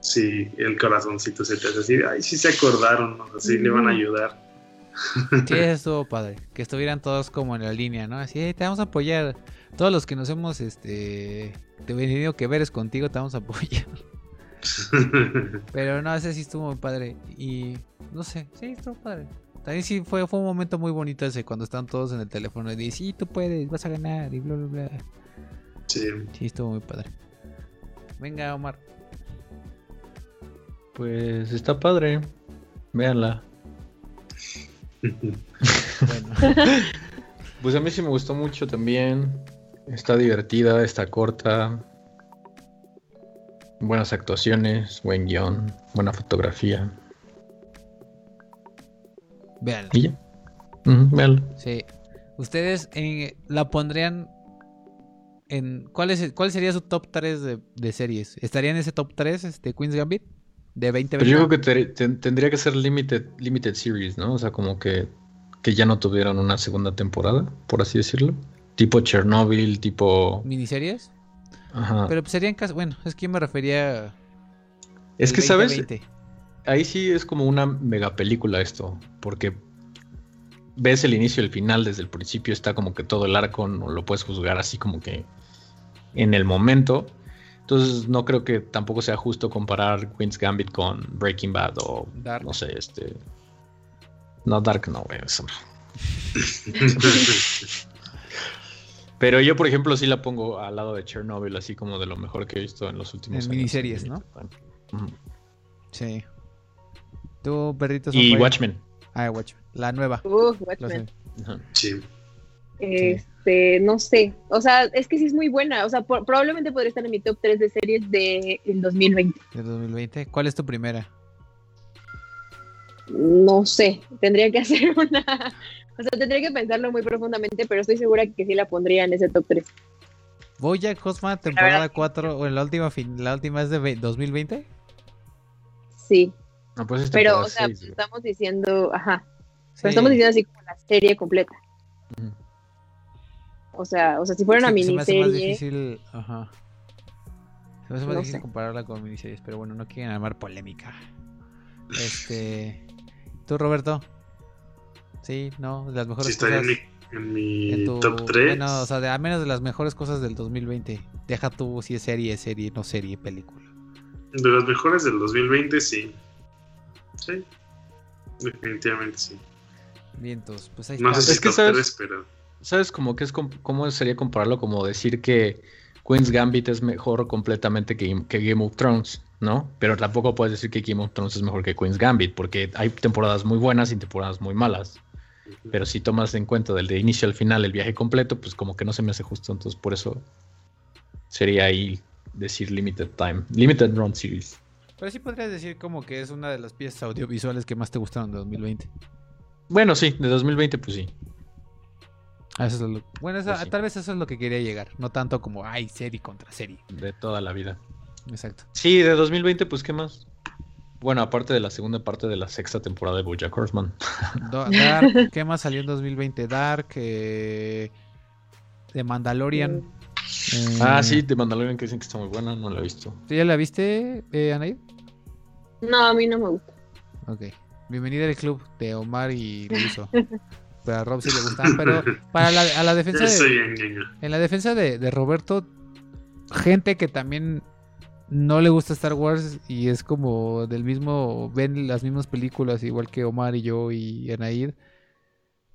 sí, el corazoncito se te hace así, ay, sí se acordaron, ¿no? así le van a ayudar. sí, eso estuvo padre. Que estuvieran todos como en la línea, ¿no? Así, "Eh, te vamos a apoyar. Todos los que nos hemos este tenido que ver es contigo, te vamos a apoyar. Pero no, ese sí estuvo muy padre. Y no sé, sí, estuvo padre. También sí fue, fue un momento muy bonito ese cuando están todos en el teléfono y dicen, sí, tú puedes, vas a ganar y bla, bla, bla. sí. Sí, estuvo muy padre. Venga, Omar. Pues está padre. Véanla. Bueno, Pues a mí sí me gustó mucho también. Está divertida, está corta. Buenas actuaciones, buen guion, buena fotografía. vean. Y ya. Sí. ¿Ustedes eh, la pondrían en... ¿cuál, es, ¿Cuál sería su top 3 de, de series? ¿Estaría en ese top 3 este, Queen's Gambit? De 2020. Pero yo creo que te- ten- tendría que ser limited, limited series, ¿no? O sea, como que, que ya no tuvieron una segunda temporada, por así decirlo. Tipo Chernobyl, tipo... ¿Miniseries? Ajá. Pero pues serían casi... Bueno, es que yo me refería... es que, ¿sabes? 2020. Ahí sí es como una mega película esto, porque ves el inicio y el final desde el principio, está como que todo el arco no lo puedes juzgar así como que en el momento. Entonces no creo que tampoco sea justo comparar Queen's Gambit con Breaking Bad o Dark. no sé, este... No, Dark no, güey, eso no. Pero yo, por ejemplo, sí la pongo al lado de Chernobyl, así como de lo mejor que he visto en los últimos En años. miniseries, ¿no? Sí. ¿Tú, perritos? Y Watchmen. Ah, Watchmen. La nueva. Uh, Watchmen. Sí. Este, no sé. O sea, es que sí es muy buena. O sea, por- probablemente podría estar en mi top 3 de series del 2020. De 2020. ¿Cuál es tu primera? No sé. Tendría que hacer una. O sea, tendría que pensarlo muy profundamente, pero estoy segura que sí la pondría en ese top 3. Bojack Horseman temporada verdad que 4 o en la última fin, la última es de ve- 2020? Sí. No, pues es Pero, o sea, pues, estamos diciendo, ajá, Sí. pero estamos diciendo así como la serie completa. O sea, o sea, si fuera una Se- se me hace más miniserie, difícil, ajá. Se me hace más No difícil sé. compararla con miniseries, pero bueno, no quieren armar polémica. Este, ¿tú Roberto? Sí, no, de las mejores Sí, cosas en mi, en mi en tu- top 3. Bueno, o sea, de, a menos de las mejores cosas del 2020. Deja tú si es serie, serie, no serie, película. De las mejores del 2020, sí. Sí. Definitivamente sí. Vientos, pues ahí No sé está. si Es que top sabes- 3, pero. ¿Sabes cómo que es cómo sería compararlo? Como decir que Queen's Gambit es mejor completamente que, que Game of Thrones, ¿no? Pero tampoco puedes decir que Game of Thrones es mejor que Queen's Gambit, porque hay temporadas muy buenas y temporadas muy malas. Pero si tomas en cuenta del de inicio al final el viaje completo, pues como que no se me hace justo. Entonces por eso sería ahí decir Limited Time, Limited Run Series. Pero sí podrías decir como que es una de las piezas audiovisuales que más te gustaron de 2020. Bueno, sí, de 2020 pues sí. Ah, eso es lo- bueno, eso- Pues sí. tal vez eso es lo que quería llegar. No tanto como, ay, serie contra serie. De toda la vida. Exacto. Sí, de 2020 pues ¿qué más? Bueno, aparte de la segunda parte de la sexta temporada de BoJack Horseman. Dark, ¿qué más salió en 2020? Dark, eh, The Mandalorian. eh, Ah, sí, de Mandalorian que dicen que está muy buena, no la he visto. ¿Tú ya la viste, eh, Anaid? no, a mí no me gusta. Ok. Bienvenida al club de Omar y Luiso. Pero a Rob sí le gustan. Pero para la, a la defensa de, en la defensa de, de Roberto, gente que también no le gusta Star Wars y es como del mismo, ven las mismas películas igual que Omar y yo y Anaid.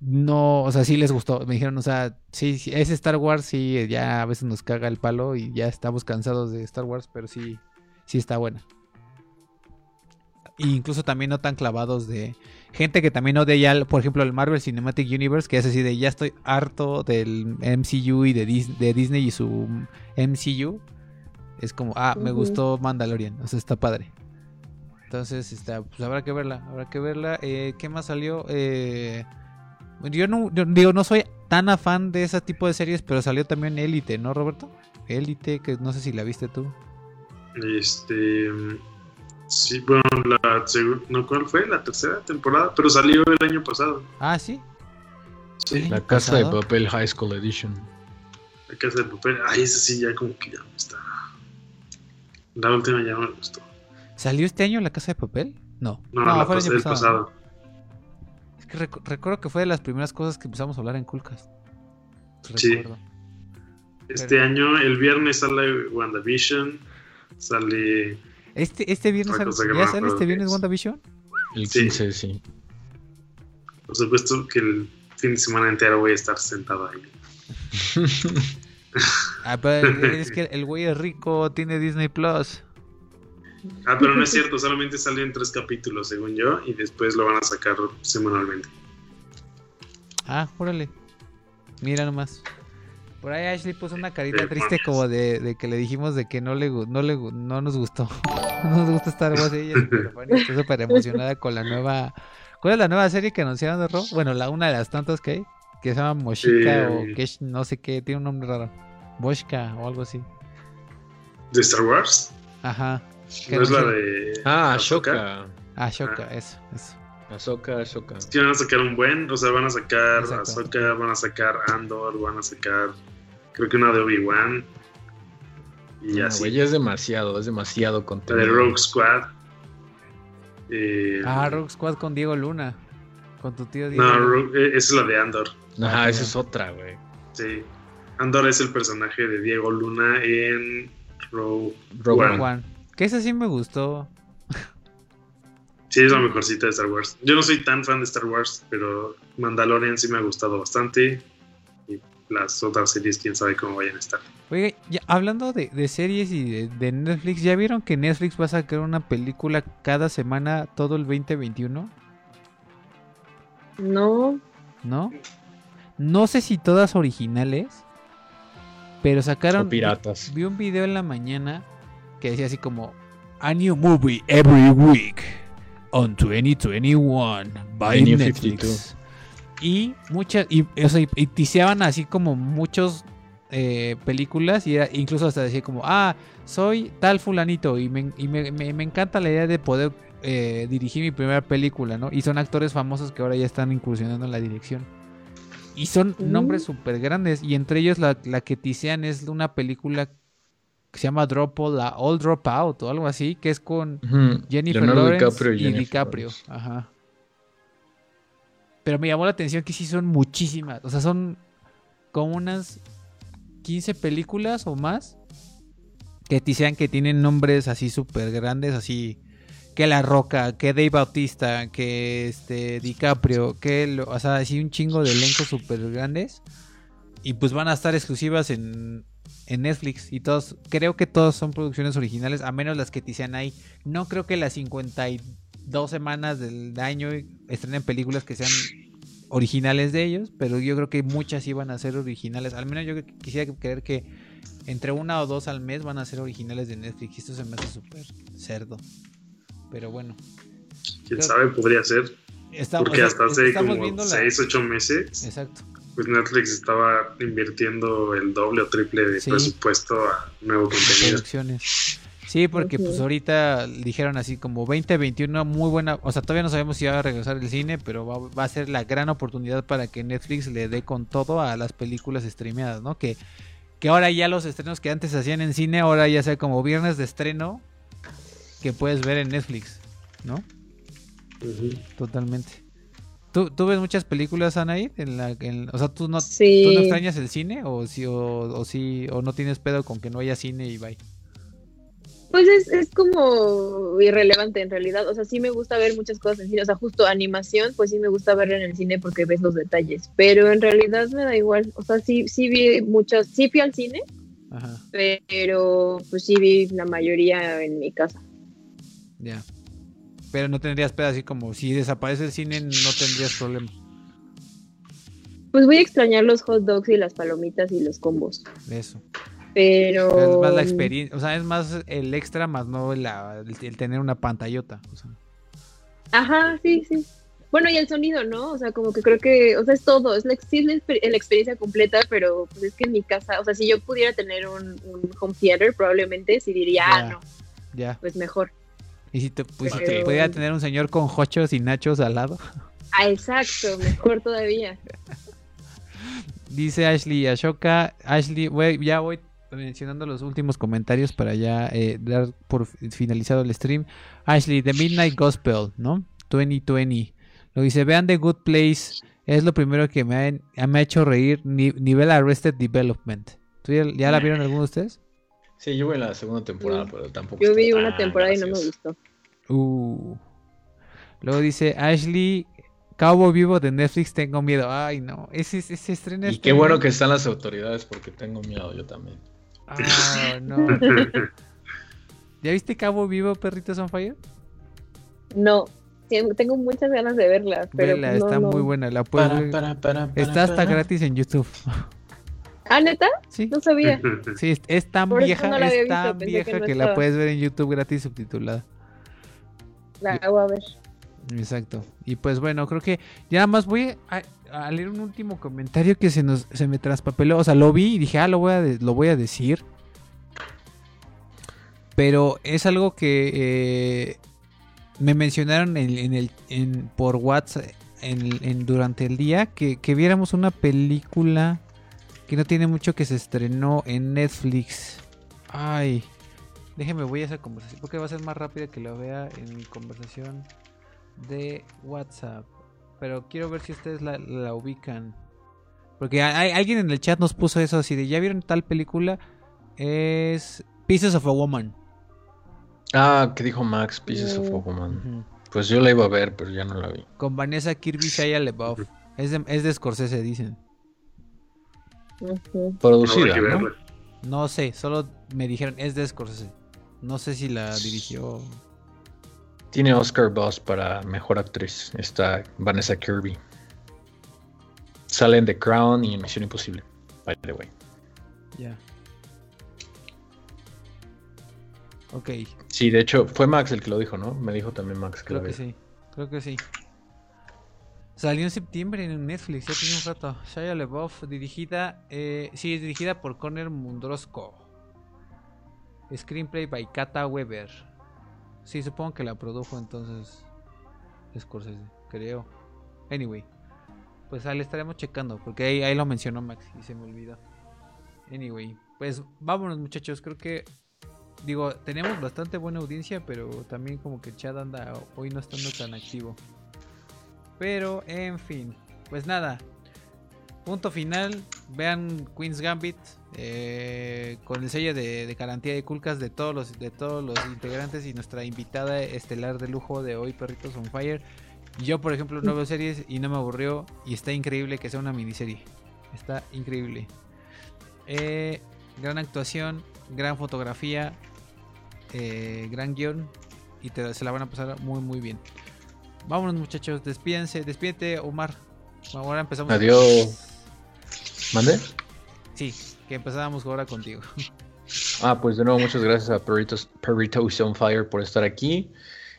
No, o sea, sí les gustó. Me dijeron, o sea, sí, sí, es Star Wars, sí, ya a veces nos caga el palo y ya estamos cansados de Star Wars, pero sí, sí está buena. E incluso también no tan clavados de gente que también odia ya, por ejemplo, el Marvel Cinematic Universe, que es así de ya estoy harto del MCU y de, Dis- de Disney y su MCU. Es como, ah, me gustó Mandalorian, o sea, está padre. Entonces, está, pues habrá que verla, habrá que verla. Eh, ¿Qué más salió? Eh, yo no, yo digo, no soy tan afán de ese tipo de series, pero salió también Élite, ¿no, Roberto? Élite, que no sé si la viste tú. Este. Sí, bueno, la segunda. No, ¿cuál fue? La tercera temporada, pero salió el año pasado. Ah, sí. Sí, ¿El La Casa de? Papel High School Edition. la casa de papel. Ay, esa sí, ya como que ya me está. La última ya no me gustó. ¿Salió este año La Casa de Papel? No. No, la fue el pasé año el pasado. pasado. Es que recu- recuerdo que fue de las primeras cosas que empezamos a hablar en Coolcast. Sí. Recuerdo. Este año, el viernes sale WandaVision. Sale. Este, este viernes sale, ¿ya no sale este viernes es. WandaVision? El Sí. 15, sí. Por supuesto que el fin de semana entero voy a estar sentado ahí. Ah, pero es que el güey es rico, tiene Disney Plus. Ah, pero no es cierto, solamente salió en tres capítulos, según yo, y después lo van a sacar semanalmente. Ah, órale. Mira nomás. Por ahí Ashley puso una carita Sí, triste como de, de que le dijimos de que no le no le no nos gustó. no nos gusta Star Wars. Ella está súper emocionada con la nueva. ¿Cuál es la nueva serie que anunciaron de Rob? Bueno, la una de las tantas que hay. Que se llama Moshika Eh, o Kesh, no sé qué, tiene un nombre raro. Boshka o algo así. ¿De Star Wars? Ajá. ¿Qué ¿No es la de. Ah, Ahsoka? Ashoka. Ah, eso, eso. Ahsoka, Ashoka. Es que van a sacar un buen, o sea, van a sacar Exacto. Ahsoka, van a sacar Andor, van a sacar. Creo que una de Obi-Wan. Y No, así. güey, ya es demasiado, es demasiado la contenido. de Rogue Squad. Eh, Ah, Rogue Squad con Diego Luna. Con tu tío Diego. No, Luna. Rogue- eh, esa es la de Andor. Ajá, Ah, esa es otra, güey. Sí. Andor es el personaje de Diego Luna en Rogue Rogue One. Que esa sí me gustó. Sí, es la mejorcita de Star Wars. Yo no soy tan fan de Star Wars, pero Mandalorian sí me ha gustado bastante. Y las otras series, quién sabe cómo vayan a estar. Oye, ya, hablando de, de series y de, de Netflix, ¿ya vieron que Netflix va a sacar una película cada semana todo el 2021? No, ¿No? No sé si todas originales, pero sacaron... O piratas. Vi un video en la mañana que decía así como A new movie every week on 2021 by New Netflix. Y muchas y, o sea, y, y tiseaban así como muchos eh, películas y era, incluso hasta decía como, ah, soy tal fulanito y me, y me, me- me encanta la idea de poder eh, dirigí mi primera película, ¿no? Y son actores famosos que ahora ya están incursionando en la dirección. Y son nombres súper grandes. Y entre ellos la, la que tisean es una película que se llama Drop All, la All Drop Out o algo así, que es con. Jennifer Leonardo Lawrence DiCaprio y Jennifer DiCaprio. Lawrence. Ajá. Pero me llamó la atención que sí son muchísimas. O sea, son como unas 15 películas o más que tisean que tienen nombres así súper grandes, así que La Roca, que Dave Bautista, que este DiCaprio, que lo- o sea, así un chingo de elencos súper grandes. Y pues van a estar exclusivas en, en Netflix. Y todos, creo que todos son producciones originales, a menos las que tisean ahí. No creo que las 52 semanas del año estrenen películas que sean originales de ellos, pero yo creo que muchas iban a ser originales. Al menos yo quisiera creer que entre una o dos al mes van a ser originales de Netflix. Esto se me hace súper cerdo. Pero bueno. Quién Creo- sabe, podría ser. Estamos, Porque hasta hace como viendo la- 6, 8 meses, Exacto. pues Netflix estaba invirtiendo el doble o triple de Sí. presupuesto a nuevo contenido. producciones. Sí, porque pues ahorita dijeron así como 2021 muy buena, o sea, todavía no sabemos si va a regresar el cine, pero va, va a ser la gran oportunidad para que Netflix le dé con todo a las películas streameadas, ¿no? Que, que ahora ya los estrenos que antes se hacían en cine, ahora ya sea como viernes de estreno que puedes ver en Netflix, ¿no? Totalmente. ¿Tú, tú ves muchas películas, Anaid? En la, en- o sea, ¿tú no, Sí. ¿tú no extrañas el cine o, sí, o, o sí, o no tienes pedo con que no haya cine y bye? Pues es, es como irrelevante en realidad. O sea, sí me gusta ver muchas cosas en cine. O sea, justo animación, pues sí me gusta verla en el cine porque ves los detalles. Pero en realidad me da igual. O sea, sí, sí vi muchas, sí fui al cine, Ajá. pero pues sí vi la mayoría en mi casa. Ya. Pero no tendrías pedo así como si desaparece el cine no tendrías problema. Pues voy a extrañar los hot dogs y las palomitas y los combos. Eso. Pero. Pero es más la experiencia, o sea, es más el extra más no la- el, el tener una pantallota. o sea. Ajá, sí, sí. Bueno, y el sonido, ¿no? O sea, como que creo que, o sea, es todo, es la, sí la, la experiencia completa, pero pues es que en mi casa, o sea, si yo pudiera tener un, un home theater, probablemente sí diría, ah, no, Ya. pues mejor. Y si te, pues, si te pudiera tener un señor con hochos y nachos al lado. Ah, exacto, mejor todavía. Dice Ashley Ashoka. Ashley, ya voy mencionando los últimos comentarios para ya eh, dar por finalizado el stream. Ashley, The Midnight Gospel, ¿no? 2020. Lo dice, vean The Good Place. Es lo primero que me ha, me ha hecho reír. Ni- nivel Arrested Development. ¿Tú ya, ya la vieron alguno de ustedes? Sí, yo voy en la segunda temporada, Sí. pero tampoco. Yo vi una temporada y no me gustó. Uh. Luego dice Ashley, Cabo Vivo de Netflix, tengo miedo. Ay, no. Ese, ese estreno Y este qué bueno que están las autoridades porque tengo miedo yo también. Ah, no. ¿Ya viste Cabo Vivo, Perritos on Fire? No, tengo muchas ganas de verla, pero Vela, no, está no. muy buena. La puedes Para, ver. para, para, para, Está hasta para. gratis en YouTube. Ah, ¿neta? Sí, No sabía. sí, es, es tan Por vieja, no es tan vieja que la puedes ver en YouTube gratis subtitulada. La hago a ver. Exacto. Y pues bueno, creo que ya nada más voy a, a leer un último comentario que se nos se me traspapeló. O sea, lo vi y dije, ah, lo voy a, de- lo voy a decir. Pero es algo que eh, me mencionaron en, en el, en- por WhatsApp en, en- durante el día que, que viéramos una película que no tiene mucho que se estrenó en Netflix. Ay, déjeme, voy a esa conversación porque va a ser más rápida que lo vea en mi conversación de WhatsApp. Pero quiero ver si ustedes la, la ubican. Porque hay, alguien en el chat nos puso eso así de, ¿ya vieron tal película? Es Pieces of a Woman. Ah, que dijo Max, Pieces of a. Woman. Pues yo la iba a ver, pero ya no la vi. Con Vanessa Kirby Shia LaBeouf. Es de, es de Scorsese, dicen. Producida, ¿no? sé, solo me dijeron, es de Scorsese. No sé si la dirigió. Tiene Oscar Buzz para mejor actriz. Está Vanessa Kirby. Sale en The Crown y en Misión Imposible. By the way. Ya. Ok, Sí, de hecho, fue Max el que lo dijo, ¿no? Me dijo también Max que creo la que sí. Creo que sí. Salió en septiembre en Netflix, ya tiene un rato. Shia LaBeouf, dirigida, eh, sí, es dirigida por Conner Mundrosco. Screenplay by Kata Weber. Sí, supongo que la produjo entonces Scorsese, creo. Anyway, pues ahí le estaremos checando, porque ahí, ahí lo mencionó Max y se me olvidó. Anyway, pues vámonos muchachos, creo que digo, tenemos bastante buena audiencia, pero también como que Chad anda hoy no estando tan activo. Pero en fin, pues nada. Punto final, vean Queen's Gambit eh, con el sello de, garantía de culcas de todos los de todos los integrantes y nuestra invitada estelar de lujo de hoy, Perritos on Fire. Yo, por ejemplo, no veo series y no me aburrió y está increíble que sea una miniserie. Está increíble. Eh, gran actuación, gran fotografía, eh, gran guion y se la van a pasar muy muy bien. Vámonos muchachos, despídense, despídete Omar. Ahora empezamos. Adiós. ¿Mande? Sí, que empezábamos ahora contigo. Ah, pues de nuevo muchas gracias a Perritos, Perritos on Fire por estar aquí.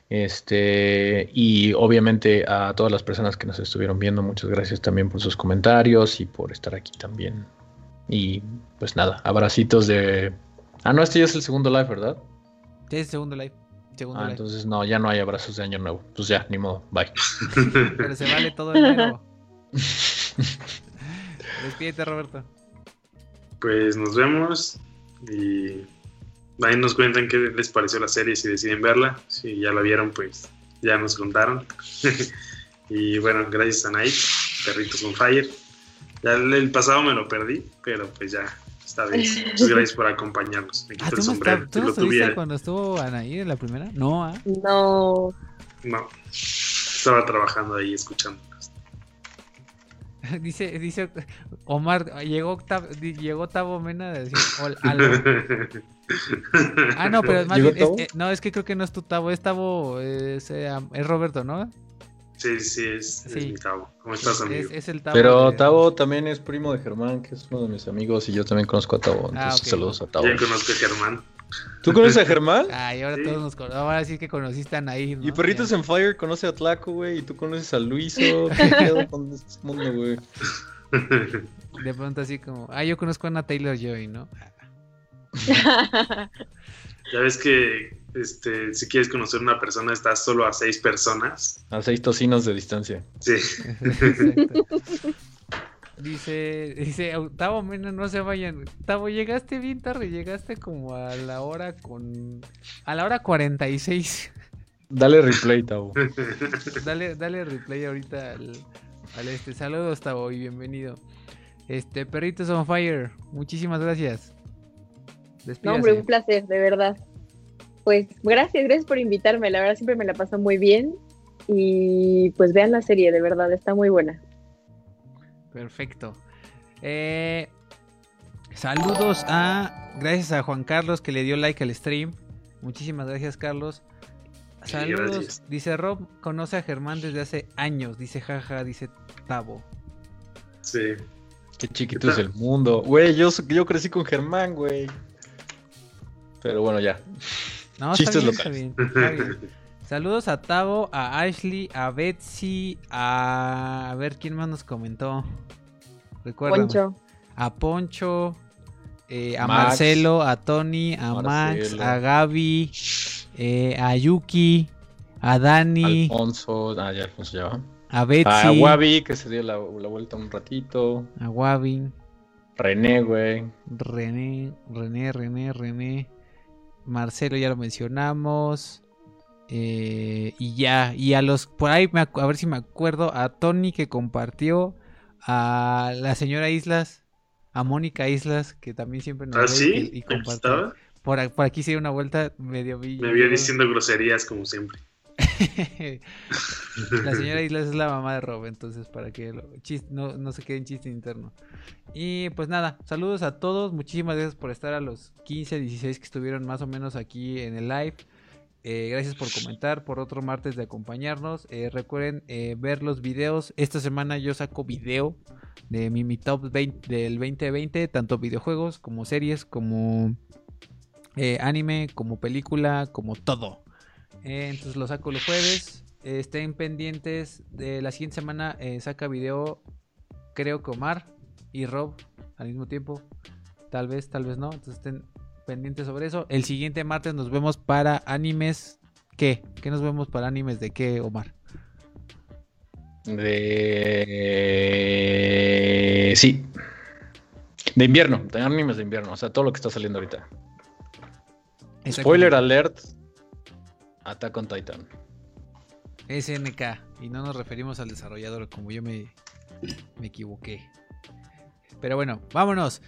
Este, y obviamente a todas las personas que nos estuvieron viendo, muchas gracias también por sus comentarios y por estar aquí también. Y pues nada, abracitos de. Ah, no, este ya es el segundo live, ¿verdad? Sí, es segundo live. Segundo Ah, live. entonces no, ya no hay abrazos de año nuevo. Pues ya, ni modo, bye. Pero se vale todo enero. Despídete, Roberto. Pues nos vemos y ahí nos cuentan qué les pareció la serie si deciden verla. Si ya la vieron, pues ya nos contaron. y bueno, gracias a Night, Perritos on Fire. Ya el pasado me lo perdí, pero pues ya esta vez. Muchas gracias por acompañarnos. Me quito ¿tú el sombrero. tú no lo tuviera. cuando estuvo Anaí en la primera? No, ¿ah? No. No. Estaba trabajando ahí escuchando. dice, dice Omar, llegó, Octav- di- llegó Tavo Mena a decir "Hola, aló". Ah, no, pero más ¿Llegó bien, es- eh, no, es que creo que no es tu Tavo, es Tavo, es, eh, es Roberto, ¿no? Sí, sí, es, mi Tavo. ¿Cómo estás, amigo? Es, es el Tavo. Pero de- Tavo también es primo de Germán, que es uno de mis amigos, y yo también conozco a Tavo. Ah, Entonces, ok. saludos a Tavo. Ya conozco a Germán. ¿Tú conoces a Germán? Ay, ahora Sí. todos nos conocemos. Ahora sí que conociste a Anaí. ¿no? Y Perritos en Fire conoce a Tlaco, güey, y tú conoces a Luiso. ¿Qué pedo con este mundo, güey? De pronto así como, ah, yo conozco a Ana Taylor Joy, ¿no? Ya ves que este, si quieres conocer a una persona, estás solo a seis personas. A seis tocinos de distancia. Sí. Dice, dice, Tavo Mena, no se vayan. Tavo, llegaste bien tarde, llegaste como a la hora con... A la hora 46. Dale replay, Tavo. dale, dale replay ahorita al, al este. Saludos, Tavo, y bienvenido. Este, Perritos on Fire, muchísimas gracias. No, hombre, un placer, de verdad. Pues gracias, gracias por invitarme. La verdad siempre me la paso muy bien. Y pues vean la serie, de verdad, está muy buena. Perfecto. Eh, saludos a. Gracias a Juan Carlos que le dio like al stream. Muchísimas gracias, Carlos. Saludos. gracias. Dice Rob, conoce a Germán desde hace años. Dice jaja, dice Tavo. Sí. Qué chiquito es el mundo. Güey, yo, yo crecí con Germán, güey. Pero bueno, ya. No, Chistes está bien, está bien, está bien. Saludos a Tavo, a Ashley, a Betsy, a. A ver quién más nos comentó. Recuerda. Poncho. A Poncho, eh, a Max. Marcelo, a Tony, a Max, a Gaby, eh, a Yuki, a Dani, Alfonso. Ah, ya Alfonso ya va. a Betsy, A Wabi, que se dio la, la vuelta un ratito. a Wabi, René, güey. René, René, René, René, Marcelo ya lo mencionamos. eh, y ya, y a los, por ahí, me a ver si me acuerdo, a Tony que compartió, a la señora Islas, a Mónica Islas, que también siempre nos ¿Ah, sí? y, y ¿Aquí compartió. Por, aquí se dio una vuelta medio Me vio diciendo groserías como siempre. la señora Islas es la mamá de Rob, entonces para que no, no se quede en chiste interno. Y pues nada, saludos a todos, muchísimas gracias por estar a los 15, 16 que estuvieron más o menos aquí en el live. Eh, gracias por comentar, por otro martes de acompañarnos. Eh, recuerden eh, ver los videos. Esta semana yo saco video de mi, mi top 20 del 2020, tanto videojuegos como series, como anime, como película, como todo. Eh, entonces lo saco los jueves. Eh, estén pendientes de la siguiente semana. eh, saca video, creo que Omar y Rob al mismo tiempo. Tal vez, tal vez no. Entonces estén pendientes sobre eso. El siguiente martes nos vemos para animes ¿Qué? ¿Qué nos vemos para animes de qué, Omar? De. Sí. De invierno, de animes de invierno. O sea, todo lo que está saliendo ahorita. Spoiler alert: Attack on Titan. SNK. Y no nos referimos al desarrollador, como yo me, me equivoqué. Pero bueno, vámonos.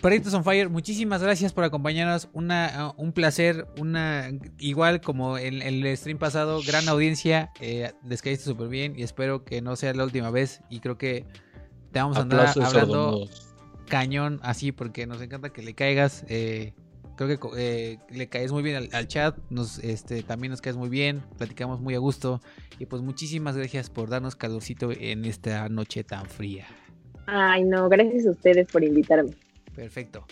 Proyectos on Fire, muchísimas gracias por acompañarnos. Una, uh, un placer, una igual como en el stream pasado, gran audiencia. Eh, les caíste súper bien y espero que no sea la última vez. Y creo que te vamos a andar Aplausos hablando sordomudos. cañón así porque nos encanta que le caigas. eh, creo que eh, le caes muy bien al, al chat. Nos, este, también nos caes muy bien. Platicamos muy a gusto. Y pues muchísimas gracias por darnos calorcito en esta noche tan fría. Ay, no, gracias a ustedes por invitarme. Perfecto.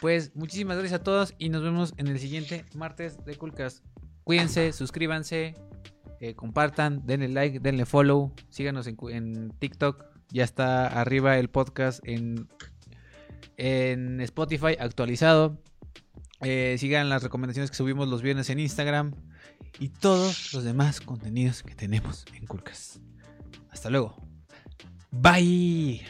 Pues muchísimas gracias a todos y nos vemos en el siguiente martes de Coolcast. Cuídense, suscríbanse, eh, compartan, denle like, denle follow, síganos en TikTok. Ya está arriba el podcast en, en Spotify actualizado. Eh, sigan las recomendaciones que subimos los viernes en Instagram y todos los demás contenidos que tenemos en Coolcast. Hasta luego. Bye.